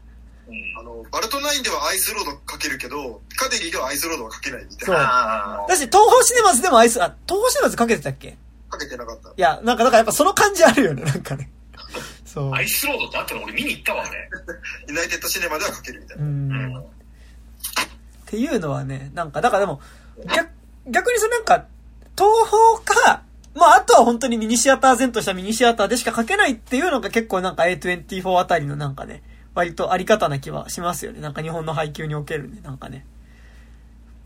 うんあの、バルトナインではアイスロードかけるけど、ピカデリーではアイスロードはかけないみたいそうだし、東宝シネマズでもアイス、あ、東宝シネマズかけてたっけ？いかけてなかった。や、なんか、だからやっぱその感じあるよね、なんかね。そう。アイスロードってあったの俺見に行ったわ、あれ。ユナイテッドシネマではかけるみたいうな。ん。っていうのはね、なんか、だからでも、逆、逆にそのなんか、東宝か、まあ、あとは本当にミニシアター前としたミニシアターでしか書けないっていうのが結構なんか A24 あたりのなんかね、割とあり方な気はしますよね。なんか日本の配給におけるね、なんかね。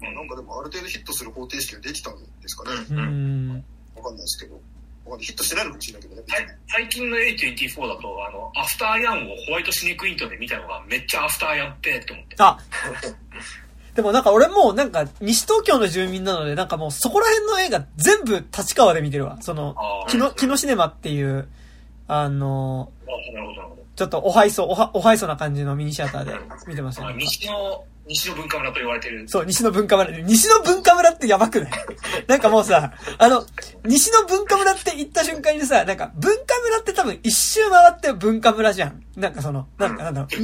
なんかでもある程度ヒットする方程式ができたんですかね。うーん。わかんないですけど。わかんない。ヒットしてないのかもしれないけどね。最近の A24 だと、あの、アフターヤンをホワイトシネクイントで見たのがめっちゃアフターヤンってって思って。あ でもなんか俺もうなんか西東京の住民なのでなんかもうそこら辺の映画全部立川で見てるわ。そのあ、ーキノ、キノシネマっていう、あの。ちょっとおはいそ、おは、おはいそな感じのミニシアターで見てますね。西の、西の文化村と言われてる。そう、西の文化村。西の文化村ってやばくない？なんかもうさ、あの、西の文化村って言った瞬間にさ、なんか文化村って多分一周回って文化村じゃん。なんかその、なんかなんだろう。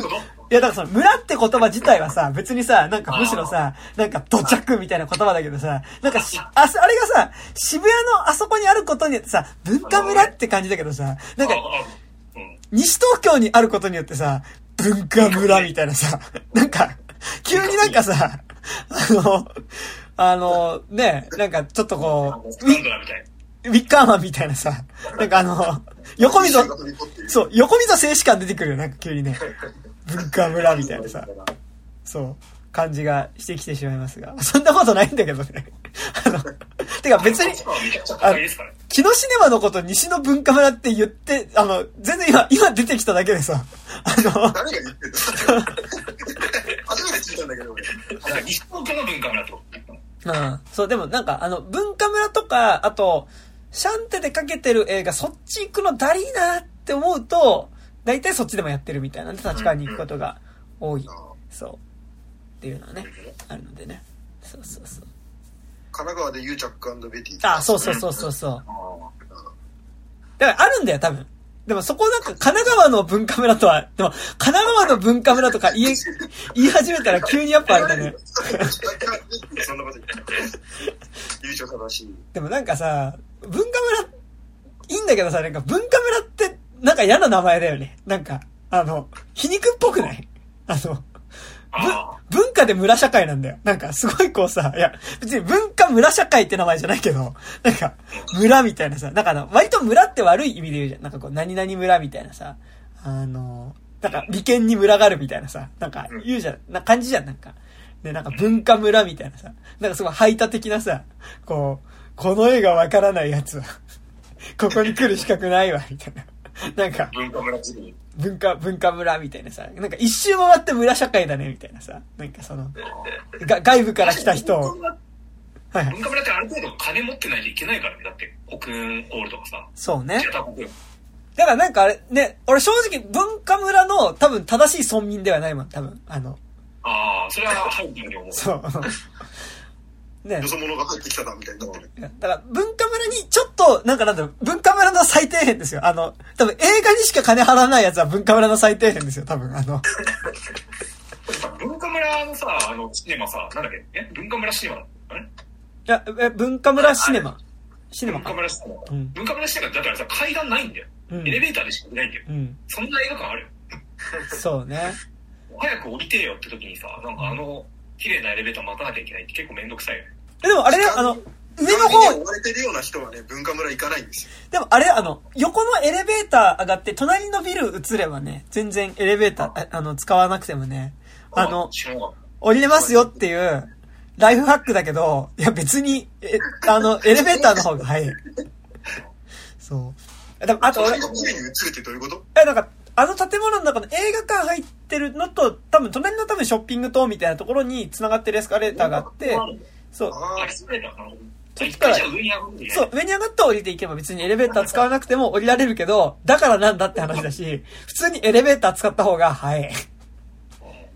いや、だからその、村って言葉自体はさ、別にさ、なんかむしろさ、なんか土着みたいな言葉だけどさ、なんかし、あ、あれがさ、渋谷のあそこにあることによってさ、文化村って感じだけどさ、なんか。西東京にあることによってさ、文化村みたいなさ、なんか、急になんかさ、あの、あの、ね、なんかちょっとこう、スカンドラみたいな。ウィッカーマンみたいなさ、なんかあの、横溝、そう、横溝静止感出てくるよ、なんか急にね。文化村みたいなさ、そう、感じがしてきてしまいますが。そんなことないんだけどね。あの、てか別に、めちゃくちゃ高いですからね。木のシネマのこと西の文化村って言って、あの、全然今、今出てきただけでさ、あの、誰が言ってんの？初めて聞いたんだけど、俺。西東京の文化村とうん。そう、でもなんか、あの、文化村とか、あと、シャンテでかけてる映画、そっち行くのだりーなって思うと、大体そっちでもやってるみたいなんで、立川に行くことが多い。そう。っていうのはね、あるのでね。そうそうそう。神奈川でユーチャックベティ。あ、そうそうそうそうそう。あだからあるんだよ、多分。でもそこなんか神奈川の文化村とは、でも神奈川の文化村とか言い、言い始めたら急にやっぱあれだね。そんなこと言ってない。優勝正しい。でもなんかさ、文化村、いいんだけどさ、なんか文化村って、なんか嫌な名前だよね。なんか、あの、皮肉っぽくない？あの、あ文化で村社会なんだよ。なんかすごいこうさ、いや、別に文化村社会って名前じゃないけど、なんか、村みたいなさ、なんかの、割と村って悪い意味で言うじゃん。なんかこう、何々村みたいなさ、あの、なんか、利権に群があるみたいなさ、なんか言うじゃん、な感じじゃん、なんか。で、なんか文化村みたいなさ、なんかすごい排他的なさ、こう、この絵がわからないやつは、ここに来る資格ないわ、みたいな。なんか、文化村作り。文化、文化村みたいなさ、なんか一周回って村社会だね、みたいなさ、なんかその、が外部から来た人を、はいはい。文化村ってある程度金持ってないといけないからね。だって、国運ホールとかさ、そうね。だからなんかあれ、ね、俺正直文化村の多分正しい村民ではないもん、多分。あの、ああ、それはハイキングに思う。そう。ねよそ者が入ってきたな、みたいになってる。だから文化村にちょっと、なんかなんだろう、文化村の最低限ですよ。あの、多分映画にしか金払わないやつは文化村の最低限ですよ、多分。あの、文化村のさ、あの、シネマさ、なんだっけ？え？文化村シネマだあれいや、え、文化村シネマ。シネマ文化か。村シネマ。うん文化村シネマだからさ、階段ないんだよ。うんエレベーターでしかいないんだよ。うん。そんな映画館あるよ。そうね。早く降りてよって時にさ、なんかあの、綺麗なエレベーター待たなきゃいけないって結構めんどくさいよね。えでもあれね、あの、上の方、追われてるような人はね、文化村行かないんですよ。でもあれ、あの、横のエレベーター上がって、隣のビル移ればね、全然エレベーター、ああの、使わなくてもね、あの、降りれますよっていう、ライフハックだけど、いや別に、え、あの、エレベーターの方が早い。そう。でも、あと俺、隣のビルに移るってどういうこと？え、なんか、あの建物の中の映画館入ってるのと、多分隣の多分ショッピング棟みたいなところに繋がってるエスカレーターがあって、そう。ああ、エスカレーターかな。そっちからそう、上に上がって降りていけば別にエレベーター使わなくても降りられるけど、だからなんだって話だし、普通にエレベーター使った方が早い。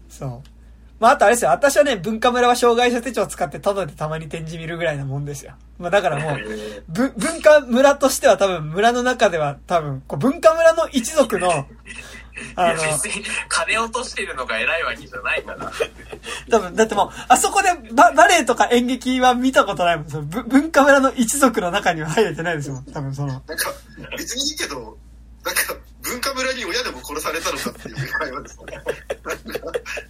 そう。まあ、あとあれですよ。私はね、文化村は障害者手帳使ってただでたまに展示見るぐらいなもんですよ。まあ、だからもう、ぶ文化村としては多分村の中では多分、こう文化村の一族の、あの別に金落としてるのが偉いわけじゃないから。多分、だってもう、あそこでババレエとか演劇は見たことないもん。そのぶ文化村の一族の中には入れてないですもん。多分その。なんか、別にいいけど、なんか、文化村に親でも殺されたのかっていう会話ですね。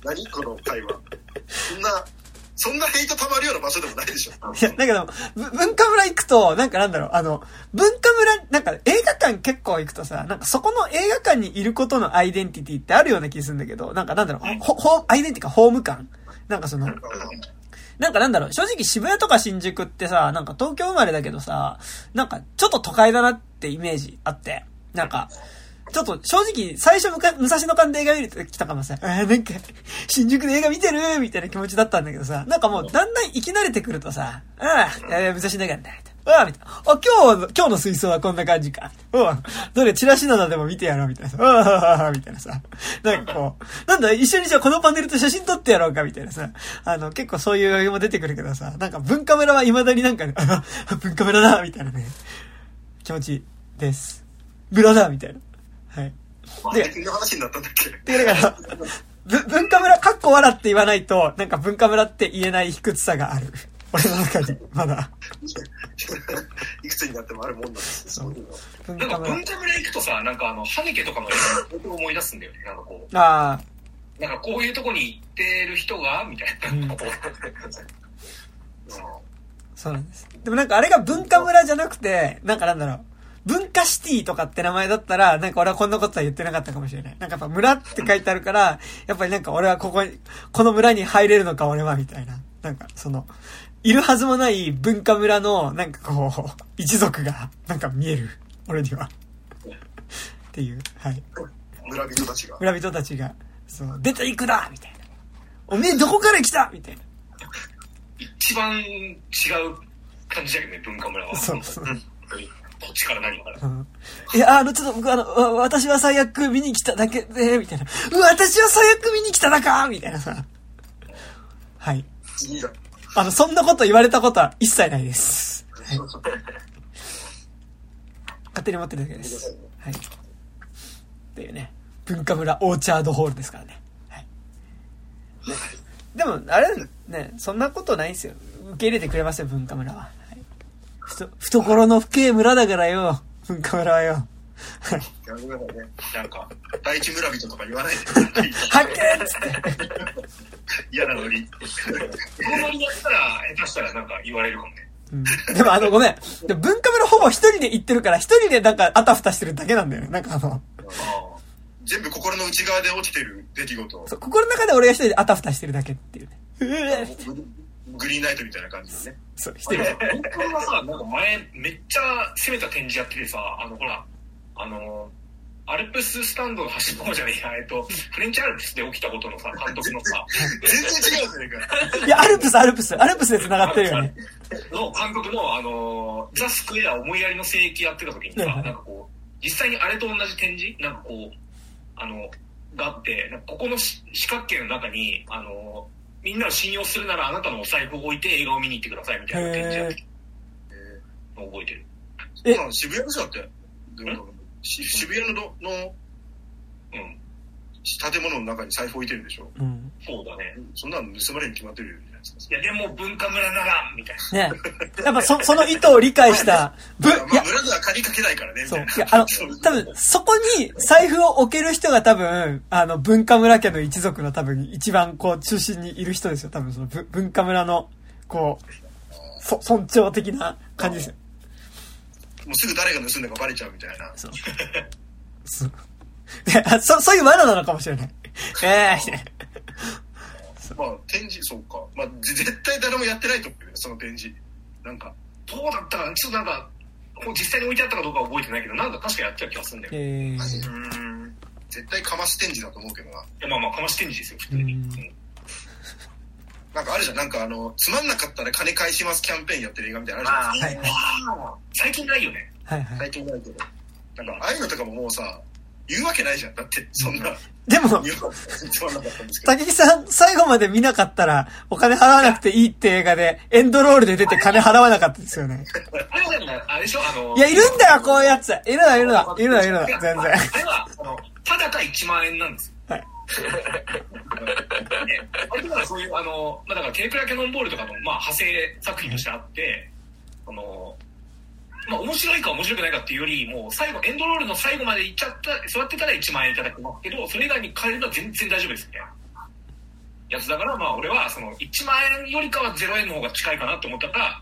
何この会話。そんな、そんなヘイト溜まるような場所でもないでしょ。いや、だけど、ぶ文化村行くと、なんかなんだろう、あの、文化村、なんか映画館結構行くとさ、なんかそこの映画館にいることのアイデンティティってあるような気するんだけど、なんかなんだろう、ほ、ほ、アイデンティティかホーム感なんかその、なんかなんだろう、正直渋谷とか新宿ってさ、なんか東京生まれだけどさ、なんかちょっと都会だなってイメージあって、なんか、ちょっと正直最初むか武蔵野間で映画見るときとかもさ、あーなんか、新宿で映画見てるみたいな気持ちだったんだけどさ、なんかもうだんだん生き慣れてくるとさ、ああ、えー、武蔵野間だ、ああ、みたいな。あ、今日の、今日の水槽はこんな感じか。うん。どれ、チラシなどでも見てやろう、みたいなさ。ああ、みたいなさ。なんかこう、なんだ、一緒にじゃあこのパネルと写真撮ってやろうか、みたいなさ。あの、結構そういう余裕も出てくるけどさ、なんか文化村は未だになんかね、あ 文化村だ、みたいなね、気持ちです。村だ、みたいな。はい。で何の話になったんだっけで、だから、ぶ文化村、かっこ笑って言わないと、なんか文化村って言えない卑屈さがある。俺の中に、まだ。いくつになってもあるもんなんですよ。そういうの。なんか文化村行くとさ、なんかあの、ハネケとかの映画を思い出すんだよね。なんかこう、あなんかこういうとこに行ってる人が、みたいな。そうなんです。でもなんかあれが文化村じゃなくて、なんかなんだろう。文化シティとかって名前だったら、なんか俺はこんなことは言ってなかったかもしれない。なんかやっぱ村って書いてあるから、やっぱりなんか俺はここに、この村に入れるのか俺はみたいな。なんかその、いるはずもない文化村の、なんかこう、一族が、なんか見える。俺には。っていう、はい。村人たちが。村人たちが、そう、出ていくなみたいな。おめえどこから来た？みたいな。一番違う感じだけどね、文化村は。そうそう。こっちから何から。うんいや、あの、ちょっと僕あの、わ私は最悪見に来ただけで、みたいな。私は最悪見に来ただかみたいなさ。はい。あの、そんなこと言われたことは一切ないです。はい。勝手に持ってるだけです。はい。っていうね。文化村オーチャードホールですからね。はい。ねでも、あれね、そんなことないんですよ。受け入れてくれますよ、文化村は。はい、ふと懐の深い村だからよ、文化村はよ。はめてくださいね。なんか、第一村人とか言わないで。発見っつって。嫌なノリ。このノリだったら、下手したらなんか言われるかもね。うんでもあの、ごめん。でも文化村ほぼ一人で行ってるから、一人でなんかあたふたしてるだけなんだよね。なんかあの、あ全部心の内側で起きてる出来事。そう、心の中で俺が一人であたふたしてるだけっていうね。うえグリーンナイトみたいな感じでね。そう、一あ。人で。本当はさ、なんか前、めっちゃ攻めた展示やっててさ、あの、ほら、あの、アルプススタンドの端っこじゃねえや、えっと、フレンチアルプスで起きたことのさ、監督のさ、全然違うじゃねえか。いや、アルプス、アルプス、アルプスで繋がってるよね。の監督の、あの、ザ・スクエア思いやりの聖域やってた時にさ、うんなんかこう、実際にあれと同じ展示？なんかこう、あの、があって、なんかここのし四角形の中に、あの、みんなを信用するならあなたのお財布を置いて映画を見に行ってくださいみたいな展示やって覚えてる。え渋谷でしょだって。渋谷のどのうん。建物の中に財布置いてるでしょうん。そうだね。そんなの盗まれるに決まってるよじゃないや、でも文化村なら、みたいな。ねやっぱそ、その意図を理解した、ぶ、いまあ、や、村では借りかけないからね、みそう。たいや、あの、多分、そこに財布を置ける人が多分、あの、文化村家の一族の多分、一番こう、中心にいる人ですよ。多分、その、ぶ文化村の、こう、そ、尊重的な感じですよ。もうすぐ誰が盗んだかバレちゃうみたいな。そう。そう。そ、そういう罠なのかもしれない。ええみたいなまあ、展示、そうか。まあ、ぜ絶対誰もやってないと思うよね、その展示。なんか、どうだったかなちょっとなんか、こう実際に置いてあったかどうかは覚えてないけど、なんか確かやってた気がするんだよ。いええうーん。絶対かまし展示だと思うけどな。や、まあまあ、かまし展示ですよ、普通に。なんかあるじゃん、なんかあの、つまんなかったら金返しますキャンペーンやってる映画みたいなのあるじゃないですか。はい。あー最近ないよね。はいはい。最近ないけど。なんか、ああいうのとかももうさ、言うわけないじゃん。だって、そんな、でも。竹木さん、最後まで見なかったら、お金払わなくていいって映画で、エンドロールで出て金払わなかったですよね。あれはでしょ？あの、いや、いるんだよ、こういうやつ。いるの、いるの、いるの、いるの、全然。あれは、あの、ただか1万円なんですよ。はい。ねあれだからそういう、あの、まあ、だから、ケープラキャノンボールとかの、まあ、派生作品としてあって、その、まあ、面白いか面白くないかっていうより、もう、最後、エンドロールの最後まで行っちゃった、座ってたら1万円いただくますけど、それ以外に変えれば全然大丈夫ですみたいな。やつだから、まあ、俺は、その、1万円よりかは0円の方が近いかなって思ったから、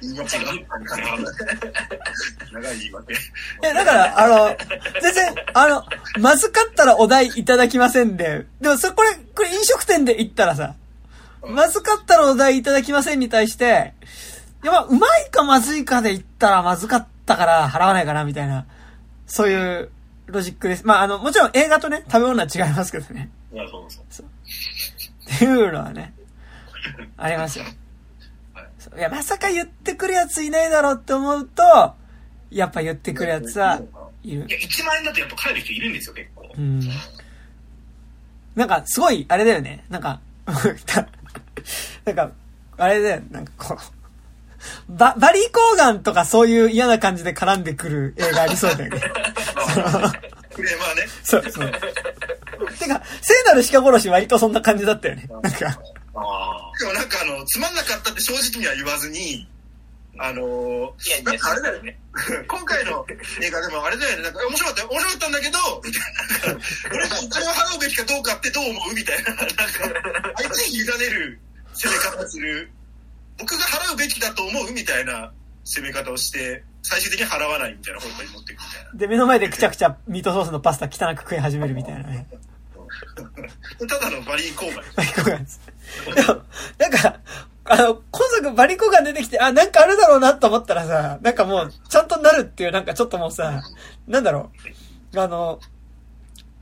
言 い長い言い訳。いや、だから、あの、全然、あの、まずかったらお代いただきませんで、でもそれ、これ、これ飲食店で行ったらさ、まずかったらお代いただきませんに対して、いや、まあ、うまいかまずいかで言ったらまずかったから払わないかな、みたいな、そういうロジックです。まあ、あの、もちろん映画とね、食べ物は違いますけどね。いや、そうそう。っていうのはね、ありますよ。いや、まさか言ってくるやついないだろうって思うと、やっぱ言ってくるやつはいるい。や、1万円だとやっぱ帰る人いるんですよ、結構。うん。なんか、すごい、あれだよね。なんか、なんか、あれだよ、なんかこう、バ、バリー・コーガンとかそういう嫌な感じで絡んでくる映画ありそうだよね。クレーマーね。そうそう。てか、聖なる鹿殺し割とそんな感じだったよね。なんか、あでもなんかあの、つまんなかったって正直には言わずに、あのーいやいやなんかあれだよね。今回の映画でもあれだよね。なんか面白かったよ。面白かったんだけど、みたいな。俺がお金を払うべきかどうかってどう思うみたいな。なんか、相手に委ねる攻め方する。僕が払うべきだと思うみたいな攻め方をして、最終的に払わないみたいな方向に持っていくみたいな。で、目の前でくちゃくちゃミートソースのパスタ汚く食い始めるみたいなね。ただのバリーコーガン。バリコガンです。なんか、あの、今作バリコガン出てきて、あ、なんかあるだろうなと思ったらさ、なんかもう、ちゃんとなるっていう、なんかちょっともうさ、なんだろう。あの、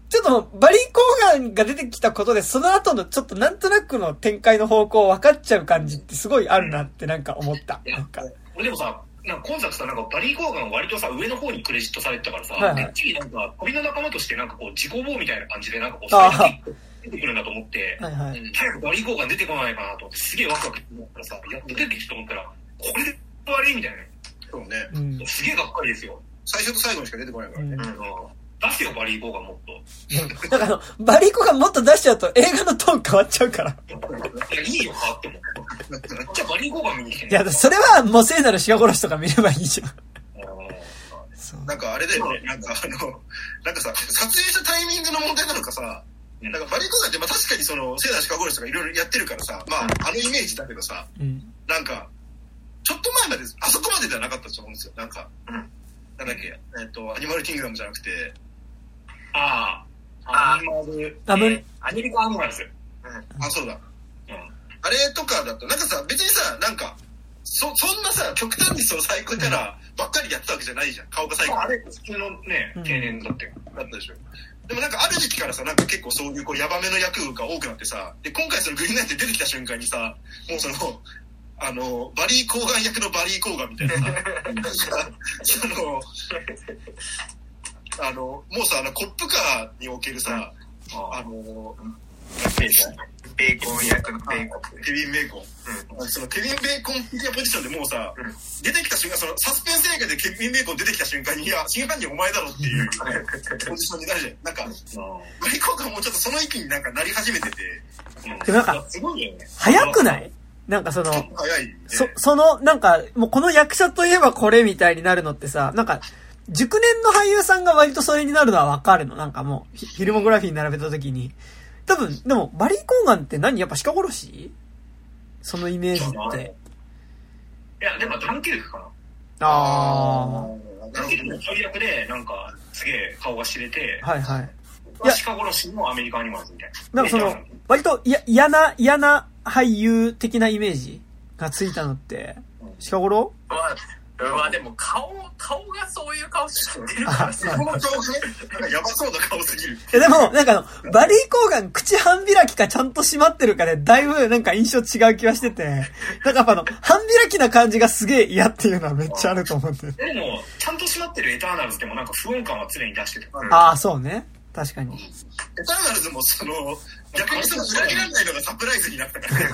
ちょっともう、バリコガンが出てきたことで、その後のちょっとなんとなくの展開の方向分かっちゃう感じってすごいあるなってなんか思った。いやなんか。俺でもさ、なんか今作さ、なんかバリー・コーガン割とさ、上の方にクレジットされてたからさ、はいはいなんか、鳥の仲間としてなんかこう、自己棒みたいな感じで、なんかこう、出てくるんだと思って、はいはい。早くバリー・コーガン出てこないかなと思って、すげえワクワクして思ったらさ、いや、出てきたと思ったら、これで悪いみたいな。そうね。うん。すげえがっかりですよ。最初と最後にしか出てこないからね。うんうん出せよ、バリー・コーガンもっと。だからあの、バリコガンもっと出しちゃうと映画のトーン変わっちゃうから。いや、いいよ、変わっても。じゃあ、バリー・コーガン見に来ていや、それはもう聖なる鹿殺しとか見ればいいじゃん。なんかあれだよね。なんかあの、なんかさ、撮影したタイミングの問題なのかさ、うんなんかバリーコーガンってまあ確かにその、聖なる鹿殺しとかいろいろやってるからさ、まああのイメージだけどさ、うん。なんか、ちょっと前まで、あそこまでではなかったと思うんですよ。なんか、うんなんだっけ、えっ、と、アニマルキングダムじゃなくて、ああ、アニマル、えーアメリカンアニマルズ。あ、そうだ。うん。あれとかだと、なんかさ、別にさ、なんか、そ、そんなさ、極端にそのサイコキャラばっかりやってたわけじゃないじゃん。顔がサイコまあ、れ、普通のね、うん経年だって。ったでしょ。でもなんかある時期からさ、なんか結構そういうこうヤバめの役が多くなってさ、で、今回そのグリーンナイト出てきた瞬間にさ、もうその、あの、バリー・コーガン役のバリー・コーガンみたいなさ、なんかその、あの、もうさ、あの、コップカーにおけるさ、あの、ベーコン役のベーコン。ケビン・ベーコン。そのケビン・ベーコン的なポジションでもうさ、うん出てきた瞬間、そのサスペンス映画でケビン・ベーコン出てきた瞬間に、いや、真犯人お前だろっていうポジションになるじゃん。なんか、バリコーガンもちょっとその域になんかなり始めてて、うんでもなんかすごいよね。早くない？なんかその。そ、その、なんか、もうこの役者といえばこれみたいになるのってさ、なんか、熟年の俳優さんが割とそれになるのはわかるの。なんかもう、フィフィルモグラフィーに並べた時に。多分、でも、バリー・コーガンって何？やっぱ鹿殺し？そのイメージって。いや、でもダンケルクかな。あダンケルクの最悪で、なんか、すげえ顔が知れて、あ。はいはい。いや鹿殺しのアメリカアニマルズみたいな。なんかその、割といや嫌な、嫌な俳優的なイメージがついたのって、鹿殺まあ、まあでも顔、顔がそういう顔してるから顔がね、なんかやばそうな顔すぎる。いやでも、なんかあの、バリー・コーガン口半開きかちゃんと閉まってるかで、だいぶなんか印象違う気はしてて、なんかやっぱあの、半開きな感じがすげえ嫌っていうのはめっちゃあると思って。でも、ちゃんと閉まってるエターナルズでもなんか不穏感は常に出してる。ああ、そうね。確かに。エターナルズもその、逆にその裏切らないのがサプライズになったから。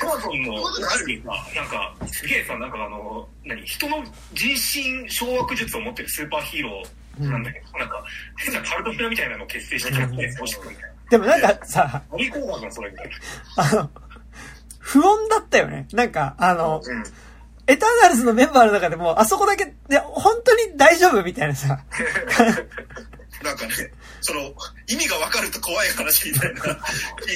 コマソンの、なんか、すげえさ、なんかあの、何、人の人身掌握術を持ってるスーパーヒーローなんだけど、なんか、変なカルトフラみたいなのを結成してキャプテン欲しくみたいな。でもなんかさ、マリーコそれみたいな。あの、不穏だったよね。なんか、あの、うん。エターナルズのメンバーの中でも、あそこだけ、いや、本当に大丈夫みたいなさ、なんかね、その、意味がわかると怖い話みたいな、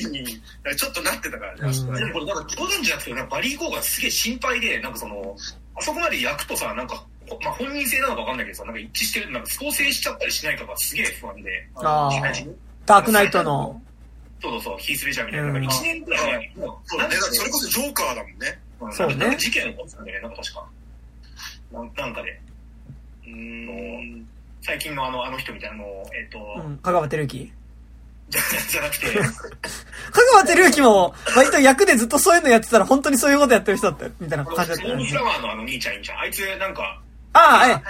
意味に、ちょっとなってたからね、あそこねでもこれなんか冗談じゃなくて、バリー・コーガンすげえ心配で、なんかその、あそこまで役とさ、なんか、ほまあ、本人性なのかわかんないけどさ、なんか一致してる、なんか創生しちゃったりしないかがすげえ不安で。あー大事ダークナイトの、そうそうそう、ヒース・レジャーみたいな。なんか1年くらい前に、もそうだね、それこそジョーカーだもんね。そうねなんか事件起こったんだよね、なんか確か。なんなんかで。うーん。最近のあの、あの人みたいなのを、えっ、と、うん、香川照之？じゃ じゃなくて、香川照之も、割と役でずっとそういうのやってたら本当にそういうことやってる人だった、みたいな感じだったよね。ソールフラワーのあの兄ちゃんいいじゃん。あいつなんか、ああ、はい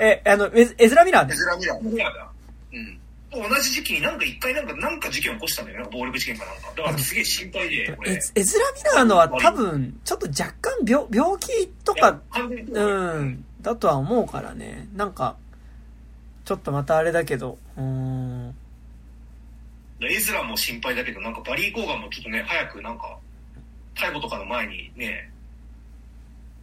え、え、あの、エエズラミラーねエ。ズラミラー。フラワーだ。うん。同じ時期になんか一回なんか、なんか事件起こしたんだよね。暴力事件かなんか。だからすげえ心配で、これ。エエズラミラーのは多分、ちょっと若干病、病気とか、うん、だとは思うからね。なんか、ちょっとまたあれだけど、うーん。エズラも心配だけど、なんかバリー・コーガンもちょっとね、早くなんか、逮捕とかの前にね、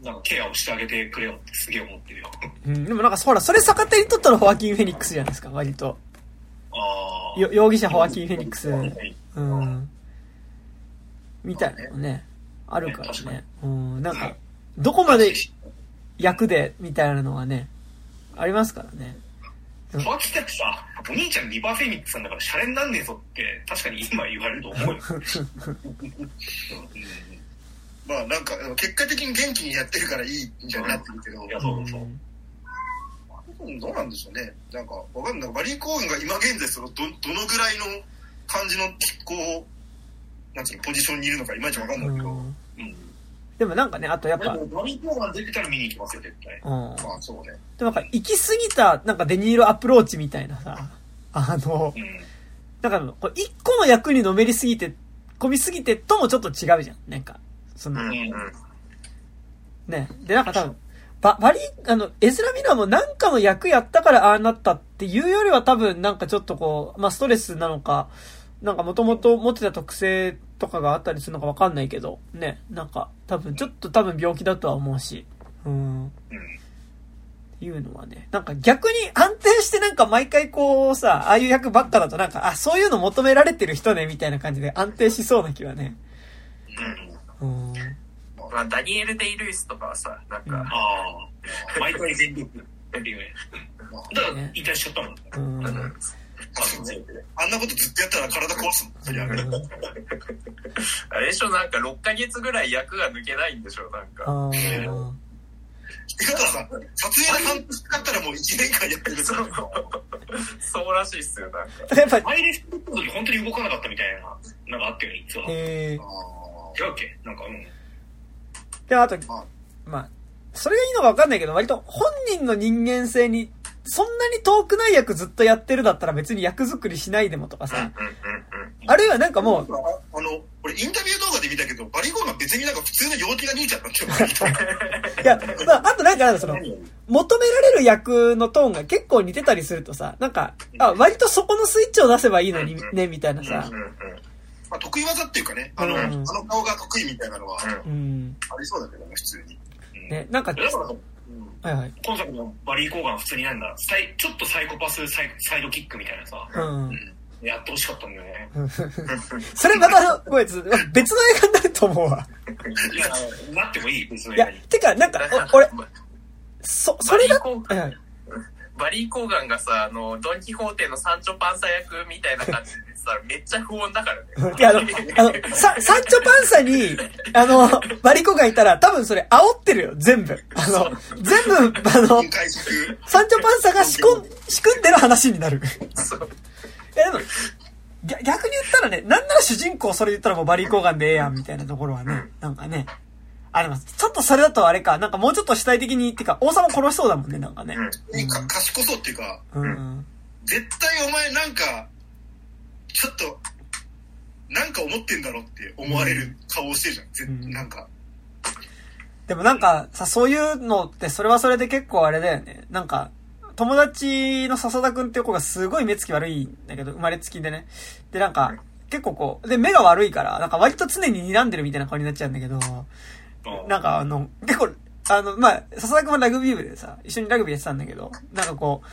なんかケアをしてあげてくれよってすげえ思ってるよ。うん、でもなんか、ほら、それ逆手に取ったらホワキン・フェニックスじゃないですか、割と。ああ。よ容疑者ホワキン・フェニックス。はいうん。みたいなのね、あるからね。うん、なんか、どこまで役で、みたいなのはね、ありますからね。河北ってさ、お兄ちゃんリバーフェニックスさんだからシャレになんねえぞって、確かに今言われると思うよ。まあなんか、結果的に元気にやってるからいいみたいになってるけど、いや、そうそう。どうなんでしょうね。なんか、わかんない。バリー・コーンが今現在、その、ど、どのぐらいの感じの、こう、なんつうの、ポジションにいるのかいまいちわかんないけど、うんうん。でもなんかね、あとやっぱ、でもバリー・コーガン出てたら見に行きますよ、絶対。うん。まあそうね。でもなんか、行き過ぎた、なんかデニーロアプローチみたいなさ、あのう、ん。なんか、こう一個の役にのめりすぎて、込みすぎてともちょっと違うじゃん。なんか、その、うんうんね。で、なんか多分、バ、バリ、あの、エズラ・ミラーもなんかの役やったからああなったっていうよりは多分なんかちょっとこう、まあストレスなのか、なんかもともと持ってた特性とかがあったりするのかわかんないけど、ね。なんか多分、ちょっと多分病気だとは思うし、うん。うん。っていうのはね、なんか逆に安定してなんか毎回こうさ、ああいう役ばっかだとなんか、あ、そういうの求められてる人ね、みたいな感じで安定しそうな気はね。うん。まあ、ダニエル・デイ・ルイスとかはさ、なんうんか、ああ。毎回全力。だから、引退しちゃったもん。うん。うんあんなことずっとやったら体壊すもん。そりゃね。あれでしょ、なんか6ヶ月ぐらい役が抜けないんでしょ、なんか。あーだからさ、撮影で半年かかったらもう1年間やってるそうそうらしいっすよ、なんか。やっぱり、マイレスの時本当に動かなかったみたいな、なんかあったよね、実は。違えー、あうっけ？なんか、うん。で、あと、まあまあ、それがいいのかわかんないけど、割と本人の人間性に、そんなに遠くない役ずっとやってるだったら別に役作りしないでもとかさ、あるいはなんかもう、ああの、俺インタビュー動画で見たけど、バリゴーンが別になんか普通の陽気な兄ちゃんだって。いや、まあ、あとなんかその、求められる役のトーンが結構似てたりするとさ、なんか、あ、割とそこのスイッチを出せばいいのにね、みたいなさ。まあ、得意技っていうかね、あの、うん。あの顔が得意みたいなのは。ありそうだけどね、普通に。うん。ね、なんか、はいはい。今作のバリー・コーガンは普通になんだ、サイちょっとサイコパスサイサイドキックみたいなさ、うん。やってほしかったんだよね。それまた、ごめん、ちょっと別の映画になると思うわ。いや、なってもいい、別のいや映画に。、てか、なんか、お俺、そ、それだ、バリーコーはいはいバリー・コーガンがさ、あの、ドン・キホーテのサンチョパンサ役みたいな感じでさ、めっちゃ不穏だからね。いや、あの、あの、さ、サンチョパンサに、あの、バリコがいたら、多分それ煽ってるよ、全部。あの、全部、あの。サンチョパンサが仕込ん、仕組んでる話になる。そう。いや、でも、逆逆に言ったらね、なんなら主人公それ言ったらもうバリーコーガンでええやん、みたいなところはね、なんかね、あります。ちょっとそれだとあれか、なんかもうちょっと主体的に、っていうか、王様殺しそうだもんね、なんかね。にか賢そうっていうか、うん。うん。絶対お前なんか、ちょっと、なんか思ってんだろって思われる顔をしてるじゃん。ぜうんなんか。でもなんか、さ、そういうのって、それはそれで結構あれだよね。なんか、友達の笹田くんっていう子がすごい目つき悪いんだけど、生まれつきでね。で、なんか、結構こう、で、目が悪いから、なんか割と常に睨んでるみたいな顔になっちゃうんだけど、うんなんかあの、結構、あの、まあ、笹田くんはラグビー部でさ、一緒にラグビーやってたんだけど、なんかこう、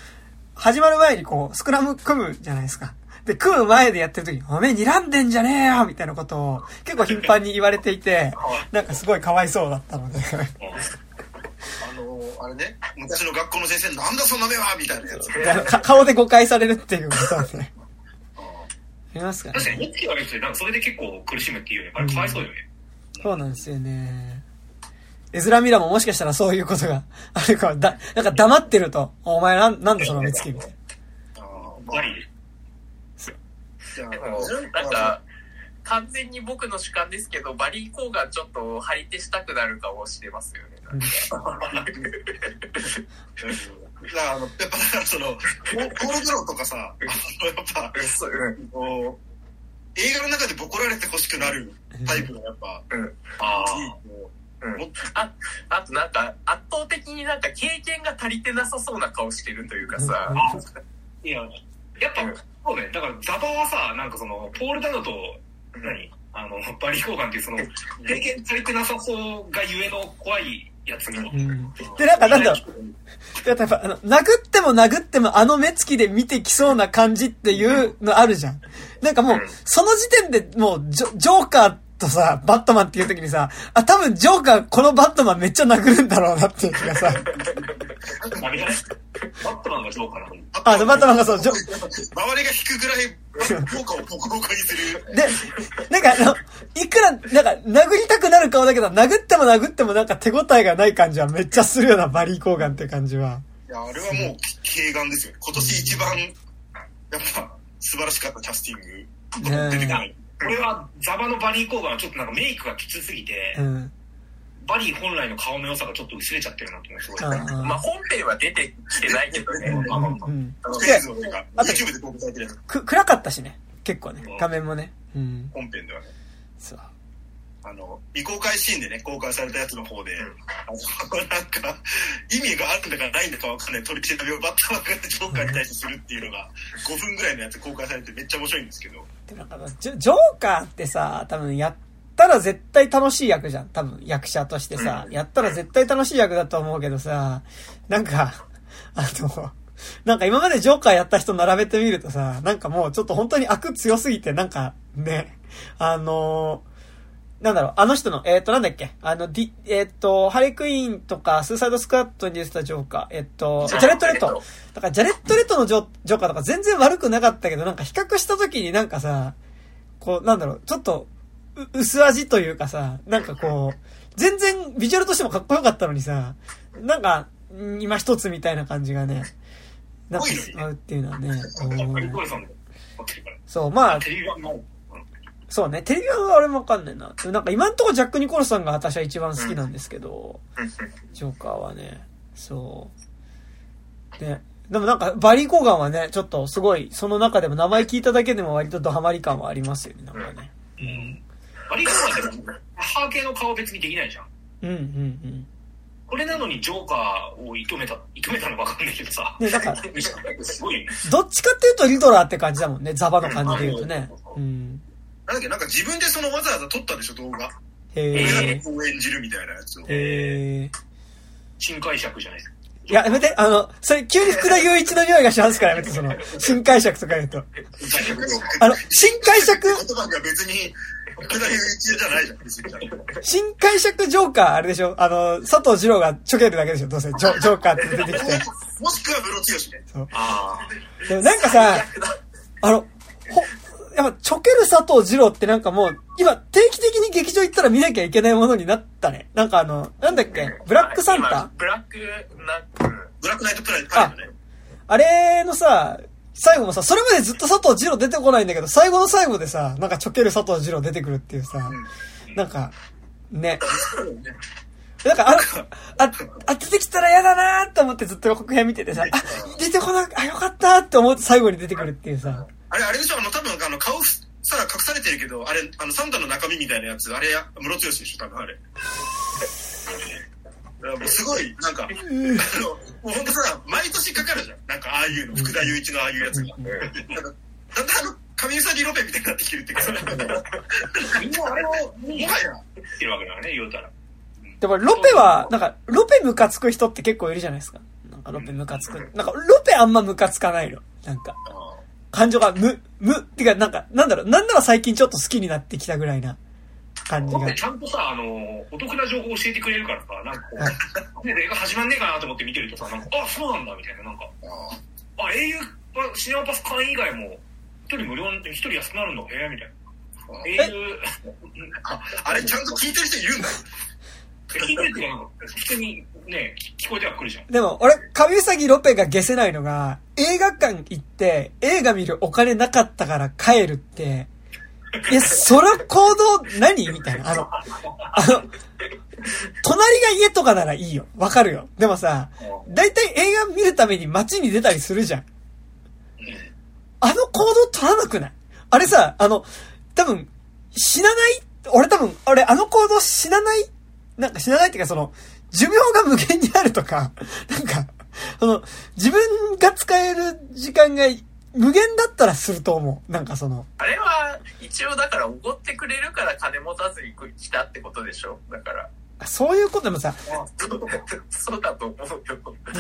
始まる前にこう、スクラム組むじゃないですか。で、組む前でやってる時に、おめえ睨んでんじゃねえよみたいなことを結構頻繁に言われていて、なんかすごいかわいそうだったので。あのあれね、昔の学校の先生、なんだそんな目はみたいなやつ。顔で誤解されるっていうことはね。ありますからね。確かに、目つき悪い人で、なんかそれで結構苦しむっていうよね。あれかわいそうだよね。そうなんですよね。エズラミラももしかしたらそういうことが あるかも。だ、なんか黙ってると、お前なん、なんでその目つきみたいな。ああでも、なんか、完全に僕の主観ですけど、バリー・コーガンちょっと張り手したくなる顔してますよね。なんかだからあの、やっぱだからその、ポポール・ドローとかさ、あの、やっぱ、そううん映画の中でボコられてほしくなるタイプのやっぱ、あいいあ。こううん。ああとなんか、圧倒的になんか経験が足りてなさそうな顔してるというかさ、いや、やっぱ、そうね。だから、ザバはさ、なんかその、ポール・ダノと、何？あの、バリー・コーガンっていうその、経験足りてなさそうがゆえの怖いやつに。うん。で、なんかなんだろう。やっぱ、あの、殴っても殴ってもあの目つきで見てきそうな感じっていうのあるじゃん。なんかもううん、その時点でもうジョ、ジョーカーとさ、バットマンっていう時にさ、あ、多分ジョーカーこのバットマンめっちゃ殴るんだろうなっていう気がさ。バットマンがジョーカーなのに。あ、バットマンがそう、ジョ、周りが引くぐらい、効果をボコボコにする。で、なんかあの、いくら、なんか殴りたくなる顔だけど、殴っても殴ってもなんか手応えがない感じはめっちゃするようなバリー・コーガンって感じは。いや、あれはもう、軽眼ですよね。今年一番、やっぱ、素晴らしかったキャスティング。出てこない。これはザバのバリー・コーガンはちょっとなんかメイクがきつすぎて、うん。バリー本来の顔の良さがちょっと薄れちゃってるなって思うすごい。うんまあ本編は出てきてないけどね。まあまあと YouTube で公開されてる暗かったしね。結構ね。画面もね。うん。本編ではね。そう。あの、未公開シーンでね、公開されたやつの方で、あの、なんか、意味があるんだかないんだかわかんない取り調べをバッタマンがジョーカーに対してするっていうのが、5分ぐらいのやつ公開されてめっちゃ面白いんですけど、で、なんかジョ、ジョーカーってさ、多分やったら絶対楽しい役じゃん。多分役者としてさ、やったら絶対楽しい役だと思うけどさ、なんか、あの、なんか今までジョーカーやった人並べてみるとさ、なんかもうちょっと本当に悪強すぎて、なんかね、あのなんだろう、あの人の、えっ、と、なんだっけ？あの、ディ、えっ、と、ハリークイーンとか、スーサイドスクワットに出てたジョーカー、えっ、と、ジャレット・レット。だから、ジャレット・レットのジョジョーカーとか全然悪くなかったけど、なんか比較した時になんかさ、こう、なんだろう、ちょっと、う薄味というかさ、なんかこう、全然ビジュアルとしてもかっこよかったのにさ、なんか、ん今一つみたいな感じがね、なんかしまうっていうのはね。そう、まあ、そうね、テレビ版は俺もわかんないな。なんか今んとこジャック・ニコルさんが私は一番好きなんですけど、ジョーカーはね、そう。ね。でもなんか、バリー・コーガンはね、ちょっとすごい、その中でも名前聞いただけでも割とドハマり感はありますよね、なんかね。うんバリー・コーガンって母系の顔別にできないじゃん。うん、うん、うん。これなのにジョーカーを射止めた、射止めたのかわかんないけどさ。ね、なんか、すごいね。どっちかっていうとリドラーって感じだもんね、ザバの感じで言うとね。うん。なんだっけ、なんか自分でそのわざわざ撮ったでしょ、動画。へ俺え。がこう演じるみたいなやつを。へえ。新解釈じゃないですか。いや、やめて、あの、それ急に福田雄一の匂いがしますからやめて、その、新解釈とか言うと。あの、新解釈、言葉が別に、福田雄一じゃないじゃん、別に。新解釈ジョーカー、あれでしょ？あの、佐藤二郎がちょけるだけでしょどうせ、ジョジョーカーって出てきて。もしくはムロツヨシね。あでもなんかさ、あの、ほ、やっぱ、ちょける佐藤二郎ってなんかもう、今、定期的に劇場行ったら見なきゃいけないものになったね。なんかあの、なんだっけ？ブラックサンタ？今ブラックな、うんブラックナイトプライドね。あれのさ、最後もさ、それまでずっと佐藤二郎出てこないんだけど、最後の最後でさ、なんかちょける佐藤二郎出てくるっていうさ、なんか、ね。なんかあの、あ、あ、出てきたら嫌だなーって思ってずっと予告編見ててさ、あ、出てこなく、あ、よかったーって思って最後に出てくるっていうさ、あれ、あれでしょ、あの、多分、あの、顔さ、隠されてるけど、あれ、あの、サンタの中身みたいなやつ、あれ、ムロツヨシでしょ、多分あれ。すごい、なんか、あの、もうほんとさ、毎年かかるじゃん。なんか、ああいうの、福田雄一のああいうやつが。なんかだんだんあの、神うさぎロペみたいになってきてるっていうか。みんなあれを、ももはや、ってるわけだからね、言うたら。でもロペは、なんか、ロペムカつく人って結構いるじゃないですか。なんかロペムカつく。なんか、ロペあんまムカつかないの。なんか、感情がむ、む、ってか、なんか、なんだろう、なんなら最近ちょっと好きになってきたぐらいな感じがだって。ちゃんとさ、あの、お得な情報教えてくれるからさ、なんかこ映画始まんねえかなと思って見てるとさ、なんか、あ、そうなんだ、みたいな、なんか、あ、英雄はシネマパス会員以外も、一人無料、一人安くなるんだ、へえ、みたいな。英雄、ああれ、ちゃんと聞いてる人いるんだ。聞いてるって普通にね、聞こえてはくるじゃん。でも、俺、神うさぎロペが消せないのが、映画館行って、映画見るお金なかったから帰るって、いや、それ行動何？みたいな。あの、あの、隣が家とかならいいよ。わかるよ。でもさ、だいたい映画見るために街に出たりするじゃん。あの行動取らなくない？あれさ、あの、多分、死なない？俺多分、俺あの行動死なない？なんか死なないっていうかその、寿命が無限にあるとか、なんか、その、自分が使える時間が無限だったらすると思う。なんかその、あれは、一応だから、おごってくれるから金持たずに来たってことでしょ？だから。そういうことでもさ、そうだと思うよ。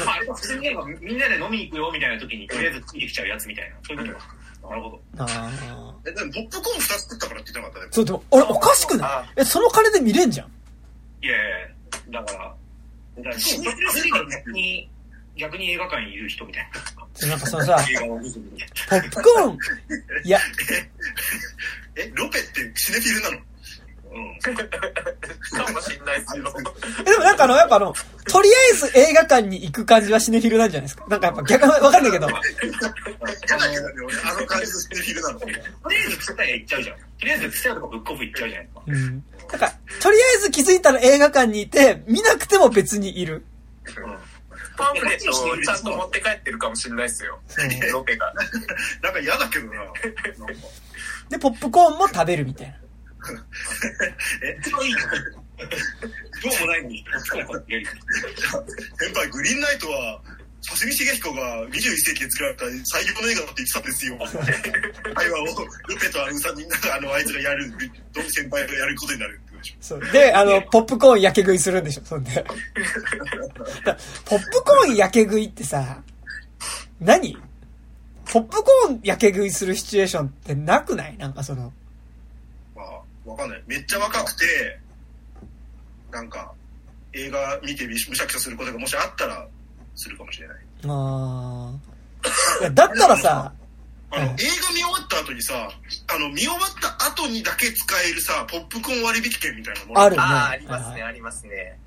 あれは普通になんかみんなで飲みに行くよみたいな時にとりあえずついてきちゃうやつみたいな。そういうことか。なるほど。ああ。え、でもポップコーン2つ作ったからって言ってなかった？ね。そう、でも、俺おかしくない？え、その金で見れんじゃん。いやいやだから、だから、すに、逆に映画館にいる人みたいな。なんかそのさ。ポップコーン、いや、え、ロペってシネフィルなの？うん。かもしんないですよ。えでもなんかあの、やっぱあの、とりあえず映画館に行く感じはシネフィルなんじゃないですか？なんかやっぱ逆、わかんないけど。嫌だけどね、俺あの感じのシネフィルなの。とりあえずツタヤ行っちゃうじゃん。とりあえずツタヤとかブックオフ行っちゃうじゃないですか。うん。なんか、とりあえず気づいたら映画館にいて、見なくても別にいる。パンフレットをちゃんと持って帰ってるかもしんないですよ。ロペが。なんか嫌だけどな。で、ポップコーンも食べるみたいな。え、一番いい。どうもないのに、先輩、グリーンナイトは、刺身茂彦が21世紀で作られた最強の映画だって言ってたんですよ。会話を、ルペとアルさんに、あの、あいつがやる、ドン先輩がやることになる。そう。で、あの、ポップコーン焼け食いするんでしょ、そんで。だ ポップコーン焼け食いってさ、何？ポップコーン焼け食いするシチュエーションってなくない？なんかその、まあ、わかんない。めっちゃ若くて、なんか、映画見てむしゃくしゃすることがもしあったら、するかもしれない。あーいやだったらさ、あの、うん。映画見終わった後にさ、あの、見終わった後にだけ使えるさ、ポップコーン割引券みたいなもの。あるああ、ありますね、はいありますね。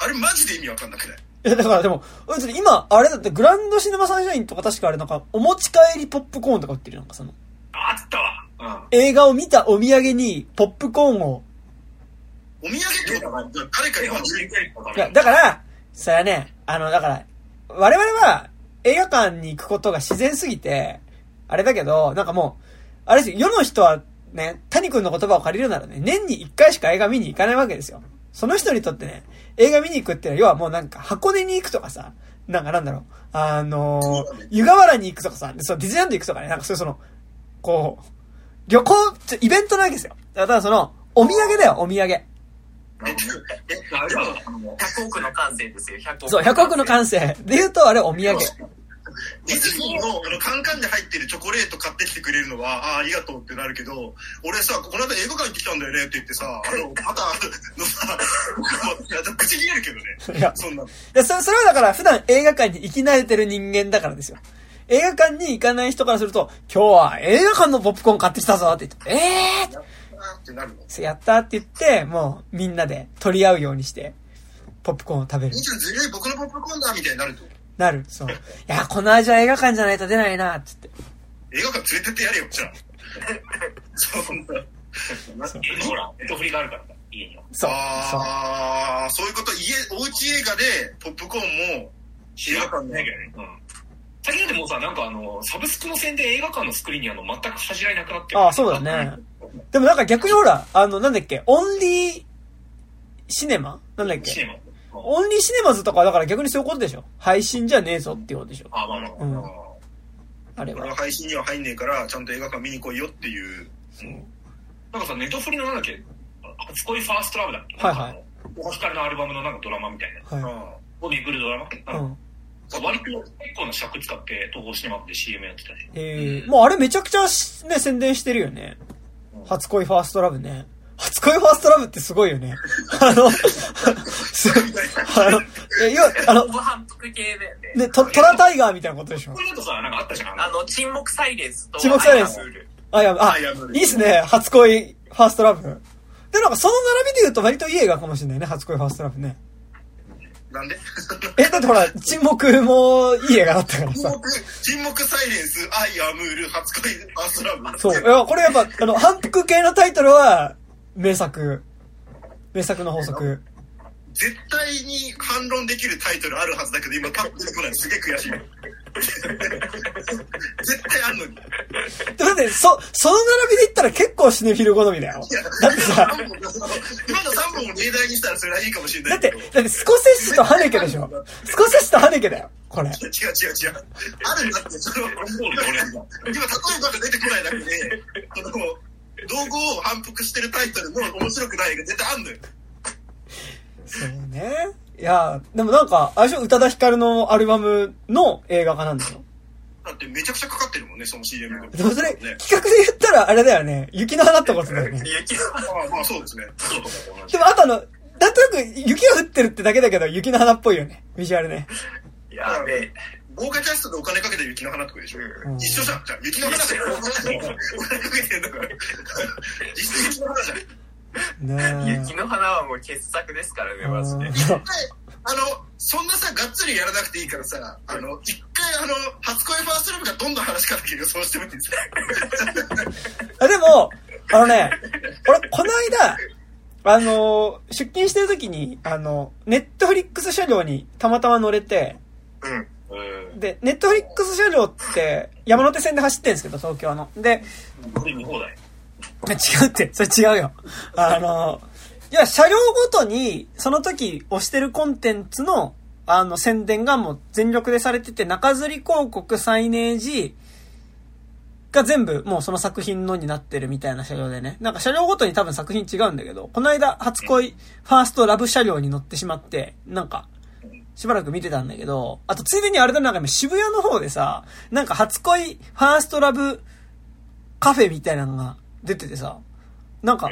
あれマジで意味わかんなくない？いや、だからでも、今、あれだって、グランドシネマサンシャインとか確かあれなんか、お持ち帰りポップコーンとか売ってるよなんかその、あったわ。うん。映画を見たお土産に、ポップコーンを、お土産ってことは誰かに渡るいや、だから、それはね、あの、だから、我々は映画館に行くことが自然すぎて、あれだけど、なんかもう、あれですよ、世の人はね、谷君の言葉を借りるならね、年に一回しか映画見に行かないわけですよ。その人にとってね、映画見に行くってのは、要はもうなんか箱根に行くとかさ、なんかなんだろう、あのー、湯河原に行くとかさ、そう、ディズニーランド行くとかね、なんかそういうその、こう、旅行、イベントなわけですよ。だからその、お土産だよ、お土産。え、あれは、あの、100億の感性ですよ、100億。そう、100億の感性。で言うと、あれお土産。ディズニーのあのカンカンで入ってるチョコレート買ってきてくれるのは、ああ、ありがとうってなるけど、俺さ、この間映画館行ってきたんだよねって言ってさ、あの、バターのさ、口切れるけどね。いや、そんなの。いや、それ、それはだから普段映画館に行き慣れてる人間だからですよ。映画館に行かない人からすると、今日は映画館のポップコーン買ってきたぞって言って、えーってなるの。やったって言って、もうみんなで取り合うようにして、ポップコーンを食べる兄。ちゃんずるい、僕のポップコーンだみたいになると。なる。そう。いや、この味は映画館じゃないと出ないな、つって。映画館連れてってやれよ、じゃあ。そんな。家にほら、ネットフリがあるからさ、家には。そう。そう。ああ、そういうこと、家、おうち映画で、ポップコーンも、映画館ね。ないけどね。うん。最近でもうさ、なんかあの、サブスクの線で映画館のスクリーンにあの、全く恥じらいなくなってる。ああ、そうだね。でもなんか逆にほら、あの、なんだっけ、オンリーシネマ？なんだっけ？シネマ。うんオンリーシネマズとかはだから逆にそういうことでしょ配信じゃねえぞっていうことでしょあ、まあまあ。うんうんあれは俺は。配信には入んねえから、ちゃんと映画館見に来いよっていう。なんかさ、ネットフリのなんだっけ、初恋ファーストラブだっけ？はいはいなんかあの。アルバムのなんかドラマみたいな。はい。あを巡るドラマうかん。割と結構な尺使って東宝シネマで CM やってたし。えー、もうあれめちゃくちゃしね、宣伝してるよね。初恋ファーストラブね。初恋ファーストラブってすごいよね。あの、すあの、え、要は、あの反復系だよね。ね、トトラタイガーみたいなことでしょ？これだとさ、なんかあったじゃん。あの、沈黙サイレンスと、沈黙サイレンスアイアムールあ、いや、ああいいいっすね。初恋ファーストラブ。で、なんかその並びで言うと割といい映画かもしれないね。初恋ファーストラブね。なんで？え、だってほら、沈黙もいい映画だったからさ。沈黙、沈黙サイレンス、アイアムール、初恋、ファーストラブ。そう。いや、これやっぱ、あの、反復系のタイトルは、名作。名作の法則。絶対に反論できるタイトルあるはずだけど、今パッと出てこないのすげえ悔しい。絶対あんのに。いだって、そ、その並びで言ったら結構シネフィル好みだよ。や、だってさ、今の3本を例題にしたらそれはいいかもしれなだって。だってスコセッシとハネケでしょスコセッシとハネケだよ。これ。違う違う違う。あるんだって、その、今、例えばが出てこないだけで、その、道具を反復してるタイトルの面白くない映画絶対あんのよ。そうね。いや、でもなんか、あれでしょ宇多田ヒカルのアルバムの映画化なんだよ。だってめちゃくちゃかかってるもんね、その CM でもそれ、ね企画で言ったらあれだよね。雪の花ってことだよね。雪のまあまあそうですね。でもあとあの、なんとなく雪が降ってるってだけだけど、雪の花っぽいよね。ビジュアルね。やべえ。豪華キャストでお金かけて雪の花とかでしょ、うん一緒じゃん。じゃあ雪の花でお金かけてんだから。実質雪の花じゃん。雪の花はもう傑作ですからね、マジで。うんあの、そんなさ、がっつりやらなくていいからさ、あの、一回あの、初恋ファーストラブがどんどん話し方だけ予想してみてさ。あ、でも、あのね、俺、この間、あの、出勤してる時に、あの、ネットフリックス車両にたまたま乗れて、うん。で、ネットフリックス車両って山手線で走ってるんですけど、東京の。で、これ見放題。違うって、それ違うよ。あの、いや、車両ごとに、その時押してるコンテンツの、あの、宣伝がもう全力でされてて、中吊り広告、サイネージが全部もうその作品のになってるみたいな車両でね。なんか車両ごとに多分作品違うんだけど、この間、初恋、ファーストラブ車両に乗ってしまって、なんか、しばらく見てたんだけど、あとついでにあれだなんか今渋谷の方でさ、なんか初恋、ファーストラブカフェみたいなのが出ててさ、なんか。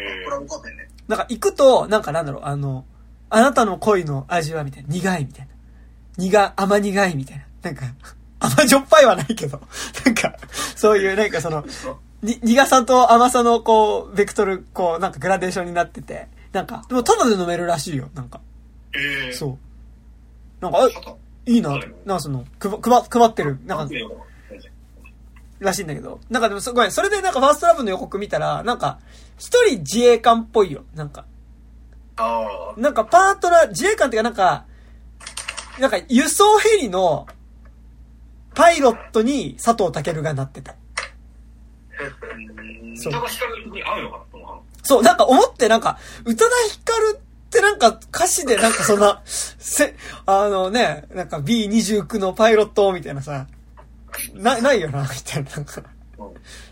なんか行くと、なんかなんだろう、あの、あなたの恋の味はみたいな。苦いみたいな。苦、甘苦いみたいな。なんか、甘じょっぱいはないけど、なんか、そういう、なんかその、に苦さと甘さのこう、ベクトル、こう、なんかグラデーションになってて、なんか、でもただで飲めるらしいよ、なんか。ええー。そう。なんか、あいいな、なんかその、くば、くば、配ってる、なんか、らしいんだけど。なんかでもすごい、それでなんかファーストラブの予告見たら、なんか、一人自衛官っぽいよ。なんか、ああ。なんかパートナー、自衛官っていうかなんか、なんか輸送ヘリのパイロットに佐藤健がなってた。そう宇多田ヒカルに合うのかなと思う。そう、なんか思ってなんか、宇多田ヒカルってなんか歌詞でなんかそんな、せ、あのね、なんか B29 のパイロットみたいなさ、な、ないよな、みたいな。なんか、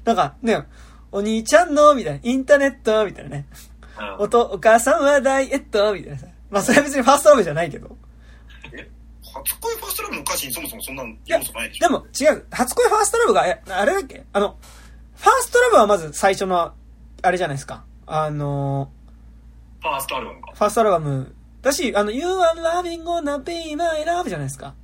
なんかね、お兄ちゃんの、みたいな、インターネット、みたいなね。おと、お母さんはダイエット、みたいなさ。まあそれは別にファーストラブじゃないけど。初恋ファーストラブの歌詞にそもそもそんな要素ないでしょ？でも違う。初恋ファーストラブが、え、あれだっけ？あの、ファーストラブはまず最初の、あれじゃないですか。あの、ファーストアルバムか。ファーストアルバム。だし、あの、You are loving gonna be my love じゃないですか。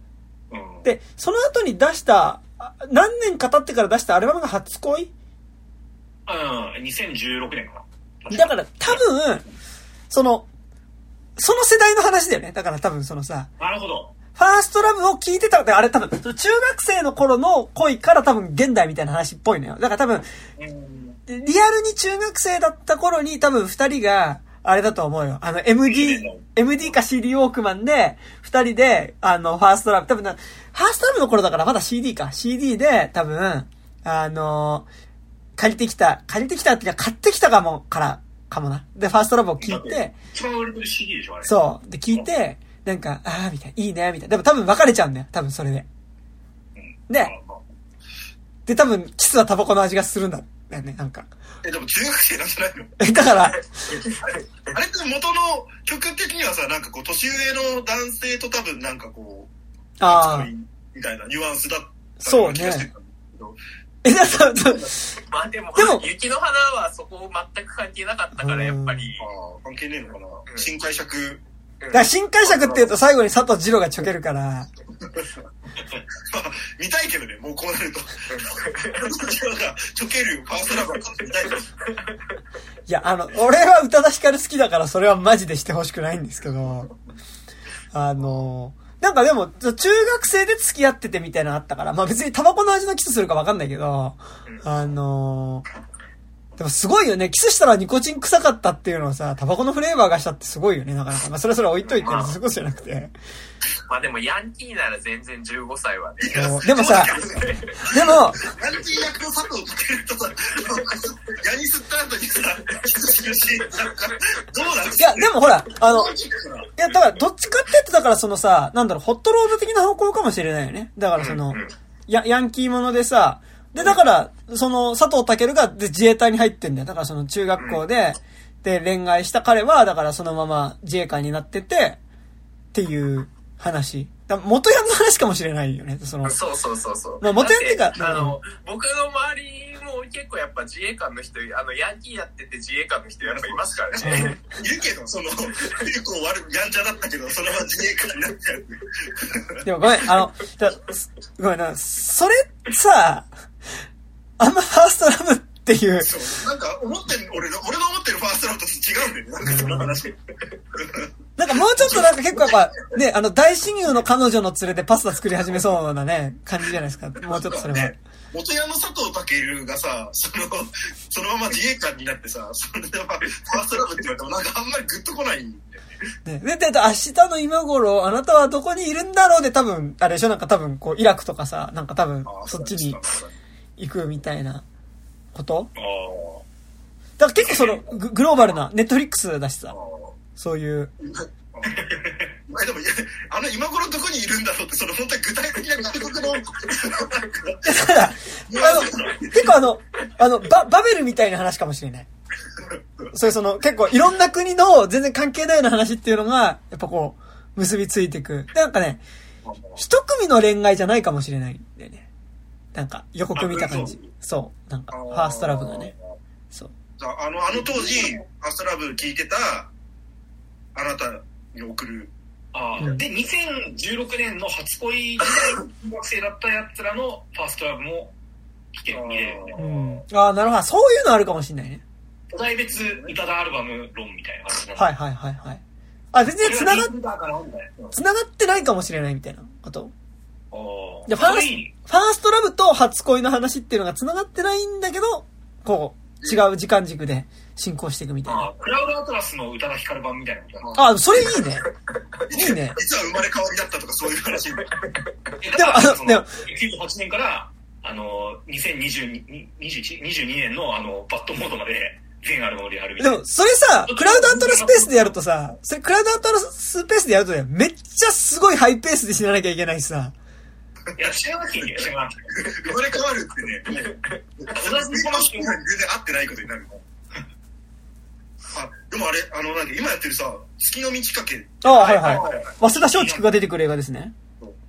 うん。で、その後に出した、あ何年か経ってから出したアルバムが初恋？うん、2016年かな。だから多分、その、その世代の話だよね。だから多分そのさ、なるほど。ファーストラブを聞いてたって、あれ多分、中学生の頃の恋から多分現代みたいな話っぽいのよ。だから多分、うん。リアルに中学生だった頃に多分二人が、あれだと思うよ。あの、MD、MD か CD ウォークマンで、二人で、あの、ファーストラブ、多分な、ファーストラブの頃だからまだ CD か。CD で、多分、あの、借りてきた、借りてきたっていうか買ってきたかも、から、かもな。で、ファーストラブを聞いて、一番売れてる CD でしょ、あれ。そう。で、聞いて、なんか、あーみたいな、いいね、みたいな。でも多分別れちゃうんだよ。多分それで。うん。でで、多分、キスはタバコの味がするんだよね、なんか。え、でも中学生なんじゃないの？え、だから、あれって元の曲的にはさ、なんかこう、年上の男性と多分なんかこう、ああ、みたいなニュアンスだったそうねような気がしてたんだけど。え、だから、だまあでも、でも。雪の花はそこ全く関係なかったから、やっぱり。ああ、関係ねえのかな？ん。新解釈。だから新解釈って言うと最後に佐藤二郎がちょけるから、まあ、見たいけどね、もうこうなると。ちょけるファーストラブは見たい。いや、あの、俺は宇多田ヒカル好きだからそれはマジでしてほしくないんですけど、あの、なんかでも、中学生で付き合っててみたいなのあったから、まあ別にタバコの味のキスするかわかんないけど、あの、でもすごいよね。キスしたらニコチン臭かったっていうのをさ、タバコのフレーバーがしたってすごいよね、なかなか。まあそれはそれは置いといて、そういうことじゃなくて。まあでも、ヤンキーなら全然15歳はね。でもさ、でも、ヤンキー役の佐藤健とさ、ヤニ吸った後にさ、キスするし、なんか、どうなんいや、でもほら、あの、いや、だから、どっちかって言って、だからそのさ、なんだろう、ホットロード的な方向かもしれないよね。だからその、や、ヤンキーものでさ、で、だから、その、佐藤健がで自衛隊に入ってんだよ。だからその中学校で、で、恋愛した彼は、だからそのまま自衛官になってて、っていう話。だ元ヤンの話かもしれないよね、その。そうそうそうそう。まあ元ヤンっていうかあの、僕の周りも結構やっぱ自衛官の人、あの、ヤンキーやってて自衛官の人やっぱいますからね。いるけど、その、結構悪い、やんちゃだったけど、そのまま自衛官になっちゃう。でもごめん、あの、だごめんな、それさ、あんまファーストラブっていう、そう、なんか思ってる、俺の、俺の思ってるファーストラブと違うんだよね、なんかその話。なんかもうちょっとなんか結構やっぱ、ね、あの大親友の彼女の連れでパスタ作り始めそうなね、感じじゃないですか。もうちょっとそれは。ね元ヤンの佐藤健がさ、その、そのまま自衛官になってさ、それでまあ、ファーストラブって言われてもなんかあんまりグッとこないんだよね。ね、で、で、明日の今頃、あなたはどこにいるんだろうで多分、あれでしょ？なんか多分、こう、イラクとかさ、なんか多分そっちに行くみたいなこと？あだから結構その、ググローバルな、ネットフリックスだしさそういう。まあでも、いやあの、今頃どこにいるんだろうって、その本当に具体的な外国の、だから、あの、結構あの、あの、バ、バベルみたいな話かもしれない。そういうその、結構いろんな国の全然関係ないような話っていうのが、やっぱこう、結びついていく。でなんかね、一組の恋愛じゃないかもしれないんだよね。なんか、予告見た感じ。そう。なんか、ファーストラブがね。そう。ああの、あの当時、ファーストラブ聞いてた、あなたに送る。あうんで、2016年の初恋時代、中学生だったやつらのファーストラブも来て見れるよね。うん。ああ、なるほど。そういうのあるかもしれないね。世代別宇多田アルバム論みたいな感じはいはいはいはい。あ、全然繋がっ。繋がってないかもしれないみたいなこと？ファースそれいいファーストラブと初恋の話っていうのが繋がってないんだけど、こう、違う時間軸で進行していくみたいな。あークラウドアトラスの宇多田ヒカル版みたいなあ、それいいね。いいね。実は生まれ変わりだったとかそういう話。えでもあのそでも98年から、あの、2022 21 22年のあの、バッドモードまで全アルバムでやるみたいな。でも、それさ、クラウドアトラスペースでやるとさ、それクラウドアトラスペースでやるとね、めっちゃすごいハイペースで死ななきゃいけないしさ。いや、知らなくていいんだよ、知らなくて。生まれ変わるってね、同じこの人に全然合ってないことになる。あ、でもあれ、あの、なんか今やってるさ、月の満ち欠け、あはいはい。はいはい早稲田松竹が出てくる映画ですね。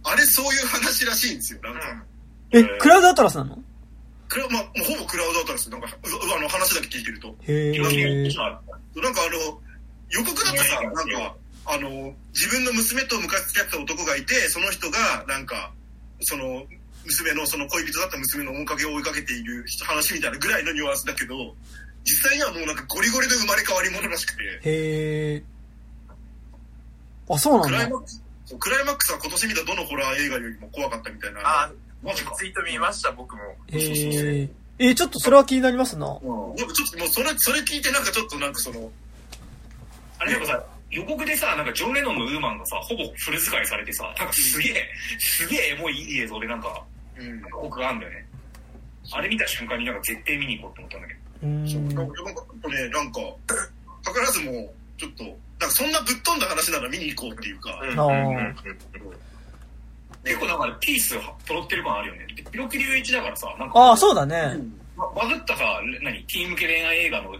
あれそういう話らしいんですよ、なんか。え、クラウドアトラスなの？クラまあ、もうほぼクラウドアトラス、なんか、ううあの話だけ聞いてると。へ。なんかあの、予告だとさ、なんか、あの、自分の娘と昔付き合ってた男がいて、その人が、なんか、その、娘の、その恋人だった娘の面影を追いかけている話みたいなぐらいのニュアンスだけど、実際にはもうなんかゴリゴリで生まれ変わり者らしくて、へえ。あ、そうなんだクライ。マックス、そうクライマックスは今年見たどのホラー映画よりも怖かったみたいな。あ、マジか。ツイート見ました、僕も。へえ。え、ちょっとそれは気になりますな。うんでもちょっともうそれ、それ聞いてなんかちょっとなんかその、あれなんかさ、予告でさ、なんかジョン・レノンのウーマンがさ、ほぼフル使いされてさ、なんかすげえ、すげえエモいいい映像でなんか、うん。予告があるんだよね。あれ見た瞬間になんか絶対見に行こうって思ったんだけど。うーそう、ん。なんかね、なんか、図らずも、ちょっと、なんかそんなぶっ飛んだ話なら見に行こうっていうか、うん結構なんかピース揃ってる感あるよね。でピロキ隆一だからさ、なんか、ああ、そうだね。ババズったさ、何、ティーン向け恋愛映画の、で。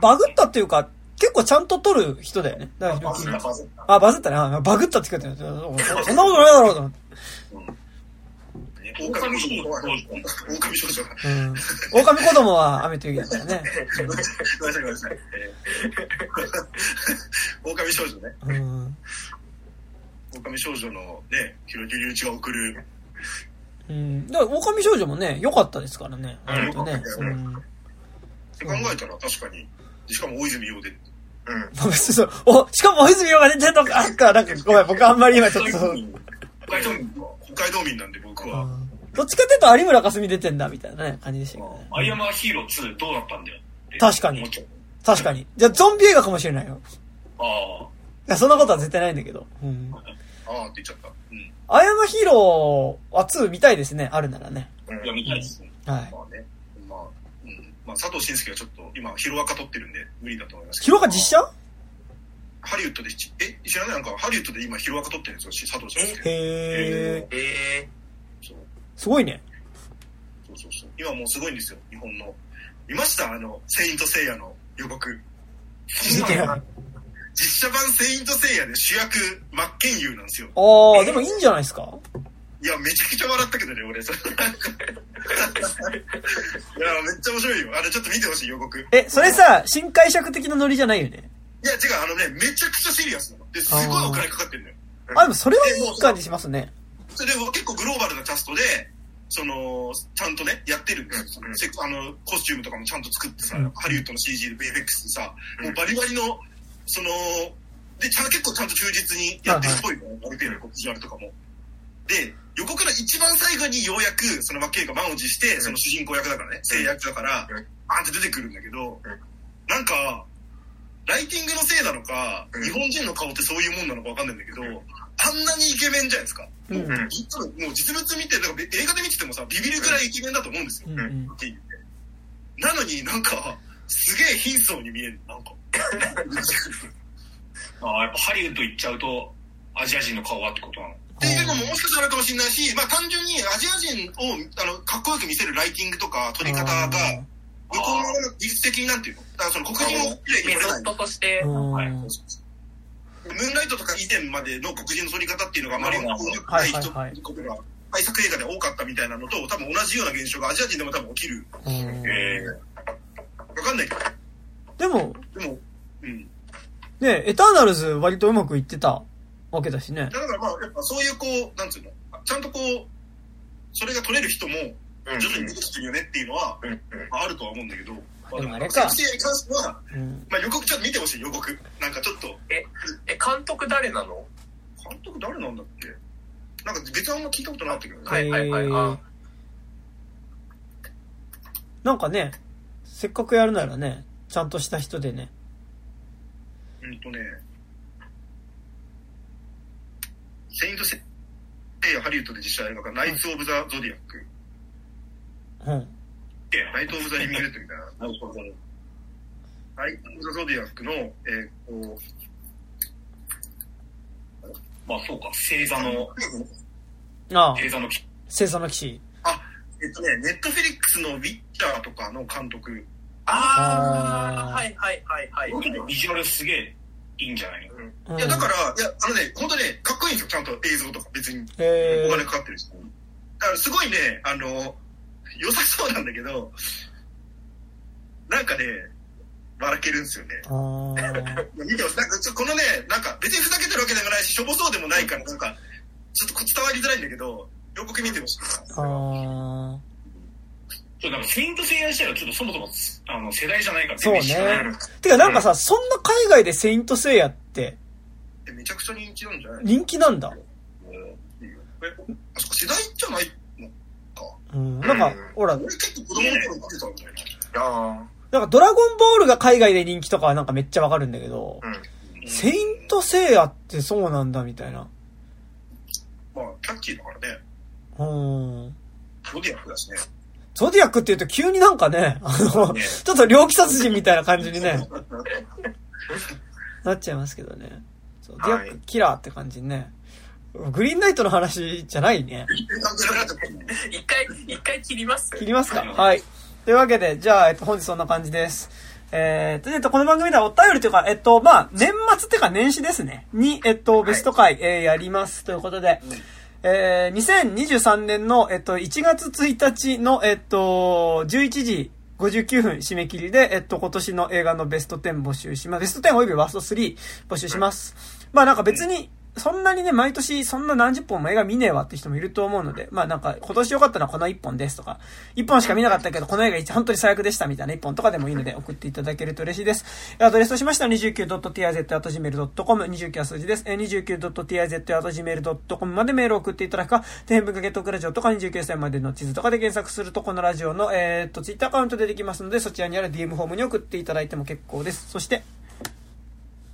バグったっていうか、結構ちゃんと撮る人だよね。だからバズった、バズった。あ、バズったね。あバグったって聞こえてる。そ そんなことないだろうと思って。ね狼少女狼少女。うん。狼子供は雨と雪だからね。ごめんなさい、ごめんなさい。えー狼少女ね。うん。狼少女のね、ひろき隆一が送る、うん。だから、狼少女もね、良かったですからね。ね。うんうん。って考えたら確かに、しかも大泉洋で。うんそうそう。お、しかも大泉洋が出てるのか、あっか、なんか、ごめん、僕あんまり今ちょっと、うん北海道民北海道民なんで僕は。どっちかっていうと有村架純出てんだ、みたいなね、感じでしたけどね。アイアムアヒーロー2どうなったんだよ確かに確かに。じゃあ、ゾンビ映画かもしれないよ。ああ。いや、そんなことは絶対ないんだけど。うん。ああって言っちゃった。うん。アイアムヒーローは2見たいですね、あるならね。いや、見たいですね。はい。まあね。まあ、佐藤慎介がちょっと今、ヒロアカ撮ってるんで無理だと思いますけど。ヒロが実写？ハリウッドでし、え、知らない？なんかハリウッドで今ヒロアカ撮ってるんですよ、佐藤慎介。へえ。えそう。すごいね。そうそうそう。今もうすごいんですよ、日本の。見ました？あの、セイントセイヤの予告。見てない。実写版セイントセイヤで主役、真っ剣佑なんですよ。ああ、でもいいんじゃないですか？いや、めちゃくちゃ笑ったけどね、俺。それいや、めっちゃ面白いよ。あれ、ちょっと見てほしい、予告。いえ、それさ、新解釈的なノリじゃないよね？や、違う、あのね、めちゃくちゃシリアスなの。で、すごいお金かかってるのよ。あ、でもそれはいい感じしますね。それで結構グローバルなキャストで、その、ちゃんとね、やってるんですよ。あの、コスチュームとかもちゃんと作ってさ、うんハリウッドの CG で VFX でさ、もうバリバリの、その、で、ちゃん結構ちゃんと忠実にやってるっぽいの、ある程度、ビジュアルとかも。で、予告の一番最後にようやく、そのマッケイが満を持して、その主人公役だからね、制役だからうん、あんって出てくるんだけどうん、なんか、ライティングのせいなのか、うん日本人の顔ってそういうもんなのかわかんないんだけど、あんなにイケメンじゃないですか。うん。うもう実物見て、なんか映画で見ててもさ、ビビるぐらいイケメンだと思うんですよ。うんうん。っていうなのになんか、すげえ貧相に見える。なんか。ああ、やっぱハリウッド行っちゃうと、アジア人の顔はってことなの？っていうのももしかしたらあるかもしれないし、まあ単純にアジア人をあのかっこよく見せるライティングとか撮り方が、向こうの技術的になんていうのだからその黒人を綺麗に撮れないメソッ。ドとして、うん。はい。ムーンライトとか以前までの黒人の撮り方っていうのがあまりなるほどない人とが対策映画で多かったみたいなのと多分同じような現象がアジア人でも多分起きる。うんえわかんないけど。でも、でも、うん。ね、エターナルズ割とうまくいってたわけだしね。だからまあ、やっぱそういうこう、なんつうの、ちゃんとこう、それが取れる人もうん徐々に出てきてるよねっていうのは、うんうんまああるとは思うんだけど、まあ、でもあれか先生に関しては、うん。まあ予告ちょっと見てほしい予告。なんかちょっと、え、監督誰なの？監督誰なんだっけ？なんか別にあんま聞いたことなかったけどね。はいはいはいえーあなんかね、せっかくやるならね、ちゃんとした人でね。うんとね、セイントセイヤハリウッドで実写映画化、ナイツ・オブ・ザ・ゾディアック。うん。ナイト・オブ・ザ・リミングレッドみたいな。なるほど。ナイト・オブ・ザ・ゾディアックの、えー、こまあそうか、星座の、う、ああ、星座の星座の騎士。えっとね、ネットフィリックスのウィッチャーとかの監督。ああ、はいはいはいはい。ビジュアルすげえいいんじゃないの？うんいや、だから、いや、あのね、本当ね、かっこいいんですよ、ちゃんと映像とか、別に。えお金かかってるし。だから、すごいね、あの、良さそうなんだけど、なんかね、笑けるんですよね。見てほしい。なんか、ちょこのね、なんか、別にふざけてるわけでもないし、しょぼそうでもないから、なんか、ちょっと伝わりづらいんだけど、予告見てほしいな。あそう、なんか、セイントセイヤ自体はちょっとそもそも、あの、世代じゃないからそうね。てかなんかさ、そんな海外でセイントセイヤってえめちゃくちゃ人気なんじゃない人気なんだ。え、あそこ世代じゃないのか。うん。なんか、ほら、俺結構子供の頃見てたんだよあなんかドラゴンボールが海外で人気とかはなんかめっちゃわかるんだけど、あ、うん。な。セイントセイヤってそうなんだみたいな。まあ、キャッチーだからね。うん。ゾディアックだしね。ゾディアックって言うと急になんかね、あの、ねちょっと猟奇殺人みたいな感じにね、なっちゃいますけどね。そうディアックキラーって感じにね。グリーンナイトの話じゃないね。一回、一回切ります？切りますか？はい。というわけで、じゃあ、えっと、本日そんな感じです。えー、と、えっと、この番組ではお便りというか、えっと、まあ、年末っていうか年始ですね。に、えっと、ベスト回、えー、やります。ということで、えー、2023年の、えっと、1月1日の、えっと、11時59分締め切りで、えっと、今年の映画のベスト10募集します。ベスト10及びワースト3募集します。まあなんか別に、そんなにね、毎年そんな何十本も映画見ねえわって人もいると思うので、まあなんか今年良かったのはこの1本ですとか、1本しか見なかったけどこの映画本当に最悪でしたみたいな1本とかでもいいので送っていただけると嬉しいです。アドレスとしましては 29.tiz.gmail.com、29は数字です。29.tiz.gmail.com までメールを送っていただくか、天文かけトクラジオとか29歳までの地図とかで検索するとこのラジオの、えーっと、ツイッターアカウント出てきますので、そちらにある DM フォームに送っていただいても結構です。そして、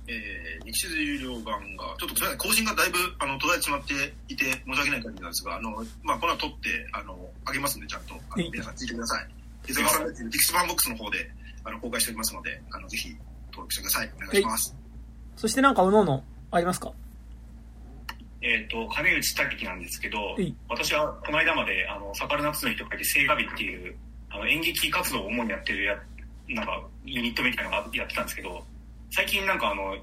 えー、日有料版が、ちょっとすみません、更新がだいぶ、あの、途絶えてしまっていて、申し訳ない感じなんですが、あの、まあ、この後撮って、あの、あげますんで、ちゃんと、あはいの皆さん聞いてください。ディクスバンボックスの方で、あの、公開しておりますので、あの、ぜひ、登録してください。お願いします。そしてなんか、おのおの、ありますか？えっ、と、金内武樹なんですけどい、私はこの間まで、あの、サカルナッツの人がいて、聖火日っていう、あの、演劇活動を主にやってるや、なんか、ユニットみたいなのがやってたんですけど、最近なんかあの、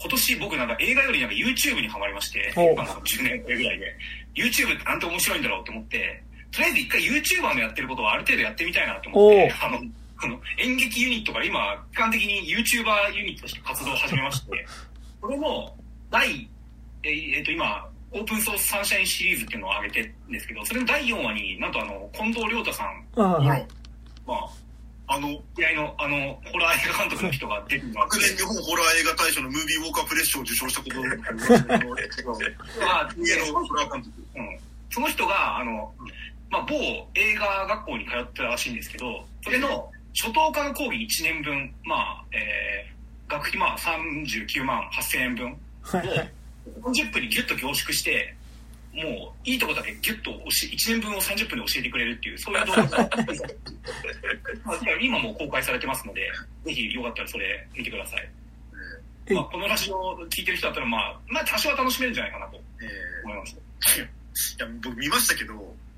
今年僕なんか映画よりなんか YouTube にハマりまして、おまあ、10年ぐらいで。YouTube ってなんて面白いんだろうって思って、とりあえず一回 YouTuber のやってることはある程度やってみたいなと思って、あの、この演劇ユニットが今、基幹的に YouTuber ユニットとして活動を始めまして、これの第、えーえーと、今、オープンソースサンシャインシリーズっていうのを上げてるんですけど、それの第4話になんとあの、近藤亮太さん、あほら、まあ、あの、出会いの、あの、ホラー映画監督の人が出てるの昨年日本ホラー映画大賞のムービーウォーカープレッションを受賞したことまあ、家のホラー監督。うん、その人が、あの、まあ、某映画学校に通ってたらしいんですけど、それの初等科の講義1年分、まあ、えー、学費まあ39万8000円分を40分にギュッと凝縮して、もういいとこだけギュッと教え、1年分を30分で教えてくれるっていう、そういう動画 今もう公開されてますので、ぜひよかったらそれ見てください。えまあ、このラジオを聞いてる人だったら、まあ、まあ、多少は楽しめるんじゃないかなとえ思います。ーいや、僕見ましたけど、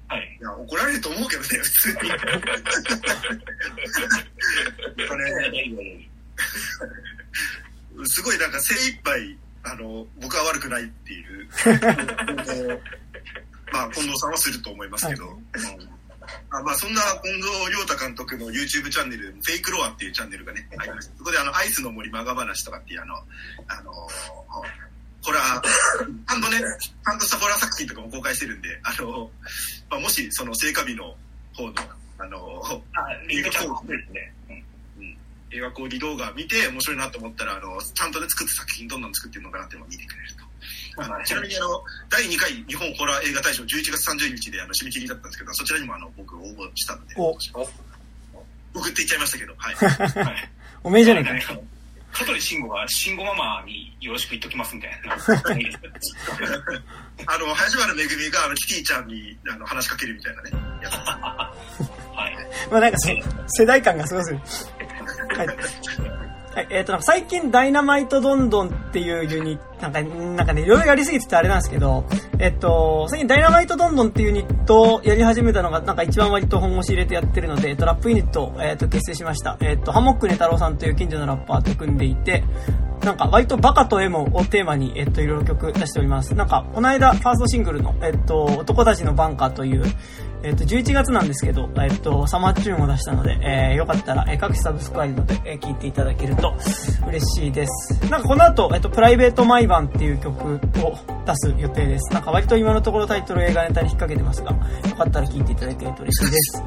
はい。いや、怒られると思うけどね、普通に。あれ すごいなんか精一杯、あの、僕は悪くないっていう、まあ、近藤さんはすると思いますけど、あまあ、そんな近藤亮太監督の YouTube チャンネル、フェイクロアっていうチャンネルがね、ありまして、そこであの、アイスの森マガ話とかっていうあの、あの、ホラー、ちゃんとね、ちゃんとしたホラー作品とかも公開してるんで、あの、まあ、もし、その、聖火日の方の、あの、あ、リンクちゃんとですね。うん映画講義動画見て面白いなと思ったら、あの、ちゃんとね、作った作品どんなの作ってるのかなっていうのを見てくれると。まあちなみにあの、第2回日本ホラー映画大賞11月30日であの締め切りだったんですけど、そちらにもあの、僕応募したので、お僕って言っちゃいましたけど、はい。はい。おめえじゃねえか。ね香取慎吾が慎吾ママによろしく言っときますみたいな。あの、林原めぐみがあの、キティちゃんにあの話しかけるみたいなね、やつ。はい。まあなんかそ世代感がすごすぎる。はい。はい、えっ、と、最近ダイナマイトドンドンっていうユニット、なんか、なんかね、いろいろやりすぎててあれなんですけど、えっ、と、最近ダイナマイトドンドンっていうユニットをやり始めたのが、なんか一番割と本腰入れてやってるので、えっ、と、ラップユニットを、えっ、と、結成しました。えっ、と、ハモックネ太郎さんという近所のラッパーと組んでいて、なんか割とバカとエモをテーマに、えっと、いろいろ曲出しております。なんか、この間、ファーストシングルの、えっと、男たちのバンカーという、えっと、11月なんですけど、えっと、サマーチューンを出したので、えー、よかったら、えー各種サブスクライブで、えー聞いていただけると嬉しいです。なんかこの後、えっと、プライベート毎晩っていう曲を出す予定です。なんか割と今のところタイトル映画ネタに引っ掛けてますが、よかったら聞いていただけると嬉しいです。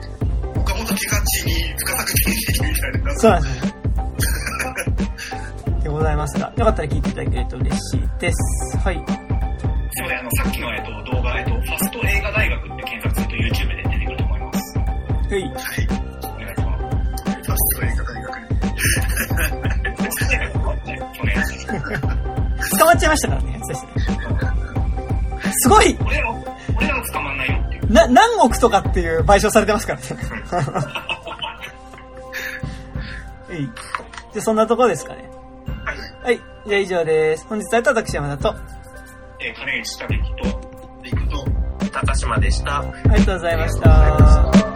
岡本気がちに深作定義みたいな。そうなんですね。でございますが、よかったら聞いていただけると嬉しいです。はい。すいません、あの、さっきの、えっと、動画、えっと、ファスト映画大学ってはい。はい。お願いします。ファスト映画大学年捕まっちゃいましたからね、すごい俺ら、俺らは捕まんないよっていう。な、何億とかっていう賠償されてますからね。はい。で、そんなとこですかね。はい。じゃあ以上です。本日は私山田と、えー、金内下劇と、で、行くと、高島でした。ありがとうございました。